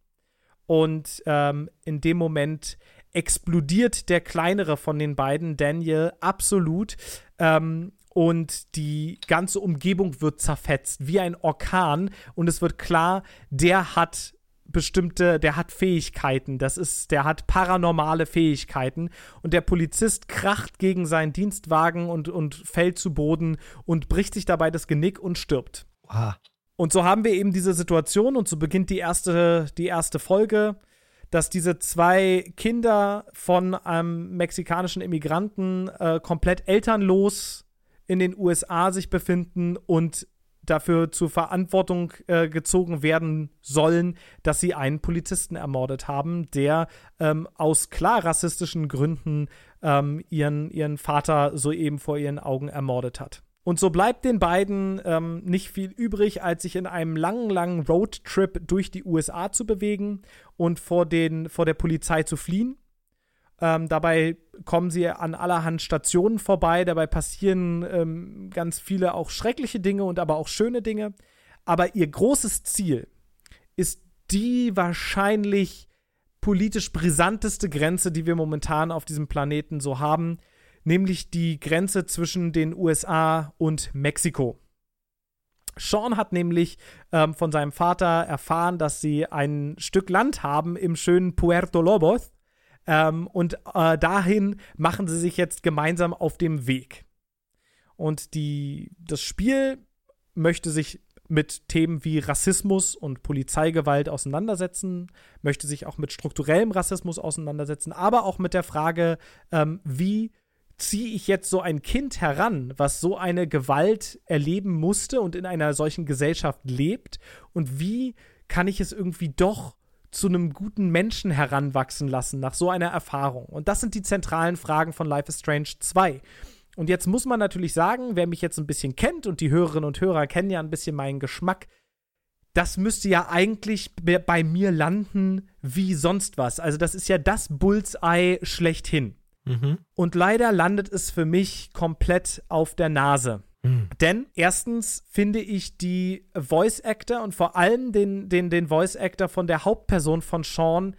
Und ähm, in dem Moment explodiert der kleinere von den beiden, Daniel, absolut. Ähm, und die ganze Umgebung wird zerfetzt wie ein Orkan und es wird klar, der hat bestimmte, der hat Fähigkeiten, das ist, der hat paranormale Fähigkeiten und der Polizist kracht gegen seinen Dienstwagen und, und fällt zu Boden und bricht sich dabei das Genick und stirbt. Wow. Und so haben wir eben diese Situation und so beginnt die erste, die erste Folge, dass diese zwei Kinder von einem mexikanischen Immigranten äh, komplett elternlos in den USA sich befinden und dafür zur Verantwortung äh, gezogen werden sollen, dass sie einen Polizisten ermordet haben, der ähm, aus klar rassistischen Gründen ähm, ihren, ihren Vater soeben vor ihren Augen ermordet hat. Und so bleibt den beiden ähm, nicht viel übrig, als sich in einem langen, langen Roadtrip durch die USA zu bewegen und vor, den, vor der Polizei zu fliehen. Ähm, dabei kommen sie an allerhand Stationen vorbei. Dabei passieren ähm, ganz viele auch schreckliche Dinge und aber auch schöne Dinge. Aber ihr großes Ziel ist die wahrscheinlich politisch brisanteste Grenze, die wir momentan auf diesem Planeten so haben, nämlich die Grenze zwischen den USA und Mexiko. Sean hat nämlich ähm, von seinem Vater erfahren, dass sie ein Stück Land haben im schönen Puerto Lobos ähm, und äh, dahin machen sie sich jetzt gemeinsam auf dem Weg. Und die, das Spiel möchte sich mit Themen wie Rassismus und Polizeigewalt auseinandersetzen, möchte sich auch mit strukturellem Rassismus auseinandersetzen, aber auch mit der Frage, ähm, wie ziehe ich jetzt so ein Kind heran, was so eine Gewalt erleben musste und in einer solchen Gesellschaft lebt und wie kann ich es irgendwie doch zu einem guten Menschen heranwachsen lassen nach so einer Erfahrung? Und das sind die zentralen Fragen von Life is Strange 2. Und jetzt muss man natürlich sagen, wer mich jetzt ein bisschen kennt und die Hörerinnen und Hörer kennen ja ein bisschen meinen Geschmack, das müsste ja eigentlich bei mir landen wie sonst was. Also das ist ja das Bullseye schlechthin. Mhm. Und leider landet es für mich komplett auf der Nase. Mhm. Denn erstens finde ich die Voice Actor und vor allem den, den, den Voice Actor von der Hauptperson von Sean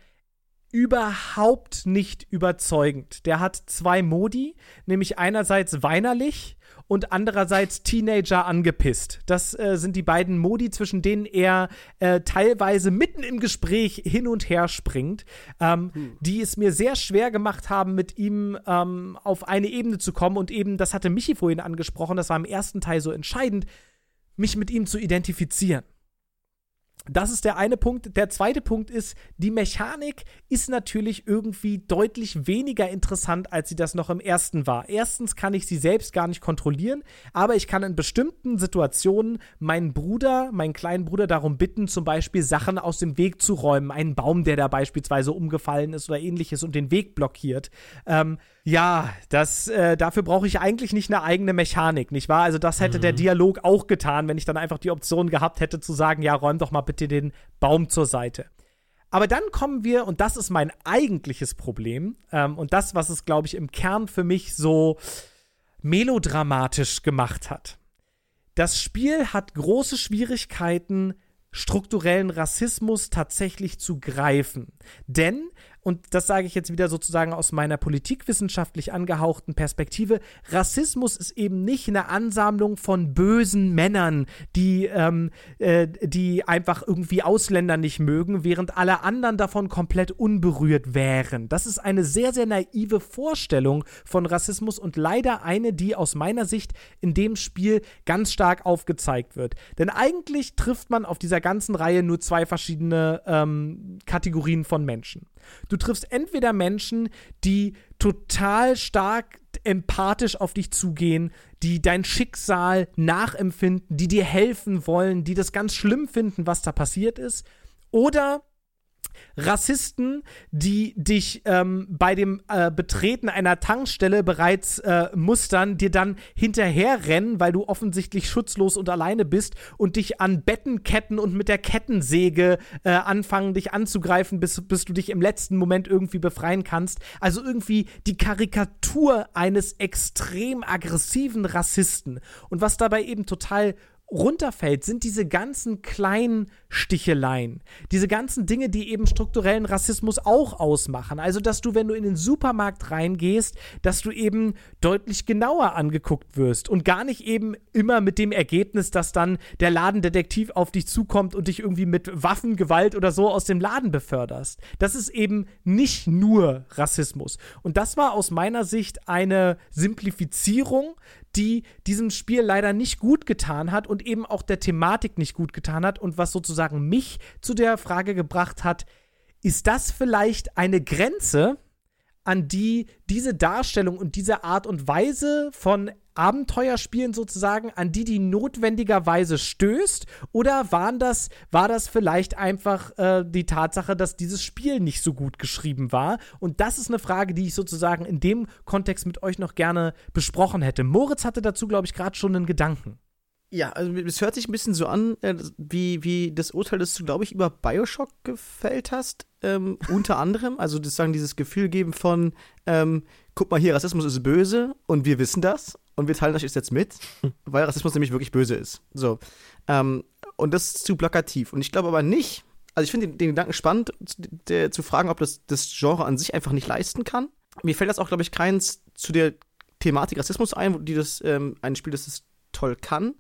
überhaupt nicht überzeugend. Der hat zwei Modi, nämlich einerseits weinerlich und andererseits Teenager angepisst. Das äh, sind die beiden Modi, zwischen denen er äh, teilweise mitten im Gespräch hin und her springt, ähm, hm. die es mir sehr schwer gemacht haben, mit ihm ähm, auf eine Ebene zu kommen. Und eben, das hatte Michi vorhin angesprochen, das war im ersten Teil so entscheidend, mich mit ihm zu identifizieren. Das ist der eine Punkt. Der zweite Punkt ist, die Mechanik ist natürlich irgendwie deutlich weniger interessant, als sie das noch im ersten war. Erstens kann ich sie selbst gar nicht kontrollieren, aber ich kann in bestimmten Situationen meinen Bruder, meinen kleinen Bruder darum bitten, zum Beispiel Sachen aus dem Weg zu räumen. Einen Baum, der da beispielsweise umgefallen ist oder ähnliches und den Weg blockiert. Ähm, ja, das, äh, dafür brauche ich eigentlich nicht eine eigene Mechanik, nicht wahr? Also das hätte mhm. der Dialog auch getan, wenn ich dann einfach die Option gehabt hätte zu sagen, ja, räum doch mal bitte den Baum zur Seite. Aber dann kommen wir, und das ist mein eigentliches Problem, ähm, und das, was es, glaube ich, im Kern für mich so melodramatisch gemacht hat. Das Spiel hat große Schwierigkeiten, strukturellen Rassismus tatsächlich zu greifen. Denn und das sage ich jetzt wieder sozusagen aus meiner politikwissenschaftlich angehauchten Perspektive, Rassismus ist eben nicht eine Ansammlung von bösen Männern, die, ähm, äh, die einfach irgendwie Ausländer nicht mögen, während alle anderen davon komplett unberührt wären. Das ist eine sehr, sehr naive Vorstellung von Rassismus und leider eine, die aus meiner Sicht in dem Spiel ganz stark aufgezeigt wird. Denn eigentlich trifft man auf dieser ganzen Reihe nur zwei verschiedene ähm, Kategorien von Menschen. Du triffst entweder Menschen, die total stark empathisch auf dich zugehen, die dein Schicksal nachempfinden, die dir helfen wollen, die das ganz schlimm finden, was da passiert ist. Oder Rassisten, die dich ähm, bei dem äh, Betreten einer Tankstelle bereits äh, mustern, dir dann hinterherrennen, weil du offensichtlich schutzlos und alleine bist und dich an Betten ketten und mit der Kettensäge äh, anfangen, dich anzugreifen, bis, bis du dich im letzten Moment irgendwie befreien kannst. Also irgendwie die Karikatur eines extrem aggressiven Rassisten. Und was dabei eben total runterfällt, sind diese ganzen kleinen Sticheleien. Diese ganzen Dinge, die eben strukturellen Rassismus auch ausmachen. Also, dass du, wenn du in den Supermarkt reingehst, dass du eben deutlich genauer angeguckt wirst und gar nicht eben immer mit dem Ergebnis, dass dann der Ladendetektiv auf dich zukommt und dich irgendwie mit Waffengewalt oder so aus dem Laden beförderst. Das ist eben nicht nur Rassismus. Und das war aus meiner Sicht eine Simplifizierung die diesem Spiel leider nicht gut getan hat und eben auch der Thematik nicht gut getan hat und was sozusagen mich zu der Frage gebracht hat, ist das vielleicht eine Grenze, an die diese Darstellung und diese Art und Weise von Abenteuerspielen sozusagen, an die die notwendigerweise stößt? Oder waren das, war das vielleicht einfach äh, die Tatsache, dass dieses Spiel nicht so gut geschrieben war? Und das ist eine Frage, die ich sozusagen in dem Kontext mit euch noch gerne besprochen hätte. Moritz hatte dazu, glaube ich, gerade schon einen Gedanken. Ja, also es hört sich ein bisschen so an, äh, wie, wie das Urteil, das du, glaube ich, über Bioshock gefällt hast. Ähm, <laughs> unter anderem, also das sagen dieses Gefühl geben von, ähm, guck mal hier, Rassismus ist böse und wir wissen das und wir teilen das jetzt mit, weil Rassismus nämlich wirklich böse ist. So. Ähm, und das ist zu plakativ. Und ich glaube aber nicht, also ich finde den, den, Gedanken spannend, der, zu fragen, ob das das Genre an sich einfach nicht leisten kann. Mir fällt das auch, glaube ich, keins zu der Thematik Rassismus ein, die das ähm, ein Spiel, das das toll kann.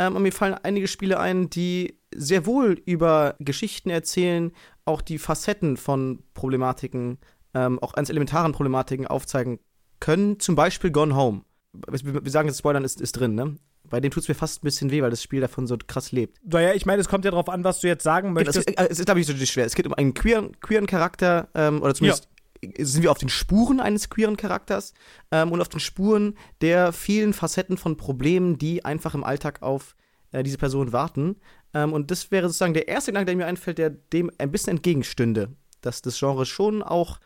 Ähm, und mir fallen einige Spiele ein, die sehr wohl über Geschichten erzählen, auch die Facetten von Problematiken, ähm, auch ganz elementaren Problematiken aufzeigen können. Zum Beispiel Gone Home. Wir sagen jetzt Spoilern ist, ist drin, ne? Bei dem tut es mir fast ein bisschen weh, weil das Spiel davon so krass lebt. Naja, ich meine, es kommt ja darauf an, was du jetzt sagen genau, möchtest. Genau, es ist, glaube ich, so schwer. Es geht um einen queeren, queeren Charakter, ähm, oder zumindest ja. sind wir auf den Spuren eines queeren Charakters ähm, und auf den Spuren der vielen Facetten von Problemen, die einfach im Alltag auf äh, diese Person warten. Ähm, und das wäre sozusagen der erste Gedanke, der mir einfällt, der dem ein bisschen entgegenstünde, dass das Genre schon auch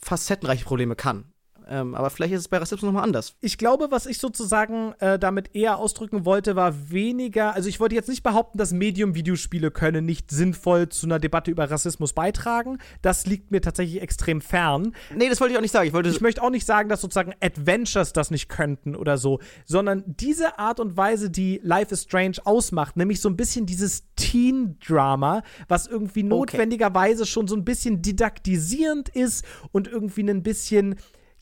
facettenreiche Probleme kann. Ähm, aber vielleicht ist es bei Rassismus nochmal anders. Ich glaube, was ich sozusagen äh, damit eher ausdrücken wollte, war weniger, also ich wollte jetzt nicht behaupten, dass Medium-Videospiele können nicht sinnvoll zu einer Debatte über Rassismus beitragen. Das liegt mir tatsächlich extrem fern. Nee, das wollte ich auch nicht sagen. Ich, wollte ich möchte auch nicht sagen, dass sozusagen Adventures das nicht könnten oder so, sondern diese Art und Weise, die Life is Strange ausmacht, nämlich so ein bisschen dieses Teen-Drama, was irgendwie notwendigerweise okay. schon so ein bisschen didaktisierend ist und irgendwie ein bisschen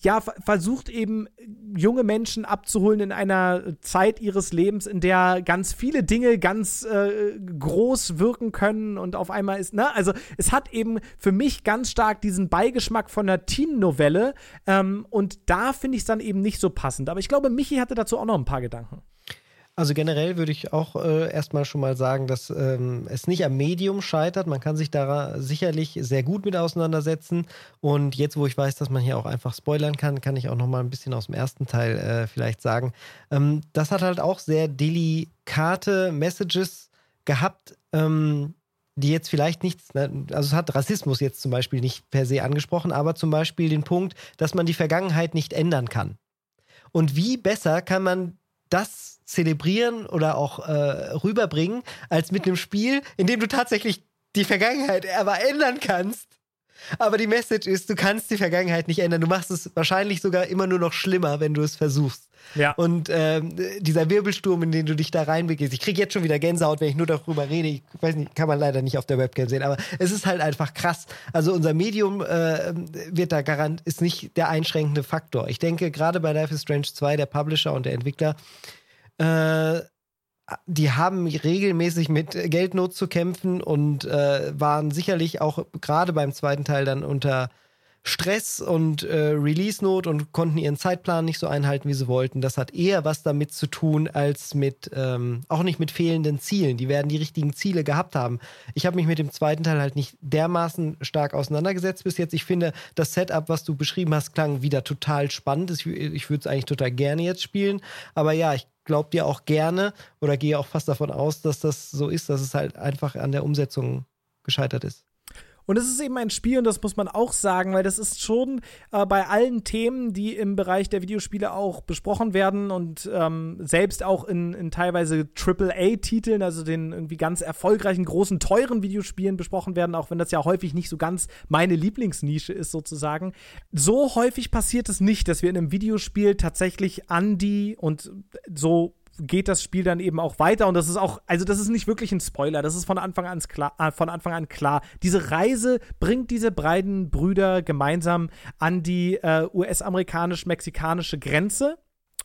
ja, versucht eben junge Menschen abzuholen in einer Zeit ihres Lebens, in der ganz viele Dinge ganz äh, groß wirken können und auf einmal ist, ne, also es hat eben für mich ganz stark diesen Beigeschmack von einer Teen-Novelle ähm, und da finde ich es dann eben nicht so passend. Aber ich glaube, Michi hatte dazu auch noch ein paar Gedanken. Also generell würde ich auch äh, erstmal schon mal sagen, dass ähm, es nicht am Medium scheitert. Man kann sich da sicherlich sehr gut mit auseinandersetzen. Und jetzt, wo ich weiß, dass man hier auch einfach spoilern kann, kann ich auch noch mal ein bisschen aus dem ersten Teil äh, vielleicht sagen. Ähm, das hat halt auch sehr delikate Messages gehabt, ähm, die jetzt vielleicht nichts, ne, also es hat Rassismus jetzt zum Beispiel nicht per se angesprochen, aber zum Beispiel den Punkt, dass man die Vergangenheit nicht ändern kann. Und wie besser kann man das zelebrieren oder auch äh, rüberbringen, als mit einem Spiel, in dem du tatsächlich die Vergangenheit aber ändern kannst. Aber die Message ist, du kannst die Vergangenheit nicht ändern. Du machst es wahrscheinlich sogar immer nur noch schlimmer, wenn du es versuchst. Ja. Und ähm, dieser Wirbelsturm, in den du dich da reinbegehst. Ich kriege jetzt schon wieder Gänsehaut, wenn ich nur darüber rede. Ich weiß nicht, kann man leider nicht auf der Webcam sehen, aber es ist halt einfach krass. Also unser Medium äh, wird da garant, ist nicht der einschränkende Faktor. Ich denke, gerade bei Life is Strange 2, der Publisher und der Entwickler, äh, die haben regelmäßig mit Geldnot zu kämpfen und äh, waren sicherlich auch gerade beim zweiten Teil dann unter Stress und äh, Release-Not und konnten ihren Zeitplan nicht so einhalten, wie sie wollten. Das hat eher was damit zu tun, als mit, ähm, auch nicht mit fehlenden Zielen. Die werden die richtigen Ziele gehabt haben. Ich habe mich mit dem zweiten Teil halt nicht dermaßen stark auseinandergesetzt bis jetzt. Ich finde, das Setup, was du beschrieben hast, klang wieder total spannend. Ich, ich würde es eigentlich total gerne jetzt spielen. Aber ja, ich glaube dir auch gerne oder gehe auch fast davon aus, dass das so ist, dass es halt einfach an der Umsetzung gescheitert ist. Und es ist eben ein Spiel, und das muss man auch sagen, weil das ist schon äh, bei allen Themen, die im Bereich der Videospiele auch besprochen werden und ähm, selbst auch in, in teilweise AAA-Titeln, also den irgendwie ganz erfolgreichen, großen, teuren Videospielen besprochen werden, auch wenn das ja häufig nicht so ganz meine Lieblingsnische ist, sozusagen. So häufig passiert es nicht, dass wir in einem Videospiel tatsächlich an die und so geht das Spiel dann eben auch weiter und das ist auch, also das ist nicht wirklich ein Spoiler, das ist von Anfang an klar, äh, von Anfang an klar. Diese Reise bringt diese beiden Brüder gemeinsam an die äh, US-amerikanisch-mexikanische Grenze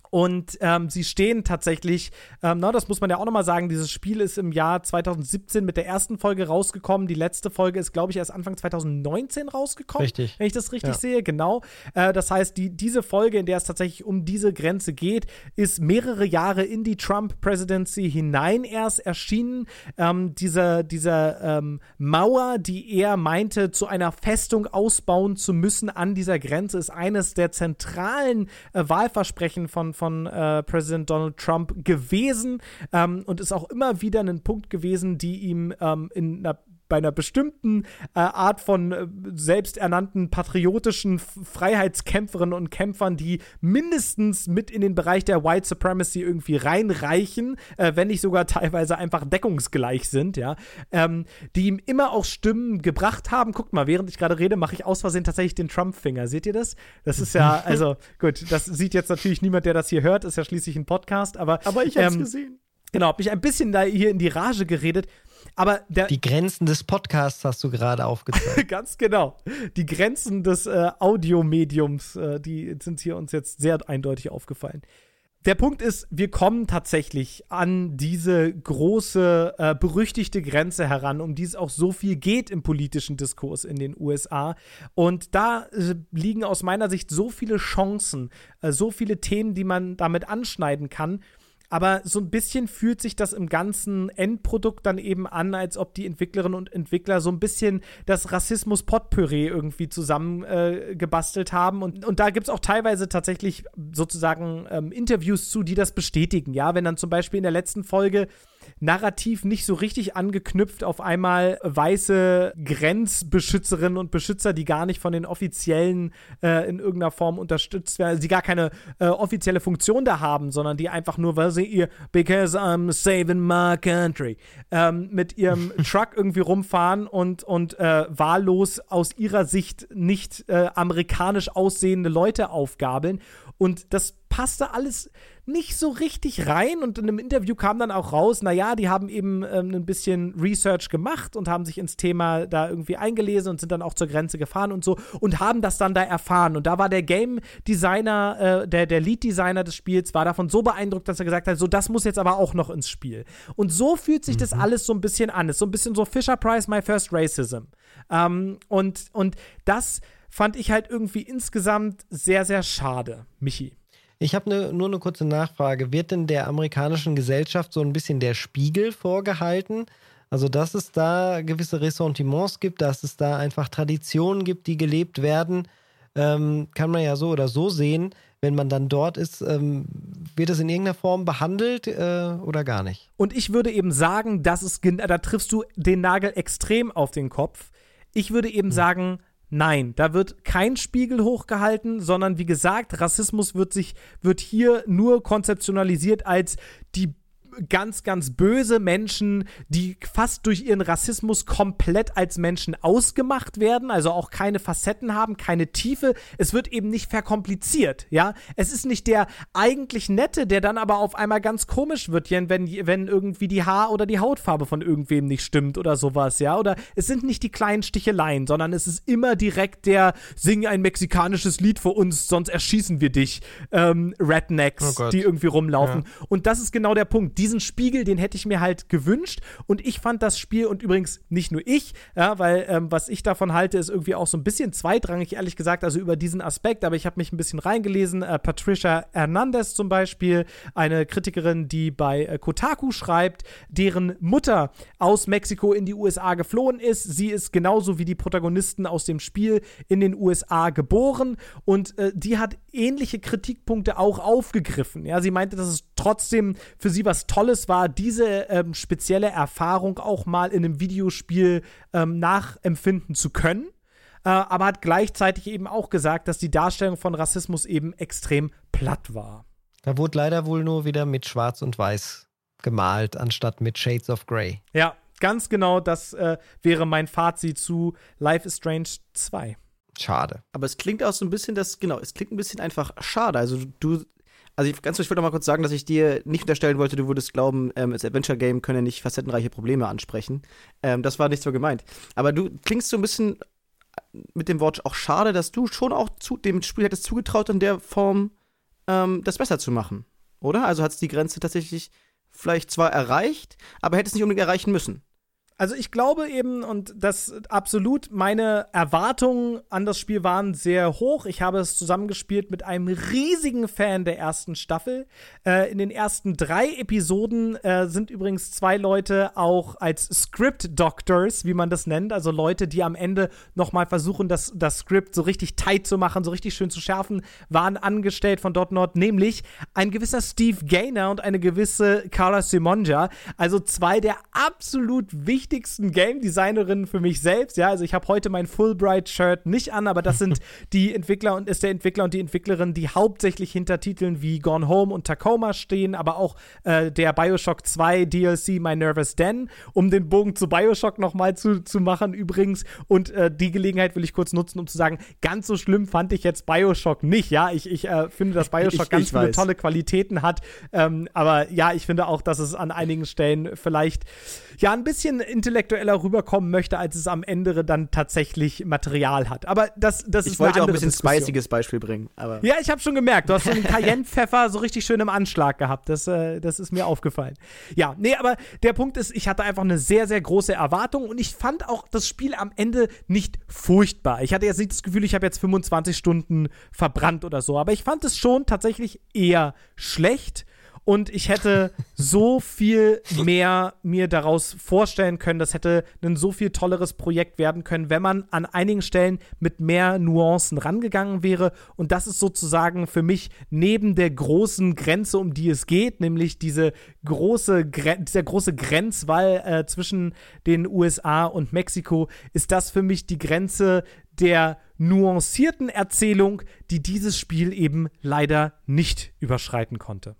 und ähm, sie stehen tatsächlich, ähm, na, das muss man ja auch nochmal sagen, dieses Spiel ist im Jahr 2017 mit der ersten Folge rausgekommen. Die letzte Folge ist, glaube ich, erst Anfang 2019 rausgekommen. Richtig. Wenn ich das richtig ja. sehe, genau. Äh, das heißt, die, diese Folge, in der es tatsächlich um diese Grenze geht, ist mehrere Jahre in die Trump-Presidency hinein erst erschienen. Ähm, dieser dieser ähm, Mauer, die er meinte, zu einer Festung ausbauen zu müssen an dieser Grenze, ist eines der zentralen äh, Wahlversprechen von von äh, Präsident Donald Trump gewesen ähm, und ist auch immer wieder ein Punkt gewesen, die ihm ähm, in einer bei einer bestimmten äh, Art von äh, selbsternannten patriotischen Freiheitskämpferinnen und Kämpfern, die mindestens mit in den Bereich der White Supremacy irgendwie reinreichen, äh, wenn nicht sogar teilweise einfach deckungsgleich sind, ja, ähm, die ihm immer auch Stimmen gebracht haben. Guckt mal, während ich gerade rede, mache ich aus Versehen tatsächlich den Trump-Finger. Seht ihr das? Das ist ja, <laughs> also gut, das sieht jetzt natürlich niemand, der das hier hört, ist ja schließlich ein Podcast, aber. Aber ich hab's ähm, gesehen. Genau, hab mich ein bisschen da hier in die Rage geredet. Aber der, die Grenzen des Podcasts hast du gerade <laughs> aufgezeigt. Ganz genau. Die Grenzen des äh, Audiomediums, äh, die sind hier uns jetzt sehr eindeutig aufgefallen. Der Punkt ist, wir kommen tatsächlich an diese große, äh, berüchtigte Grenze heran, um die es auch so viel geht im politischen Diskurs in den USA. Und da äh, liegen aus meiner Sicht so viele Chancen, äh, so viele Themen, die man damit anschneiden kann aber so ein bisschen fühlt sich das im ganzen Endprodukt dann eben an, als ob die Entwicklerinnen und Entwickler so ein bisschen das Rassismus-Potpüree irgendwie zusammengebastelt äh, haben. Und, und da gibt es auch teilweise tatsächlich sozusagen ähm, Interviews zu, die das bestätigen. Ja, wenn dann zum Beispiel in der letzten Folge narrativ nicht so richtig angeknüpft auf einmal weiße Grenzbeschützerinnen und Beschützer, die gar nicht von den Offiziellen äh, in irgendeiner Form unterstützt werden, also die gar keine äh, offizielle Funktion da haben, sondern die einfach nur, weil sie ihr Because I'm saving my country ähm, mit ihrem <laughs> Truck irgendwie rumfahren und, und äh, wahllos aus ihrer Sicht nicht äh, amerikanisch aussehende Leute aufgabeln. Und das passte alles nicht so richtig rein und in einem Interview kam dann auch raus, naja, die haben eben ähm, ein bisschen Research gemacht und haben sich ins Thema da irgendwie eingelesen und sind dann auch zur Grenze gefahren und so und haben das dann da erfahren. Und da war der Game Designer, äh, der, der Lead Designer des Spiels, war davon so beeindruckt, dass er gesagt hat, so, das muss jetzt aber auch noch ins Spiel. Und so fühlt sich mhm. das alles so ein bisschen an. Ist so ein bisschen so Fisher Price, My First Racism. Ähm, und, und das fand ich halt irgendwie insgesamt sehr, sehr schade, Michi. Ich habe ne, nur eine kurze Nachfrage. Wird denn der amerikanischen Gesellschaft so ein bisschen der Spiegel vorgehalten? Also, dass es da gewisse Ressentiments gibt, dass es da einfach Traditionen gibt, die gelebt werden, ähm, kann man ja so oder so sehen. Wenn man dann dort ist, ähm, wird es in irgendeiner Form behandelt äh, oder gar nicht? Und ich würde eben sagen, das ist, da triffst du den Nagel extrem auf den Kopf. Ich würde eben hm. sagen, Nein, da wird kein Spiegel hochgehalten, sondern wie gesagt, Rassismus wird sich, wird hier nur konzeptionalisiert als die ganz, ganz böse Menschen, die fast durch ihren Rassismus komplett als Menschen ausgemacht werden, also auch keine Facetten haben, keine Tiefe. Es wird eben nicht verkompliziert, ja. Es ist nicht der eigentlich Nette, der dann aber auf einmal ganz komisch wird, wenn, wenn irgendwie die Haar- oder die Hautfarbe von irgendwem nicht stimmt oder sowas, ja. Oder es sind nicht die kleinen Sticheleien, sondern es ist immer direkt der Sing ein mexikanisches Lied für uns, sonst erschießen wir dich. Ähm, Rednecks, Oh die irgendwie rumlaufen. Ja. Und das ist genau der Punkt. Diesen Spiegel, den hätte ich mir halt gewünscht. Und ich fand das Spiel, und übrigens nicht nur ich, ja, weil ähm, was ich davon halte, ist irgendwie auch so ein bisschen zweitrangig, ehrlich gesagt, also über diesen Aspekt. Aber ich habe mich ein bisschen reingelesen. Äh, Patricia Hernandez zum Beispiel, eine Kritikerin, die bei äh, Kotaku schreibt, deren Mutter aus Mexiko in die USA geflohen ist. Sie ist genauso wie die Protagonisten aus dem Spiel in den USA geboren und äh, die hat ähnliche Kritikpunkte auch aufgegriffen. Ja, sie meinte, dass es trotzdem für sie was Tolles war, diese ähm, spezielle Erfahrung auch mal in einem Videospiel ähm, nachempfinden zu können. Äh, aber hat gleichzeitig eben auch gesagt, dass die Darstellung von Rassismus eben extrem platt war. Da wurde leider wohl nur wieder mit Schwarz und Weiß gemalt, anstatt mit Shades of Grey. Ja, ganz genau, das äh, wäre mein Fazit zu Life is Strange 2. Schade. Aber es klingt auch so ein bisschen, das, genau, es klingt ein bisschen einfach schade. Also du, also ich, ganz ich wollte noch mal kurz sagen, dass ich dir nicht unterstellen wollte, du würdest glauben, ähm, das Adventure-Game könne nicht facettenreiche Probleme ansprechen. Ähm, das war nicht so gemeint. Aber du klingst so ein bisschen mit dem Wort auch schade, dass du schon auch zu, dem Spiel hättest zugetraut, in der Form ähm, das besser zu machen. Oder? Also hat es die Grenze tatsächlich vielleicht zwar erreicht, aber hätte es nicht unbedingt erreichen müssen. Also ich glaube eben, und das absolut, meine Erwartungen an das Spiel waren sehr hoch. Ich habe es zusammengespielt mit einem riesigen Fan der ersten Staffel. Äh, in den ersten drei Episoden äh, sind übrigens zwei Leute auch als Script Doctors, wie man das nennt, also Leute, die am Ende nochmal versuchen, das, das Skript so richtig tight zu machen, so richtig schön zu schärfen, waren angestellt von Dot Nord, nämlich ein gewisser Steve Gaynor und eine gewisse Carla Simonja. Also zwei der absolut wichtigsten Game Designerinnen für mich selbst. Ja, also ich habe heute mein Fulbright-Shirt nicht an, aber das sind <laughs> die Entwickler und ist der Entwickler und die Entwicklerin, die hauptsächlich hinter Titeln wie Gone Home und Tacoma stehen, aber auch äh, der Bioshock 2 DLC My Nervous Den, um den Bogen zu Bioshock nochmal zu, zu machen übrigens. Und äh, die Gelegenheit will ich kurz nutzen, um zu sagen, ganz so schlimm fand ich jetzt Bioshock nicht. Ja, ich, ich äh, finde, dass Bioshock Ich- ganz ich viele weiß. tolle Qualitäten hat. Ähm, aber ja, ich finde auch, dass es an einigen Stellen vielleicht ja ein bisschen intellektueller rüberkommen möchte, als es am Ende dann tatsächlich Material hat. Aber das, das ist Ich wollte auch ein bisschen Diskussion. spiciges Beispiel bringen, aber. Ja, ich habe schon gemerkt, du hast so einen <laughs> Cayenne-Pfeffer so richtig schön im Anschlag gehabt. Das, äh, das ist mir aufgefallen. Ja, nee, aber der Punkt ist, ich hatte einfach eine sehr, sehr große Erwartung und ich fand auch das Spiel am Ende nicht furchtbar. Ich hatte jetzt nicht das Gefühl, ich habe jetzt 25 Stunden verbrannt oder so, aber ich fand es schon tatsächlich eher schlecht. Und ich hätte so viel mehr mir daraus vorstellen können. Das hätte ein so viel tolleres Projekt werden können, wenn man an einigen Stellen mit mehr Nuancen rangegangen wäre. Und das ist sozusagen für mich neben der großen Grenze, um die es geht, nämlich diese große, dieser große Grenzwall äh, zwischen den USA und Mexiko, ist das für mich die Grenze der nuancierten Erzählung, die dieses Spiel eben leider nicht überschreiten konnte.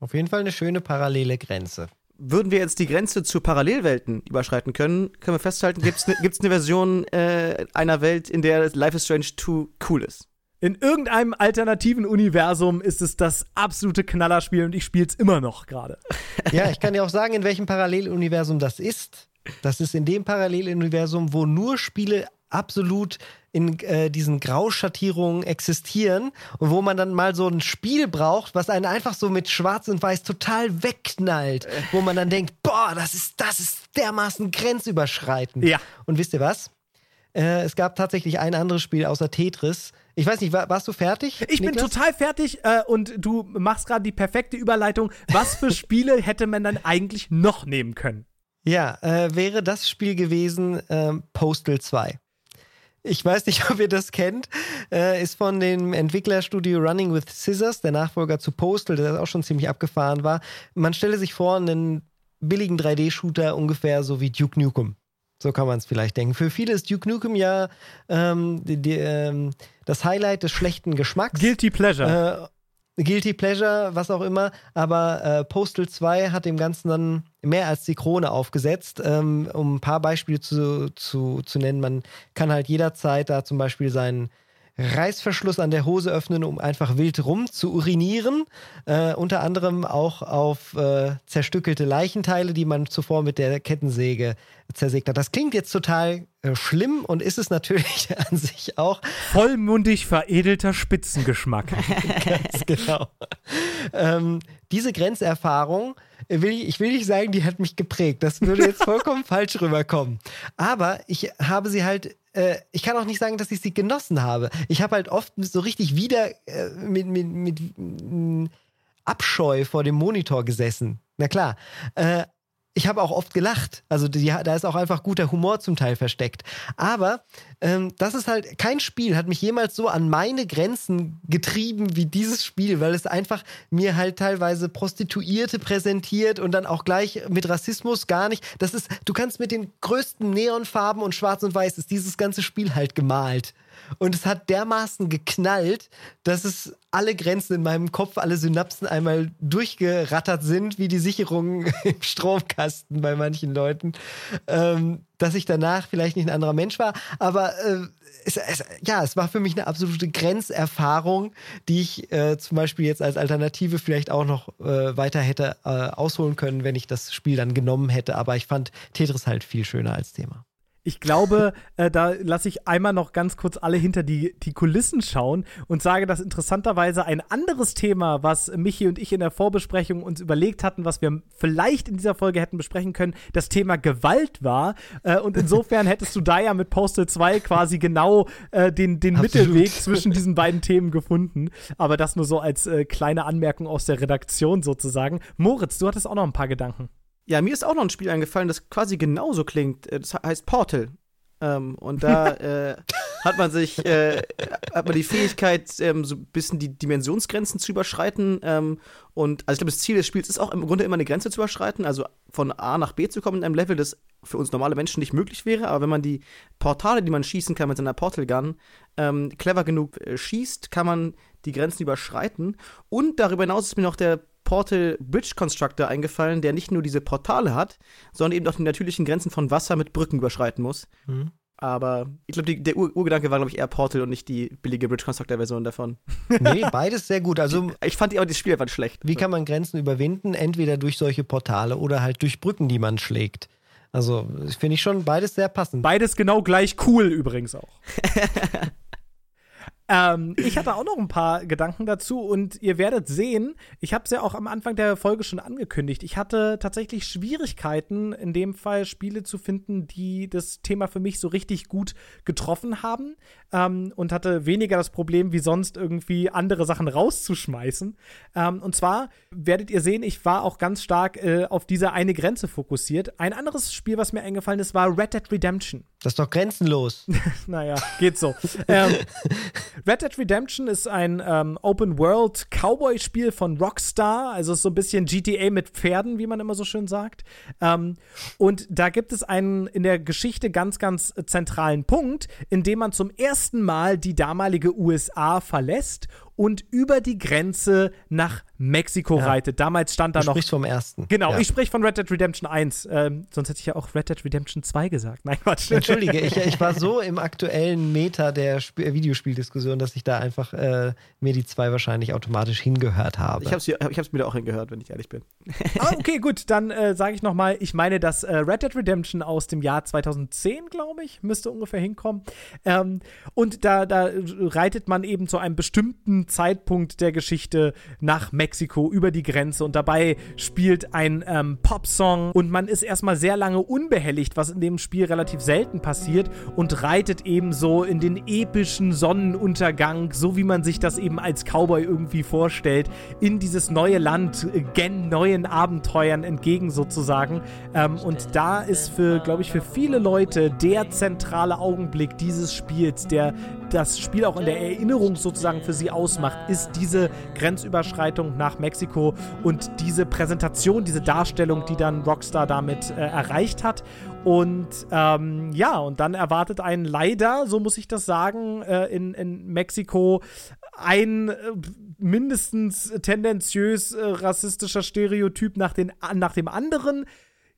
Auf jeden Fall eine schöne parallele Grenze. Würden wir jetzt die Grenze zu Parallelwelten überschreiten können, können wir festhalten, gibt es ne, eine Version äh, einer Welt, in der Life is Strange 2 cool ist. In irgendeinem alternativen Universum ist es das absolute Knallerspiel und ich spiele es immer noch gerade. <laughs> Ja, ich kann dir auch sagen, in welchem Paralleluniversum das ist. Das ist in dem Paralleluniversum, wo nur Spiele absolut in äh, diesen Grauschattierungen existieren und wo man dann mal so ein Spiel braucht, was einen einfach so mit Schwarz und Weiß total wegknallt, wo man dann denkt, boah, das ist, das ist dermaßen grenzüberschreitend. Ja. Und wisst ihr was? Äh, es gab tatsächlich ein anderes Spiel außer Tetris. Ich weiß nicht, war, warst du fertig? Ich bin Niklas? total fertig äh, und du machst gerade die perfekte Überleitung. Was für Spiele <laughs> hätte man dann eigentlich noch nehmen können? Ja, äh, wäre das Spiel gewesen ähm, Postal 2. Ich weiß nicht, <laughs> ob ihr das kennt. Äh, ist von dem Entwicklerstudio Running with Scissors, der Nachfolger zu Postal, der auch schon ziemlich abgefahren war. Man stelle sich vor, einen billigen 3D-Shooter ungefähr so wie Duke Nukem. So kann man es vielleicht denken. Für viele ist Duke Nukem ja ähm, die, die, ähm, das Highlight des schlechten Geschmacks. Guilty Pleasure. Äh, Guilty Pleasure, was auch immer, aber äh, Postal 2 hat dem Ganzen dann mehr als die Krone aufgesetzt. Ähm, um ein paar Beispiele zu, zu, zu nennen, man kann halt jederzeit da zum Beispiel seinen Reißverschluss an der Hose öffnen, um einfach wild rum zu urinieren. Äh, unter anderem auch auf äh, zerstückelte Leichenteile, die man zuvor mit der Kettensäge zersägt hat. Das klingt jetzt total äh, schlimm und ist es natürlich <laughs> an sich auch. Vollmundig veredelter Spitzengeschmack. <laughs> Ganz genau. Ähm, diese Grenzerfahrung, will ich, ich will nicht sagen, die hat mich geprägt. Das würde jetzt <laughs> vollkommen falsch rüberkommen. Aber ich habe sie halt äh, ich kann auch nicht sagen, dass ich sie genossen habe. Ich habe halt oft so richtig wieder äh, mit, mit, mit, mit Abscheu vor dem Monitor gesessen. Na klar. Ich habe auch oft gelacht. Also die, da ist auch einfach guter Humor zum Teil versteckt. Aber ähm, das ist halt, kein Spiel hat mich jemals so an meine Grenzen getrieben wie dieses Spiel, weil es einfach mir halt teilweise Prostituierte präsentiert und dann auch gleich mit Rassismus gar nicht. Das ist, du kannst mit den größten Neonfarben und Schwarz und Weiß ist dieses ganze Spiel halt gemalt. Und es hat dermaßen geknallt, dass es alle Grenzen in meinem Kopf, alle Synapsen einmal durchgerattert sind, wie die Sicherungen <laughs> im Stromkasten bei manchen Leuten. Ähm, dass ich danach vielleicht nicht ein anderer Mensch war, aber äh, es, es, ja, es war für mich eine absolute Grenzerfahrung, die ich äh, zum Beispiel jetzt als Alternative vielleicht auch noch äh, weiter hätte äh, ausholen können, wenn ich das Spiel dann genommen hätte. Aber ich fand Tetris halt viel schöner als Thema. Ich glaube, äh, da lasse ich einmal noch ganz kurz alle hinter die, die Kulissen schauen und sage, dass interessanterweise ein anderes Thema, was Michi und ich in der Vorbesprechung uns überlegt hatten, was wir vielleicht in dieser Folge hätten besprechen können, das Thema Gewalt war. Äh, und insofern hättest du da ja mit Postal 2 quasi genau äh, den, den Mittelweg zwischen diesen beiden Themen gefunden. Aber das nur so als äh, kleine Anmerkung aus der Redaktion sozusagen. Moritz, du hattest auch noch ein paar Gedanken. Ja, mir ist auch noch ein Spiel eingefallen, das quasi genauso klingt. Äh, das heißt Portal. Ähm, und da <laughs> äh, hat man sich, äh, hat man die Fähigkeit, ähm, so ein bisschen die Dimensionsgrenzen zu überschreiten. Ähm, und also ich glaube, das Ziel des Spiels ist auch im Grunde immer eine Grenze zu überschreiten, also von A nach B zu kommen in einem Level, das für uns normale Menschen nicht möglich wäre. Aber wenn man die Portale, die man schießen kann mit seiner Portal Gun, ähm, clever genug äh, schießt, kann man die Grenzen überschreiten. Und darüber hinaus ist mir noch der Portal Bridge Constructor eingefallen, der nicht nur diese Portale hat, sondern eben auch die natürlichen Grenzen von Wasser mit Brücken überschreiten muss. Mhm. Aber ich glaube, der Ur Urgedanke war, glaube ich, eher Portal und nicht die billige Bridge Constructor-Version davon. <laughs> Nee, beides sehr gut. Also, <laughs> ich fand aber das Spiel einfach schlecht. Wie kann man Grenzen überwinden? Entweder durch solche Portale oder halt durch Brücken, die man schlägt. Also, finde ich schon beides sehr passend. Beides genau gleich cool übrigens auch. <laughs> Ähm, ich hatte auch noch ein paar Gedanken dazu und ihr werdet sehen, ich habe es ja auch am Anfang der Folge schon angekündigt. Ich hatte tatsächlich Schwierigkeiten, in dem Fall Spiele zu finden, die das Thema für mich so richtig gut getroffen haben ähm, und hatte weniger das Problem, wie sonst irgendwie andere Sachen rauszuschmeißen. Ähm, und zwar werdet ihr sehen, ich war auch ganz stark äh, auf diese eine Grenze fokussiert. Ein anderes Spiel, was mir eingefallen ist, war Red Dead Redemption. Das ist doch grenzenlos. <laughs> naja, geht so. ähm, <laughs> Red Dead Redemption ist ein ähm, Open-World-Cowboy-Spiel von Rockstar. Also ist so ein bisschen GTA mit Pferden, wie man immer so schön sagt. Ähm, und da gibt es einen in der Geschichte ganz, ganz zentralen Punkt, in dem man zum ersten Mal die damalige USA verlässt und über die Grenze nach Mexiko ja. reitet. Damals stand da du noch. Du sprichst vom ersten. Genau, ja. ich spreche von Red Dead Redemption 1. Ähm, sonst hätte ich ja auch Red Dead Redemption 2 gesagt. Nein, Quatsch. Entschuldige, ich, <laughs> ich war so im aktuellen Meta der Sp Videospieldiskussion, dass ich da einfach äh, mir die zwei wahrscheinlich automatisch hingehört habe. Ich habe es mir da auch hingehört, wenn ich ehrlich bin. ah, okay, gut. Dann äh, sage ich nochmal, ich meine, dass äh, Red Dead Redemption aus dem Jahr 2010, glaube ich, müsste ungefähr hinkommen. Ähm, und da, da reitet man eben zu einem bestimmten Zeitpunkt der Geschichte nach Mexiko über die Grenze. Und dabei spielt ein ähm, Popsong. Und man ist erstmal sehr lange unbehelligt, was in dem Spiel relativ selten passiert und reitet eben so in den epischen Sonnenuntergang, so wie man sich das eben als Cowboy irgendwie vorstellt, in dieses neue Land, äh, gen neuen Abenteuern entgegen sozusagen. Ähm, und da ist für, glaube ich, für viele Leute der zentrale Augenblick dieses Spiels, der das Spiel auch in der Erinnerung sozusagen für sie ausmacht ausmacht, ist diese Grenzüberschreitung nach Mexiko und diese Präsentation, diese Darstellung, die dann Rockstar damit äh, erreicht hat. Und ähm, ja, und dann erwartet einen leider, so muss ich das sagen, äh, in, in Mexiko ein äh, mindestens tendenziös äh, rassistischer Stereotyp nach, den, nach dem anderen.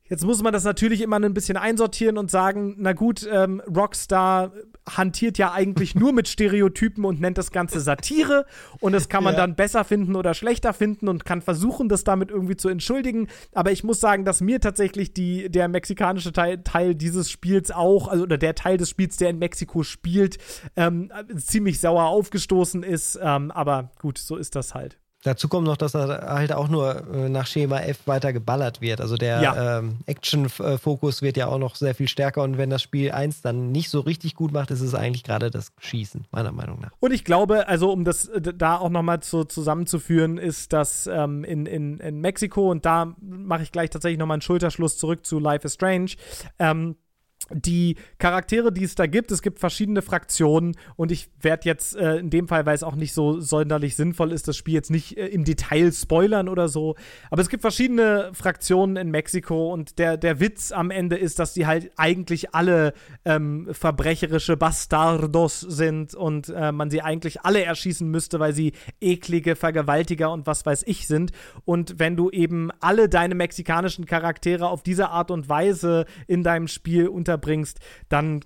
Jetzt muss man das natürlich immer ein bisschen einsortieren und sagen, na gut, ähm, Rockstar hantiert ja eigentlich nur mit Stereotypen und nennt das Ganze Satire und das kann man ja. dann besser finden oder schlechter finden und kann versuchen, das damit irgendwie zu entschuldigen. Aber ich muss sagen, dass mir tatsächlich die, der mexikanische Teil, Teil dieses Spiels auch, also oder der Teil des Spiels, der in Mexiko spielt, ähm, ziemlich sauer aufgestoßen ist. Ähm, aber gut, so ist das halt. Dazu kommt noch, dass er halt auch nur äh, nach Schema F weiter geballert wird. Also der ja. ähm, Action-Fokus wird ja auch noch sehr viel stärker und wenn das Spiel 1 dann nicht so richtig gut macht, ist es eigentlich gerade das Schießen, meiner Meinung nach. Und ich glaube, also um das da auch nochmal zu, zusammenzuführen, ist das ähm, in, in, in Mexiko und da mache ich gleich tatsächlich nochmal einen Schulterschluss zurück zu Life is Strange. Ähm, die Charaktere, die es da gibt, es gibt verschiedene Fraktionen und ich werde jetzt äh, in dem Fall, weil es auch nicht so sonderlich sinnvoll ist, das Spiel jetzt nicht äh, im Detail spoilern oder so, aber es gibt verschiedene Fraktionen in Mexiko und der, der Witz am Ende ist, dass die halt eigentlich alle ähm, verbrecherische Bastardos sind und äh, man sie eigentlich alle erschießen müsste, weil sie eklige Vergewaltiger und was weiß ich sind. Und wenn du eben alle deine mexikanischen Charaktere auf diese Art und Weise in deinem Spiel unter unterbringst, dann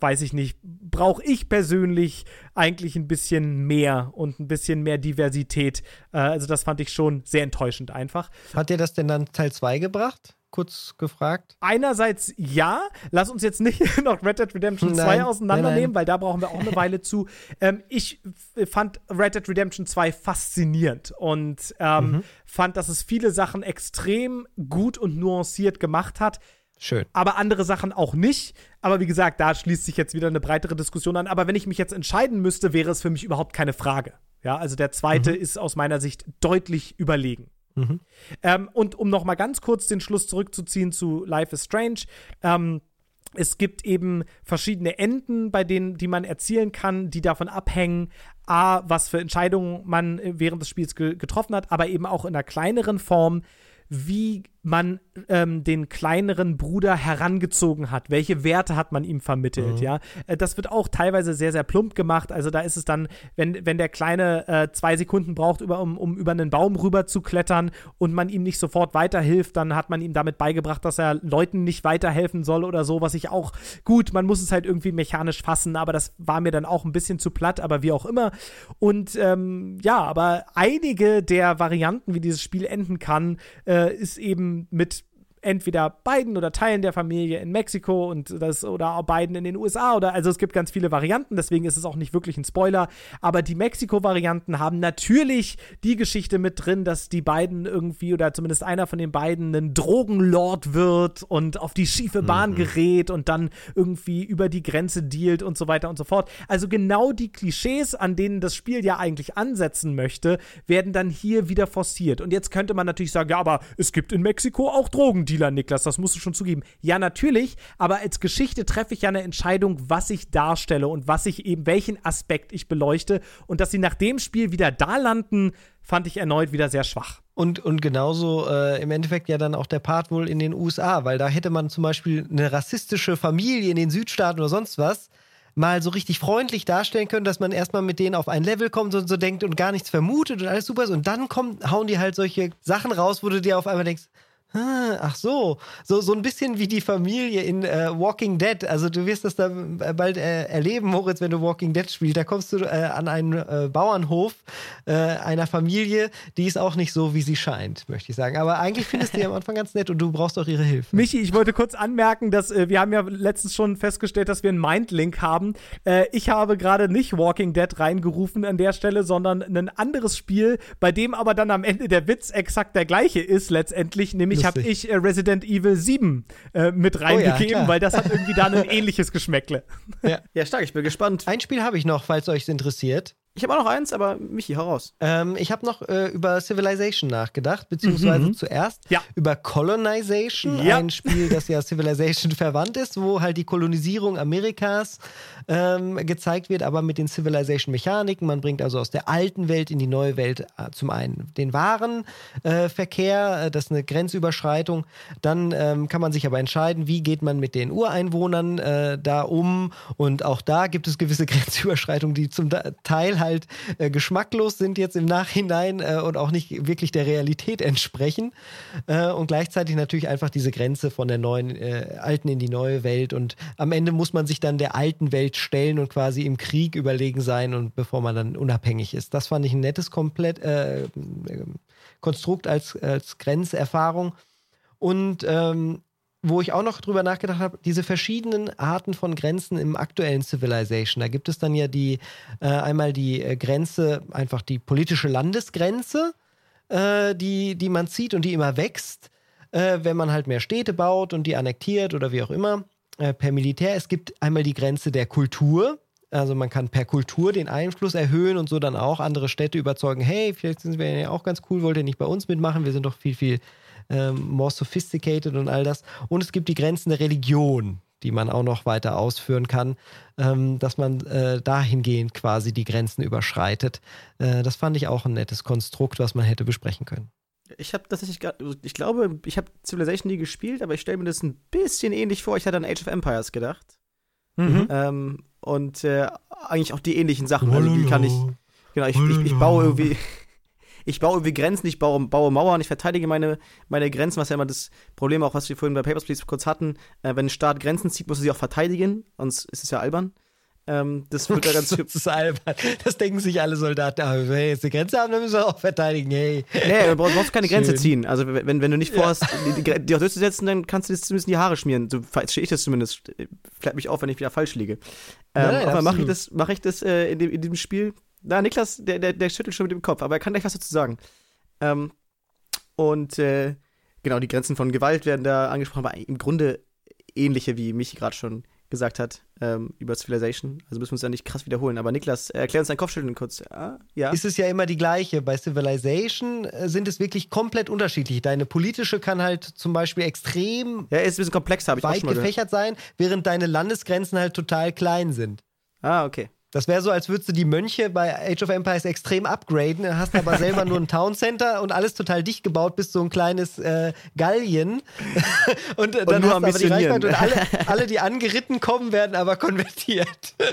weiß ich nicht, brauche ich persönlich eigentlich ein bisschen mehr und ein bisschen mehr Diversität. Äh, also das fand ich schon sehr enttäuschend einfach. Hat dir das denn dann Teil 2 gebracht? Kurz gefragt. Einerseits ja, lass uns jetzt nicht <laughs> noch Red Dead Redemption 2 auseinandernehmen, weil da brauchen wir auch eine Weile zu. Ähm, ich fand Red Dead Redemption 2 faszinierend und ähm, mhm. fand, dass es viele Sachen extrem gut und nuanciert gemacht hat Schön. Aber andere Sachen auch nicht. Aber wie gesagt, da schließt sich jetzt wieder eine breitere Diskussion an. Aber wenn ich mich jetzt entscheiden müsste, wäre es für mich überhaupt keine Frage. Ja, also der zweite mhm. ist aus meiner Sicht deutlich überlegen. Mhm. Ähm, und um noch mal ganz kurz den Schluss zurückzuziehen zu Life is Strange. Ähm, es gibt eben verschiedene Enden, bei denen, die man erzielen kann, die davon abhängen, a, was für Entscheidungen man während des Spiels ge getroffen hat, aber eben auch in einer kleineren Form, wie man ähm, den kleineren Bruder herangezogen hat, welche Werte hat man ihm vermittelt, mhm. ja. Äh, das wird auch teilweise sehr, sehr plump gemacht. Also da ist es dann, wenn, wenn der Kleine äh, zwei Sekunden braucht, über, um, um über einen Baum rüber zu klettern und man ihm nicht sofort weiterhilft, dann hat man ihm damit beigebracht, dass er Leuten nicht weiterhelfen soll oder so, was ich auch, gut, man muss es halt irgendwie mechanisch fassen, aber das war mir dann auch ein bisschen zu platt, aber wie auch immer. Und ähm, ja, aber einige der Varianten, wie dieses Spiel enden kann, äh, ist eben mit entweder beiden oder Teilen der Familie in Mexiko und das oder beiden in den USA oder also es gibt ganz viele Varianten, deswegen ist es auch nicht wirklich ein Spoiler, aber die Mexiko-Varianten haben natürlich die Geschichte mit drin, dass die beiden irgendwie oder zumindest einer von den beiden ein Drogenlord wird und auf die schiefe Bahn mhm. gerät und dann irgendwie über die Grenze dealt und so weiter und so fort. Also genau die Klischees, an denen das Spiel ja eigentlich ansetzen möchte, werden dann hier wieder forciert. Und jetzt könnte man natürlich sagen, ja, aber es gibt in Mexiko auch Drogen Dealer, Niklas, das musst du schon zugeben. Ja, natürlich, aber als Geschichte treffe ich ja eine Entscheidung, was ich darstelle und was ich eben, welchen Aspekt ich beleuchte. Und dass sie nach dem Spiel wieder da landen, fand ich erneut wieder sehr schwach. Und, und genauso äh, im Endeffekt ja dann auch der Part wohl in den USA, weil da hätte man zum Beispiel eine rassistische Familie in den Südstaaten oder sonst was mal so richtig freundlich darstellen können, dass man erstmal mit denen auf ein Level kommt und so denkt und gar nichts vermutet und alles super ist. Und dann kommen, hauen die halt solche Sachen raus, wo du dir auf einmal denkst, ach so. so, so ein bisschen wie die Familie in äh, Walking Dead. Also du wirst das da bald äh, erleben, Moritz, wenn du Walking Dead spielst. Da kommst du äh, an einen äh, Bauernhof äh, einer Familie, die ist auch nicht so, wie sie scheint, möchte ich sagen. Aber eigentlich findest du die am Anfang ganz nett und du brauchst auch ihre Hilfe. Michi, ich wollte kurz anmerken, dass äh, wir haben ja letztens schon festgestellt, dass wir einen Mindlink haben. ich habe gerade nicht Walking Dead reingerufen an der Stelle, sondern ein anderes Spiel, bei dem aber dann am Ende der Witz exakt der gleiche ist letztendlich, nämlich Tatsächlich habe ich äh, Resident Evil 7 äh, mit reingegeben, oh ja, weil das hat irgendwie da ein <laughs> ähnliches Geschmäckle. Ja. ja, stark, ich bin gespannt. Ein Spiel habe ich noch, falls euch es interessiert. Ich habe auch noch eins, aber Michi, heraus. Ähm, ich habe noch äh, über Civilization nachgedacht, beziehungsweise Mhm. zuerst Ja. über Colonization, Ja. ein Spiel, das ja Civilization <laughs> verwandt ist, wo halt die Kolonisierung Amerikas ähm, gezeigt wird, aber mit den Civilization-Mechaniken. Man bringt also aus der alten Welt in die neue Welt äh, zum einen den Warenverkehr, äh, äh, das ist eine Grenzüberschreitung. Dann ähm, kann man sich aber entscheiden, wie geht man mit den Ureinwohnern äh, da um. Und auch da gibt es gewisse <laughs> Grenzüberschreitungen, die zum Teil halt äh, geschmacklos sind jetzt im Nachhinein äh, und auch nicht wirklich der Realität entsprechen. Äh, und gleichzeitig natürlich einfach diese Grenze von der neuen, äh, alten in die neue Welt. Und am Ende muss man sich dann der alten Welt stellen und quasi im Krieg überlegen sein und bevor man dann unabhängig ist. Das fand ich ein nettes komplett äh, äh, Konstrukt als, als Grenzerfahrung. Und ähm, wo ich auch noch drüber nachgedacht habe, diese verschiedenen Arten von Grenzen im aktuellen Civilization. Da gibt es dann ja die äh, einmal die äh, Grenze, einfach die politische Landesgrenze, äh, die, die man zieht und die immer wächst, äh, wenn man halt mehr Städte baut und die annektiert oder wie auch immer, äh, per Militär. Es gibt einmal die Grenze der Kultur. Also man kann per Kultur den Einfluss erhöhen und so dann auch andere Städte überzeugen, hey, vielleicht sind wir ja auch ganz cool, wollt ihr nicht bei uns mitmachen? Wir sind doch viel, viel ähm, more sophisticated und all das. Und es gibt die Grenzen der Religion, die man auch noch weiter ausführen kann, ähm, dass man äh, dahingehend quasi die Grenzen überschreitet. Äh, das fand ich auch ein nettes Konstrukt, was man hätte besprechen können. Ich habe tatsächlich, ich glaube, ich habe Civilization nie gespielt, aber ich stelle mir das ein bisschen ähnlich vor. Ich hatte an Age of Empires gedacht. Mhm. Ähm, und äh, eigentlich auch die ähnlichen Sachen. Also die kann ich, genau, ich, ich, ich baue irgendwie, ich baue irgendwie Grenzen, ich baue, baue Mauern, ich verteidige meine, meine Grenzen, was ja immer das Problem auch, was wir vorhin bei Papers, Please kurz hatten. Äh, wenn ein Staat Grenzen zieht, muss er sie auch verteidigen, sonst ist es ja albern. Ähm, das wird ja ganz <laughs> das ist albern. Das denken sich alle Soldaten. Aber wenn wir jetzt eine Grenze haben, dann müssen wir auch verteidigen. Hey. Nee, du brauchst keine Grenze Schön. ziehen. Also wenn, wenn du nicht vorhast, die, die, die auch durchzusetzen, dann kannst du das zumindest in die Haare schmieren. So verstehe ich das zumindest. Klärt mich auf, wenn ich wieder falsch liege. Ähm, Nein, nein, aber mache ich das, mach ich das äh, in, dem, in diesem Spiel? Na, Niklas, der, der, der schüttelt schon mit dem Kopf, aber er kann gleich was dazu sagen. Ähm, und äh, genau, die Grenzen von Gewalt werden da angesprochen, aber im Grunde ähnliche, wie Michi gerade schon gesagt hat, ähm, über Civilization. Also müssen wir uns da nicht krass wiederholen. Aber Niklas, erklär uns dein Kopfschütteln kurz. Ah, ja. ist es ja immer die gleiche. Bei Civilization äh, sind es wirklich komplett unterschiedlich. Deine politische kann halt zum Beispiel extrem ja, ist ein bisschen komplexer, weit gefächert sein, während deine Landesgrenzen halt total klein sind. Ah, okay. Das wäre so, als würdest du die Mönche bei Age of Empires extrem upgraden, hast aber selber nur ein Town Center und alles total dicht gebaut, bist so ein kleines äh, Gallien. <laughs> und äh, dann nur hast du aber die. Reichweite und alle, <laughs> alle, die angeritten kommen, werden aber konvertiert. <laughs>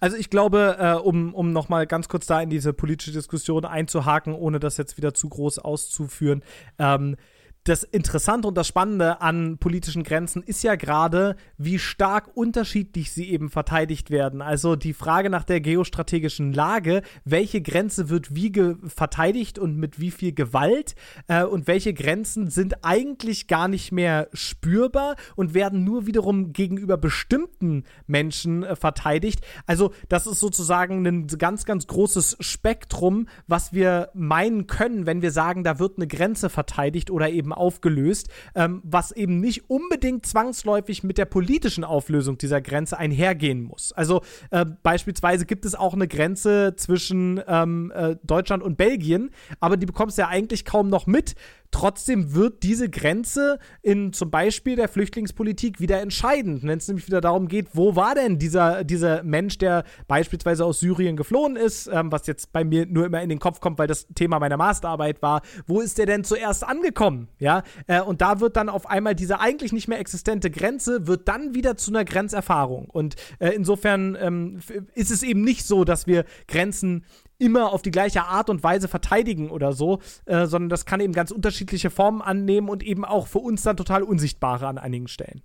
Also ich glaube, äh, um, um nochmal ganz kurz da in diese politische Diskussion einzuhaken, ohne das jetzt wieder zu groß auszuführen, ähm, das Interessante und das Spannende an politischen Grenzen ist ja gerade, wie stark unterschiedlich sie eben verteidigt werden. Also die Frage nach der geostrategischen Lage, welche Grenze wird wie verteidigt und mit wie viel Gewalt äh, und welche Grenzen sind eigentlich gar nicht mehr spürbar und werden nur wiederum gegenüber bestimmten Menschen äh, verteidigt. Also das ist sozusagen ein ganz, ganz großes Spektrum, was wir meinen können, wenn wir sagen, da wird eine Grenze verteidigt oder eben aufgelöst, ähm, was eben nicht unbedingt zwangsläufig mit der politischen Auflösung dieser Grenze einhergehen muss. Also äh, beispielsweise gibt es auch eine Grenze zwischen ähm, äh, Deutschland und Belgien, aber die bekommst du ja eigentlich kaum noch mit. Trotzdem wird diese Grenze in zum Beispiel der Flüchtlingspolitik wieder entscheidend, wenn es nämlich wieder darum geht, wo war denn dieser, dieser Mensch, der beispielsweise aus Syrien geflohen ist, ähm, was jetzt bei mir nur immer in den Kopf kommt, weil das Thema meiner Masterarbeit war, wo ist der denn zuerst angekommen? Ja, äh, und da wird dann auf einmal diese eigentlich nicht mehr existente Grenze, wird dann wieder zu einer Grenzerfahrung. Und äh, insofern ähm, ist es eben nicht so, dass wir Grenzen immer auf die gleiche Art und Weise verteidigen oder so, äh, sondern das kann eben ganz unterschiedliche Formen annehmen und eben auch für uns dann total unsichtbare an einigen Stellen.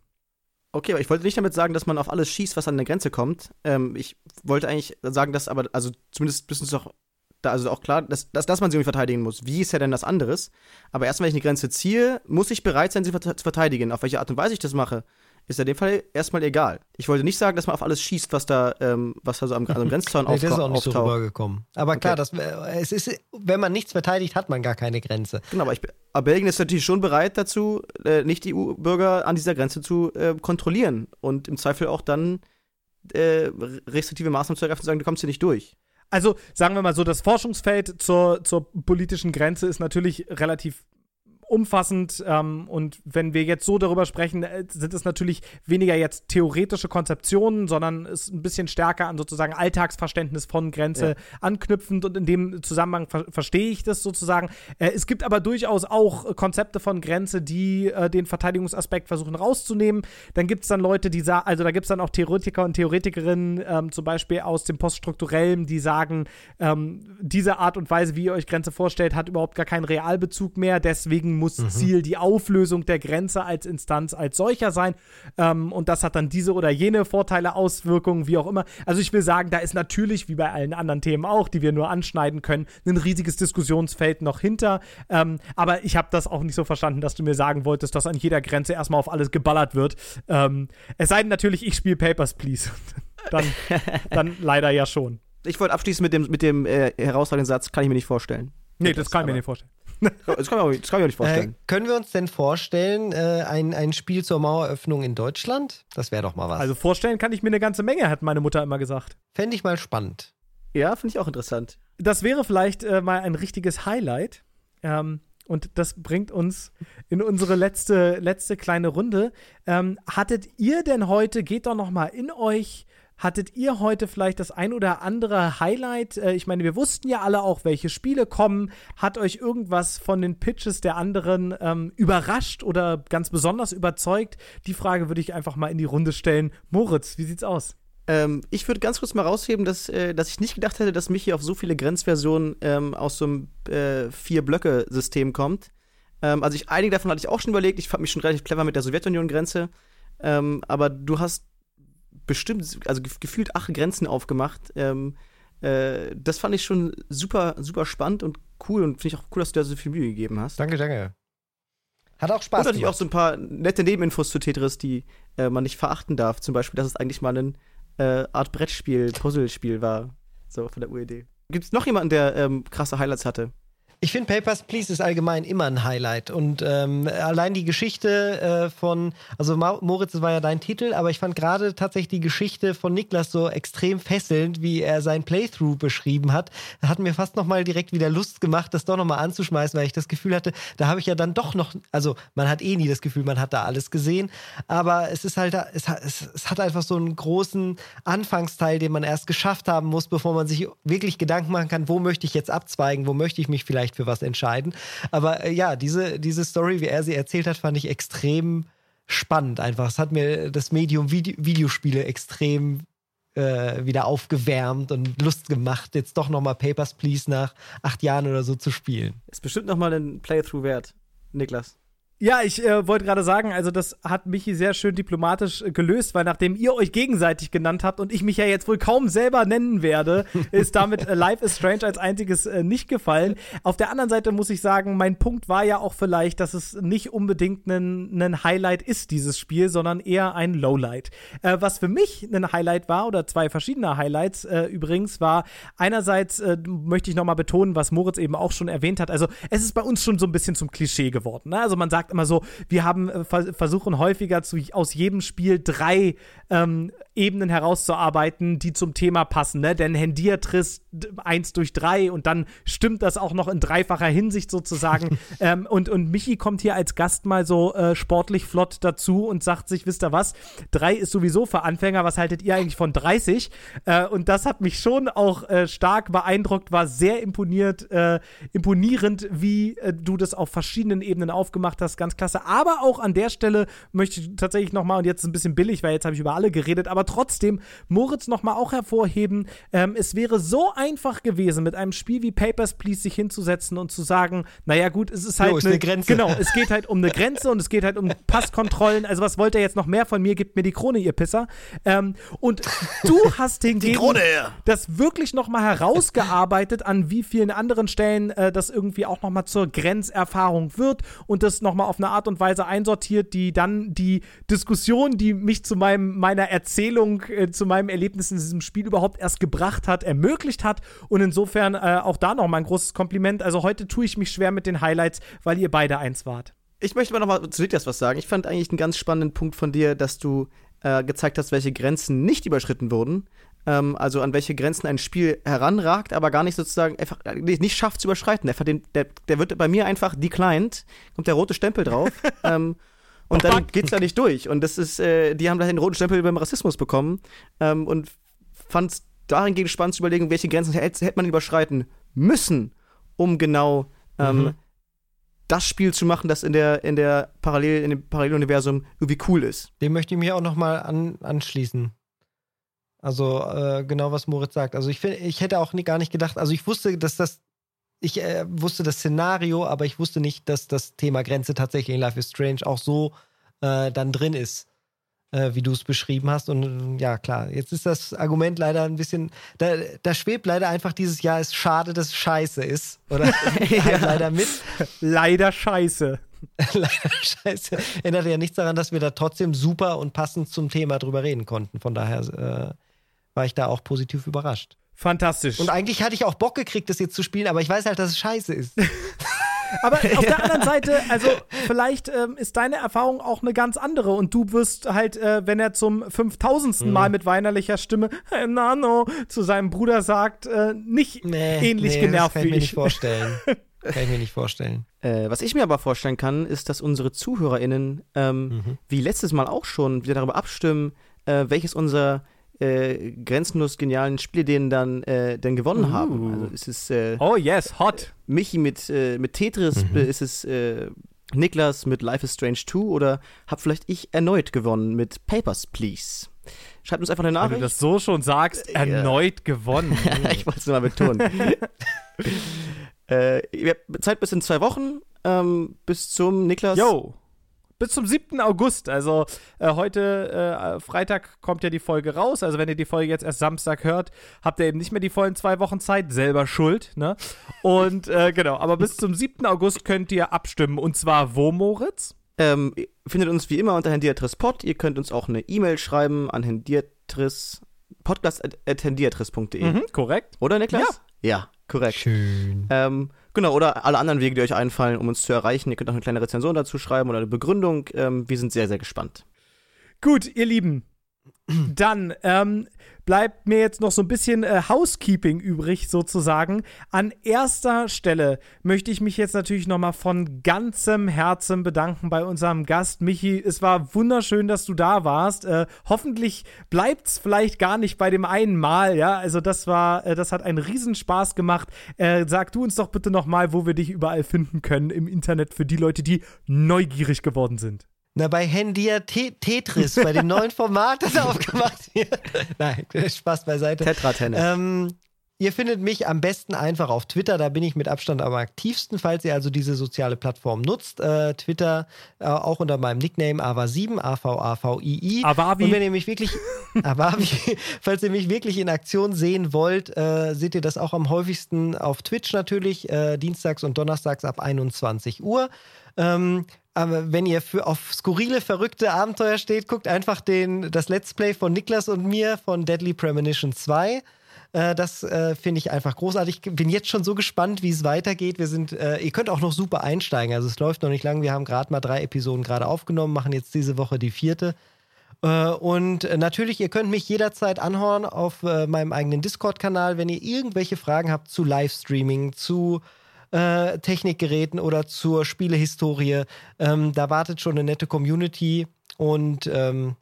Okay, aber ich wollte nicht damit sagen, dass man auf alles schießt, was an der Grenze kommt. Ähm, ich wollte eigentlich sagen, dass aber, also zumindest müssen es doch, da also auch klar, dass, dass, dass man sie irgendwie verteidigen muss. Wie ist ja denn das anderes? Aber erst wenn ich eine Grenze ziehe, muss ich bereit sein, sie zu verteidigen. Auf welche Art und Weise ich das mache, ist in dem Fall erstmal egal. Ich wollte nicht sagen, dass man auf alles schießt, was da, ähm, was da so am, am Grenzzaun Nee, das ist auch nicht so auftaucht. rübergekommen. Aber klar, das, wär- es ist, wenn man nichts verteidigt, hat man gar keine Grenze. Genau, aber, ich, aber Belgien ist natürlich schon bereit dazu, äh, Nicht-EU-Bürger an dieser Grenze zu äh, kontrollieren und im Zweifel auch dann äh, restriktive Maßnahmen zu ergreifen und zu sagen, du kommst hier nicht durch. Also sagen wir mal so, das Forschungsfeld zur, zur politischen Grenze ist natürlich relativ umfassend. Ähm, und wenn wir jetzt so darüber sprechen, äh, sind es natürlich weniger jetzt theoretische Konzeptionen, sondern ist ein bisschen stärker an sozusagen Alltagsverständnis von Grenze ja. anknüpfend. Und in dem Zusammenhang ver verstehe ich das sozusagen. Äh, es gibt aber durchaus auch Konzepte von Grenze, die äh, den Verteidigungsaspekt versuchen rauszunehmen. Dann gibt es dann Leute, die sagen, also da gibt es dann auch Theoretiker und Theoretikerinnen, ähm, zum Beispiel aus dem Poststrukturellen, die sagen, ähm, diese Art und Weise, wie ihr euch Grenze vorstellt, hat überhaupt gar keinen Realbezug mehr. Deswegen muss mhm. Ziel die Auflösung der Grenze als Instanz als solcher sein. Ähm, und das hat dann diese oder jene Vorteile, Auswirkungen, wie auch immer. Also ich will sagen, da ist natürlich, wie bei allen anderen Themen auch, die wir nur anschneiden können, ein riesiges Diskussionsfeld noch hinter. Ähm, aber ich habe das auch nicht so verstanden, dass du mir sagen wolltest, dass an jeder Grenze erstmal auf alles geballert wird. Ähm, es sei denn natürlich, ich spiele Papers, Please. <laughs> dann, dann leider ja schon. Ich wollte abschließen mit dem, mit dem äh, herausragenden Satz, kann ich mir nicht vorstellen. Nee, das, das kann ich mir nicht vorstellen. <laughs> das, kann auch, das kann ich mir nicht vorstellen. Äh, können wir uns denn vorstellen, äh, ein, ein Spiel zur Maueröffnung in Deutschland? Das wäre doch mal was. Also vorstellen kann ich mir eine ganze Menge, hat meine Mutter immer gesagt. Fände ich mal spannend. Ja, finde ich auch interessant. Das wäre vielleicht äh, mal ein richtiges Highlight. Ähm, und das bringt uns in unsere letzte, letzte kleine Runde. Ähm, hattet ihr denn heute, geht doch noch mal in euch Hattet ihr heute vielleicht das ein oder andere Highlight? Äh, ich meine, wir wussten ja alle auch, welche Spiele kommen. Hat euch irgendwas von den Pitches der anderen ähm, überrascht oder ganz besonders überzeugt? Die Frage würde ich einfach mal in die Runde stellen. Moritz, wie sieht's aus? Ähm, ich würde ganz kurz mal rausheben, dass, äh, dass ich nicht gedacht hätte, dass Michi auf so viele Grenzversionen ähm, aus so einem äh, Vier-Blöcke-System kommt. Ähm, also ich, einige davon hatte ich auch schon überlegt. Ich fand mich schon relativ clever mit der Sowjetunion-Grenze. Ähm, aber du hast bestimmt, also gefühlt acht Grenzen aufgemacht. Ähm, äh, das fand ich schon super, super spannend und cool und finde ich auch cool, dass du da so viel Mühe gegeben hast. Danke, danke. Hat auch Spaß Und natürlich auch so ein paar nette Nebeninfos zu Tetris, die äh, man nicht verachten darf. Zum Beispiel, dass es eigentlich mal eine äh, Art Brettspiel, Puzzlespiel war. So von der UED. Gibt es noch jemanden, der ähm, krasse Highlights hatte? Ich finde Papers, Please ist allgemein immer ein Highlight. Und ähm, allein die Geschichte äh, von, also Moritz, das war ja dein Titel, aber ich fand gerade tatsächlich die Geschichte von Niklas so extrem fesselnd, wie er sein Playthrough beschrieben hat. Hat mir fast nochmal direkt wieder Lust gemacht, das doch nochmal anzuschmeißen, weil ich das Gefühl hatte, da habe ich ja dann doch noch, also man hat eh nie das Gefühl, man hat da alles gesehen, aber es ist halt, es es, es hat einfach so einen großen Anfangsteil, den man erst geschafft haben muss, bevor man sich wirklich Gedanken machen kann, wo möchte ich jetzt abzweigen, wo möchte ich mich vielleicht vielleicht für was entscheiden. Aber äh, ja, diese, diese Story, wie er sie erzählt hat, fand ich extrem spannend einfach. Es hat mir das Medium Vide Videospiele extrem äh, wieder aufgewärmt und Lust gemacht, jetzt doch nochmal Papers, Please nach acht Jahren oder so zu spielen. Ist bestimmt nochmal ein Playthrough wert, Niklas. Ja, ich äh, wollte gerade sagen, also das hat Michi sehr schön diplomatisch äh, gelöst, weil nachdem ihr euch gegenseitig genannt habt und ich mich ja jetzt wohl kaum selber nennen werde, <laughs> ist damit äh, Life is Strange als einziges äh, nicht gefallen. Auf der anderen Seite muss ich sagen, mein Punkt war ja auch vielleicht, dass es nicht unbedingt ein Highlight ist, dieses Spiel, sondern eher ein Lowlight. Äh, was für mich ein Highlight war, oder zwei verschiedene Highlights äh, übrigens, war einerseits äh, möchte ich nochmal betonen, was Moritz eben auch schon erwähnt hat, also es ist bei uns schon so ein bisschen zum Klischee geworden. Ne? Also man sagt, sagt immer so, wir haben äh, versuchen häufiger zu, aus jedem Spiel drei ähm, Ebenen herauszuarbeiten, die zum Thema passen, ne? Denn Hendiatris 1 durch 3 und dann stimmt das auch noch in dreifacher Hinsicht sozusagen. <laughs> ähm, und, und Michi kommt hier als Gast mal so äh, sportlich flott dazu und sagt sich, wisst ihr was, 3 ist sowieso für Anfänger, was haltet ihr eigentlich von 30? Äh, und das hat mich schon auch äh, stark beeindruckt, war sehr imponiert, äh, imponierend, wie äh, du das auf verschiedenen Ebenen aufgemacht hast, ganz klasse. Aber auch an der Stelle möchte ich tatsächlich nochmal, und jetzt ist es ein bisschen billig, weil jetzt habe ich über alle geredet, aber trotzdem Moritz nochmal auch hervorheben, ähm, es wäre so einfach gewesen, mit einem Spiel wie Papers, Please sich hinzusetzen und zu sagen, naja gut, es ist halt jo, ist eine, eine Grenze. Genau, es geht halt um eine Grenze und es geht halt um Passkontrollen. Also was wollt ihr jetzt noch mehr von mir? Gebt mir die Krone, ihr Pisser. Ähm, und du hast hingegen das wirklich nochmal herausgearbeitet, an wie vielen anderen Stellen äh, das irgendwie auch nochmal zur Grenzerfahrung wird und das nochmal auf eine Art und Weise einsortiert, die dann die Diskussion, die mich zu meinem, meiner Erzählung, äh, zu meinem Erlebnis in diesem Spiel überhaupt erst gebracht hat, ermöglicht hat. Und insofern äh, auch da nochmal ein großes Kompliment. Also heute tue ich mich schwer mit den Highlights, weil ihr beide eins wart. Ich möchte mal nochmal zu Ditas was sagen. Ich fand eigentlich einen ganz spannenden Punkt von dir, dass du äh, gezeigt hast, welche Grenzen nicht überschritten wurden. ähm, also an welche Grenzen ein Spiel heranragt, aber gar nicht sozusagen einfach nicht schafft zu überschreiten. Der, der, der wird bei mir einfach declined, kommt der rote Stempel drauf. <laughs> ähm, und dann geht's da nicht durch. Und das ist, äh, die haben da den roten Stempel beim Rassismus bekommen ähm, und fand es dahingehend spannend zu überlegen, welche Grenzen hätte, hätte man überschreiten müssen, um genau ähm, mhm. das Spiel zu machen, das in der, in der Parallel, in dem Paralleluniversum irgendwie cool ist. Dem möchte ich mir auch nochmal an, anschließen. Also äh, genau, was Moritz sagt. Also ich finde, ich hätte auch nie, gar nicht gedacht, also ich wusste, dass das, ich äh, wusste das Szenario, aber ich wusste nicht, dass das Thema Grenze tatsächlich in Life is Strange auch so äh, dann drin ist, äh, wie du es beschrieben hast. Und ja, klar, jetzt ist das Argument leider ein bisschen, da, da schwebt leider einfach dieses Jahr, ist schade, dass es scheiße ist. Oder <laughs> ja. leider mit. Leider scheiße. <laughs> Leider scheiße. Ändert ja nichts daran, dass wir da trotzdem super und passend zum Thema drüber reden konnten. Von daher äh, war ich da auch positiv überrascht. Fantastisch. Und eigentlich hatte ich auch Bock gekriegt, das jetzt zu spielen, aber ich weiß halt, dass es scheiße ist. <laughs> Aber auf der anderen Seite, also vielleicht ähm, ist deine Erfahrung auch eine ganz andere und du wirst halt, äh, wenn er zum 5000. Mhm. Mal mit weinerlicher Stimme hey, Nano zu seinem Bruder sagt, äh, nicht nee, ähnlich nee, genervt das kann wie ich. Mir nicht <laughs> vorstellen. kann ich mir nicht vorstellen. Äh, was ich mir aber vorstellen kann, ist, dass unsere ZuhörerInnen, ähm, mhm. wie letztes Mal auch schon, wieder darüber abstimmen, äh, welches unser äh, grenzenlos genialen Spielideen dann äh, denn gewonnen uh. haben. Also ist es äh, Oh yes, hot. Michi mit, äh, mit Tetris, mhm. ist es äh, Niklas mit Life is Strange 2 oder hab vielleicht ich erneut gewonnen mit Papers, Please. Schreibt uns einfach eine Nachricht. Wenn du das so schon sagst, erneut gewonnen. <laughs> ich wollte es nur mal betonen. <laughs> äh, ihr habt Zeit bis in zwei Wochen. Ähm, bis zum Niklas. Yo bis zum 7. August. Also äh, heute, äh, Freitag, kommt ja die Folge raus. Also wenn ihr die Folge jetzt erst Samstag hört, habt ihr eben nicht mehr die vollen zwei Wochen Zeit. Selber schuld, ne? Und äh, genau, aber bis zum 7. August könnt ihr abstimmen. Und zwar wo, Moritz? Ähm, findet uns wie immer unter hendiatrispod. Ihr könnt uns auch eine E-Mail schreiben an hendiatris podcast.hendiatris.de. Mhm, korrekt. Oder, Niklas? Ja. Ja, korrekt. Schön. Ähm, Genau, oder alle anderen Wege, die euch einfallen, um uns zu erreichen. Ihr könnt auch eine kleine Rezension dazu schreiben oder eine Begründung. Ähm, wir sind sehr, sehr gespannt. Gut, ihr Lieben. Dann ähm, bleibt mir jetzt noch so ein bisschen äh, Housekeeping übrig, sozusagen. An erster Stelle möchte ich mich jetzt natürlich nochmal von ganzem Herzen bedanken bei unserem Gast Michi. Es war wunderschön, dass du da warst. Äh, hoffentlich bleibt es vielleicht gar nicht bei dem einen Mal, ja. Also das war, äh, das hat einen Riesenspaß gemacht. Äh, sag du uns doch bitte nochmal, wo wir dich überall finden können im Internet für die Leute, die neugierig geworden sind. Na, bei Handia Tetris, bei dem neuen Format, das <laughs> aufgemacht wird. Nein, Spaß beiseite. Tetra-Tennis. Ähm, ihr findet mich am besten einfach auf Twitter, da bin ich mit Abstand am aktivsten, falls ihr also diese soziale Plattform nutzt. Äh, Twitter äh, auch unter meinem Nickname AVA7, A-V-A-V-I-I. Avavi. Und wenn ihr mich wirklich, <laughs> Avavi, falls ihr mich wirklich in Aktion sehen wollt, äh, seht ihr das auch am häufigsten auf Twitch natürlich, äh, dienstags und donnerstags ab 21 Uhr. Ähm, aber wenn ihr für, auf skurrile, verrückte Abenteuer steht, guckt einfach den, das Let's Play von Niklas und mir von Deadly Premonition 2. Äh, das äh, finde ich einfach großartig. Ich bin jetzt schon so gespannt, wie es weitergeht. Wir sind, äh, ihr könnt auch noch super einsteigen. Also es läuft noch nicht lang. Wir haben gerade mal drei Episoden gerade aufgenommen, machen jetzt diese Woche die vierte. Äh, und natürlich, ihr könnt mich jederzeit anhören auf äh, meinem eigenen Discord-Kanal, wenn ihr irgendwelche Fragen habt zu Livestreaming, zu äh, Technikgeräten oder zur Spielehistorie. Ähm, da wartet schon eine nette Community und ähm,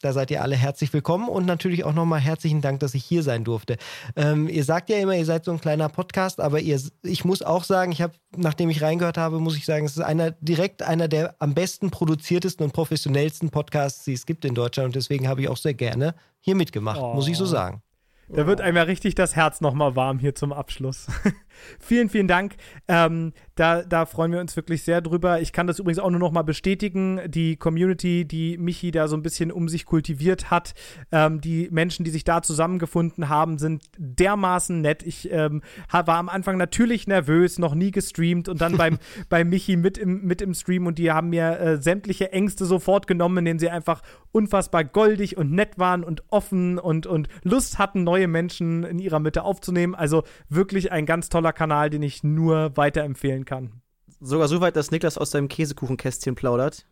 da seid ihr alle herzlich willkommen und natürlich auch nochmal herzlichen Dank, dass ich hier sein durfte. Ähm, ihr sagt ja immer, ihr seid so ein kleiner Podcast, aber ihr, ich muss auch sagen, ich habe, nachdem ich reingehört habe, muss ich sagen, es ist einer direkt einer der am besten produziertesten und professionellsten Podcasts, die es gibt in Deutschland und deswegen habe ich auch sehr gerne hier mitgemacht, oh. muss ich so oh. sagen. Da wird einem ja richtig das Herz nochmal warm hier zum Abschluss. <laughs> vielen, vielen Dank. Ähm, da, da freuen wir uns wirklich sehr drüber. Ich kann das übrigens auch nur nochmal bestätigen. Die Community, die Michi da so ein bisschen um sich kultiviert hat, ähm, die Menschen, die sich da zusammengefunden haben, sind dermaßen nett. Ich ähm, war am Anfang natürlich nervös, noch nie gestreamt und dann beim, <laughs> bei Michi mit im, mit im Stream und die haben mir äh, sämtliche Ängste sofort genommen, indem sie einfach unfassbar goldig und nett waren und offen und, und Lust hatten, neu neue Menschen in ihrer Mitte aufzunehmen. Also wirklich ein ganz toller Kanal, den ich nur weiterempfehlen kann. Sogar so weit, dass Niklas aus seinem Käsekuchenkästchen plaudert.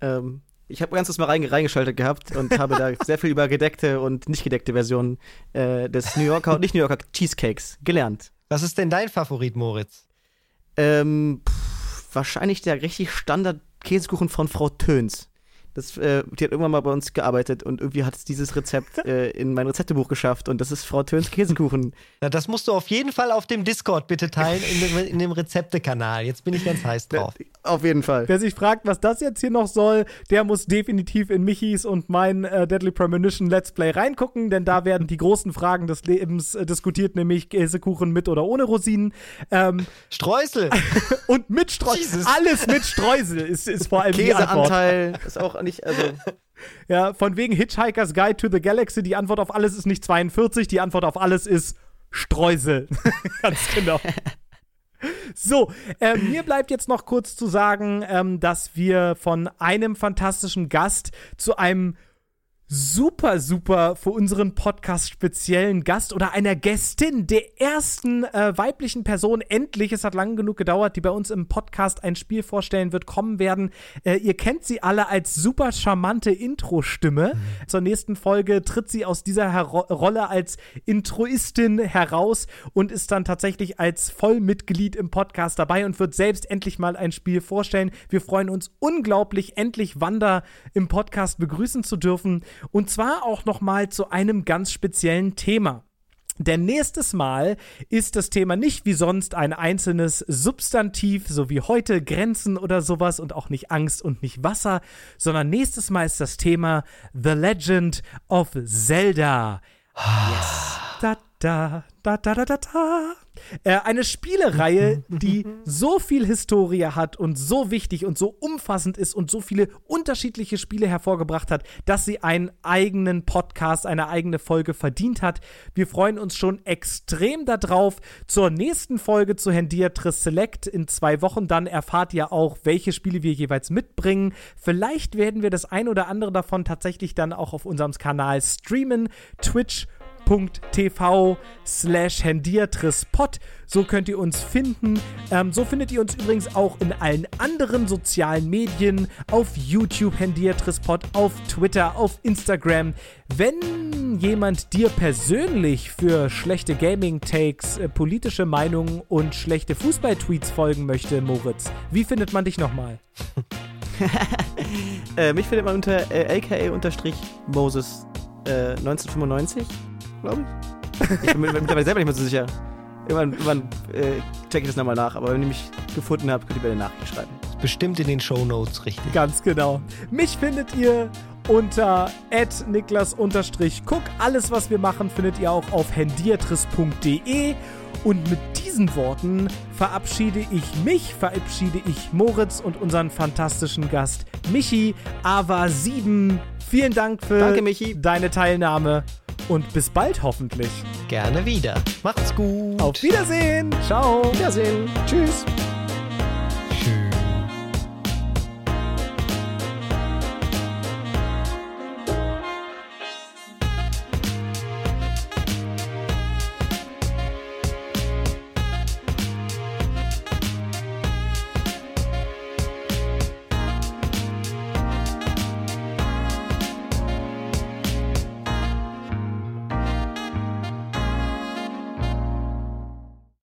Ähm, Ich habe ganz kurz mal reingeschaltet gehabt und habe da <laughs> sehr viel über gedeckte und nicht gedeckte Versionen äh, des New Yorker und nicht New Yorker Cheesecakes gelernt. Was ist denn dein Favorit, Moritz? Ähm, pff, wahrscheinlich der richtig Standard Käsekuchen von Frau Töns. Das, äh, die hat irgendwann mal bei uns gearbeitet und irgendwie hat es dieses Rezept <laughs> äh, in mein Rezeptebuch geschafft und das ist Frau Töns Käsekuchen. Na, das musst du auf jeden Fall auf dem Discord bitte teilen, in dem, in dem Rezeptekanal. Jetzt bin ich ganz heiß drauf. Auf jeden Fall. Wer sich fragt, was das jetzt hier noch soll, der muss definitiv in Michis und mein äh, Deadly Premonition Let's Play reingucken, denn da werden die großen Fragen des Lebens äh, diskutiert, nämlich Käsekuchen mit oder ohne Rosinen. Ähm, Streusel! <laughs> und mit Streusel. Alles mit Streusel ist, ist vor allem die Antwort. Käseanteil ist auch nicht, also <laughs> Ja, von wegen Hitchhiker's Guide to the Galaxy, die Antwort auf alles ist nicht 42, die Antwort auf alles ist Streusel. <laughs> Ganz genau. <laughs> So, äh, mir bleibt jetzt noch kurz zu sagen, ähm, dass wir von einem fantastischen Gast zu einem super, super für unseren Podcast speziellen Gast oder einer Gästin, der ersten äh, weiblichen Person endlich, es hat lange genug gedauert, die bei uns im Podcast ein Spiel vorstellen wird, kommen werden. Äh, ihr kennt sie alle als super charmante Intro-Stimme. Mhm. Zur nächsten Folge tritt sie aus dieser Her Rolle als Introistin heraus und ist dann tatsächlich als Vollmitglied im Podcast dabei und wird selbst endlich mal ein Spiel vorstellen. Wir freuen uns unglaublich, endlich Wanda im Podcast begrüßen zu dürfen. Und zwar auch noch mal zu einem ganz speziellen Thema. Denn nächstes Mal ist das Thema nicht wie sonst ein einzelnes Substantiv, so wie heute Grenzen oder sowas und auch nicht Angst und nicht Wasser, sondern nächstes Mal ist das Thema The Legend of Zelda. Yes. Da, da, da, da, da, da. Äh, eine Spielereihe, die so viel Historie hat und so wichtig und so umfassend ist und so viele unterschiedliche Spiele hervorgebracht hat, dass sie einen eigenen Podcast, eine eigene Folge verdient hat. Wir freuen uns schon extrem darauf. Zur nächsten Folge zu Hendiatris Select in zwei Wochen. Dann erfahrt ihr auch, welche Spiele wir jeweils mitbringen. Vielleicht werden wir das ein oder andere davon tatsächlich dann auch auf unserem Kanal streamen. Twitch twitch.tv slash hendiatrispod. So könnt ihr uns finden. Ähm, so findet ihr uns übrigens auch in allen anderen sozialen Medien, auf YouTube hendiatrispod, auf Twitter, auf Instagram. Wenn jemand dir persönlich für schlechte Gaming-Takes, äh, politische Meinungen und schlechte Fußball-Tweets folgen möchte, Moritz, wie findet man dich nochmal? <laughs> äh, mich findet man unter äh, lka-moses äh, 1995 glaube ich. Ich bin mir mittlerweile selber nicht mehr so sicher. Irgendwann, irgendwann äh, check ich das nochmal nach, aber wenn ihr mich gefunden habt, könnt ihr mir eine Nachricht schreiben. Bestimmt in den Show Notes richtig. Ganz genau. Mich findet ihr unter niklas-guck. Alles, was wir machen, findet ihr auch auf hendiatris.de. Und mit diesen Worten verabschiede ich mich, verabschiede ich Moritz und unseren fantastischen Gast Michi, Ava 7. Vielen Dank für Danke, deine Teilnahme und bis bald hoffentlich. Gerne wieder. Macht's gut. Auf Wiedersehen. Ciao. Wiedersehen. Tschüss.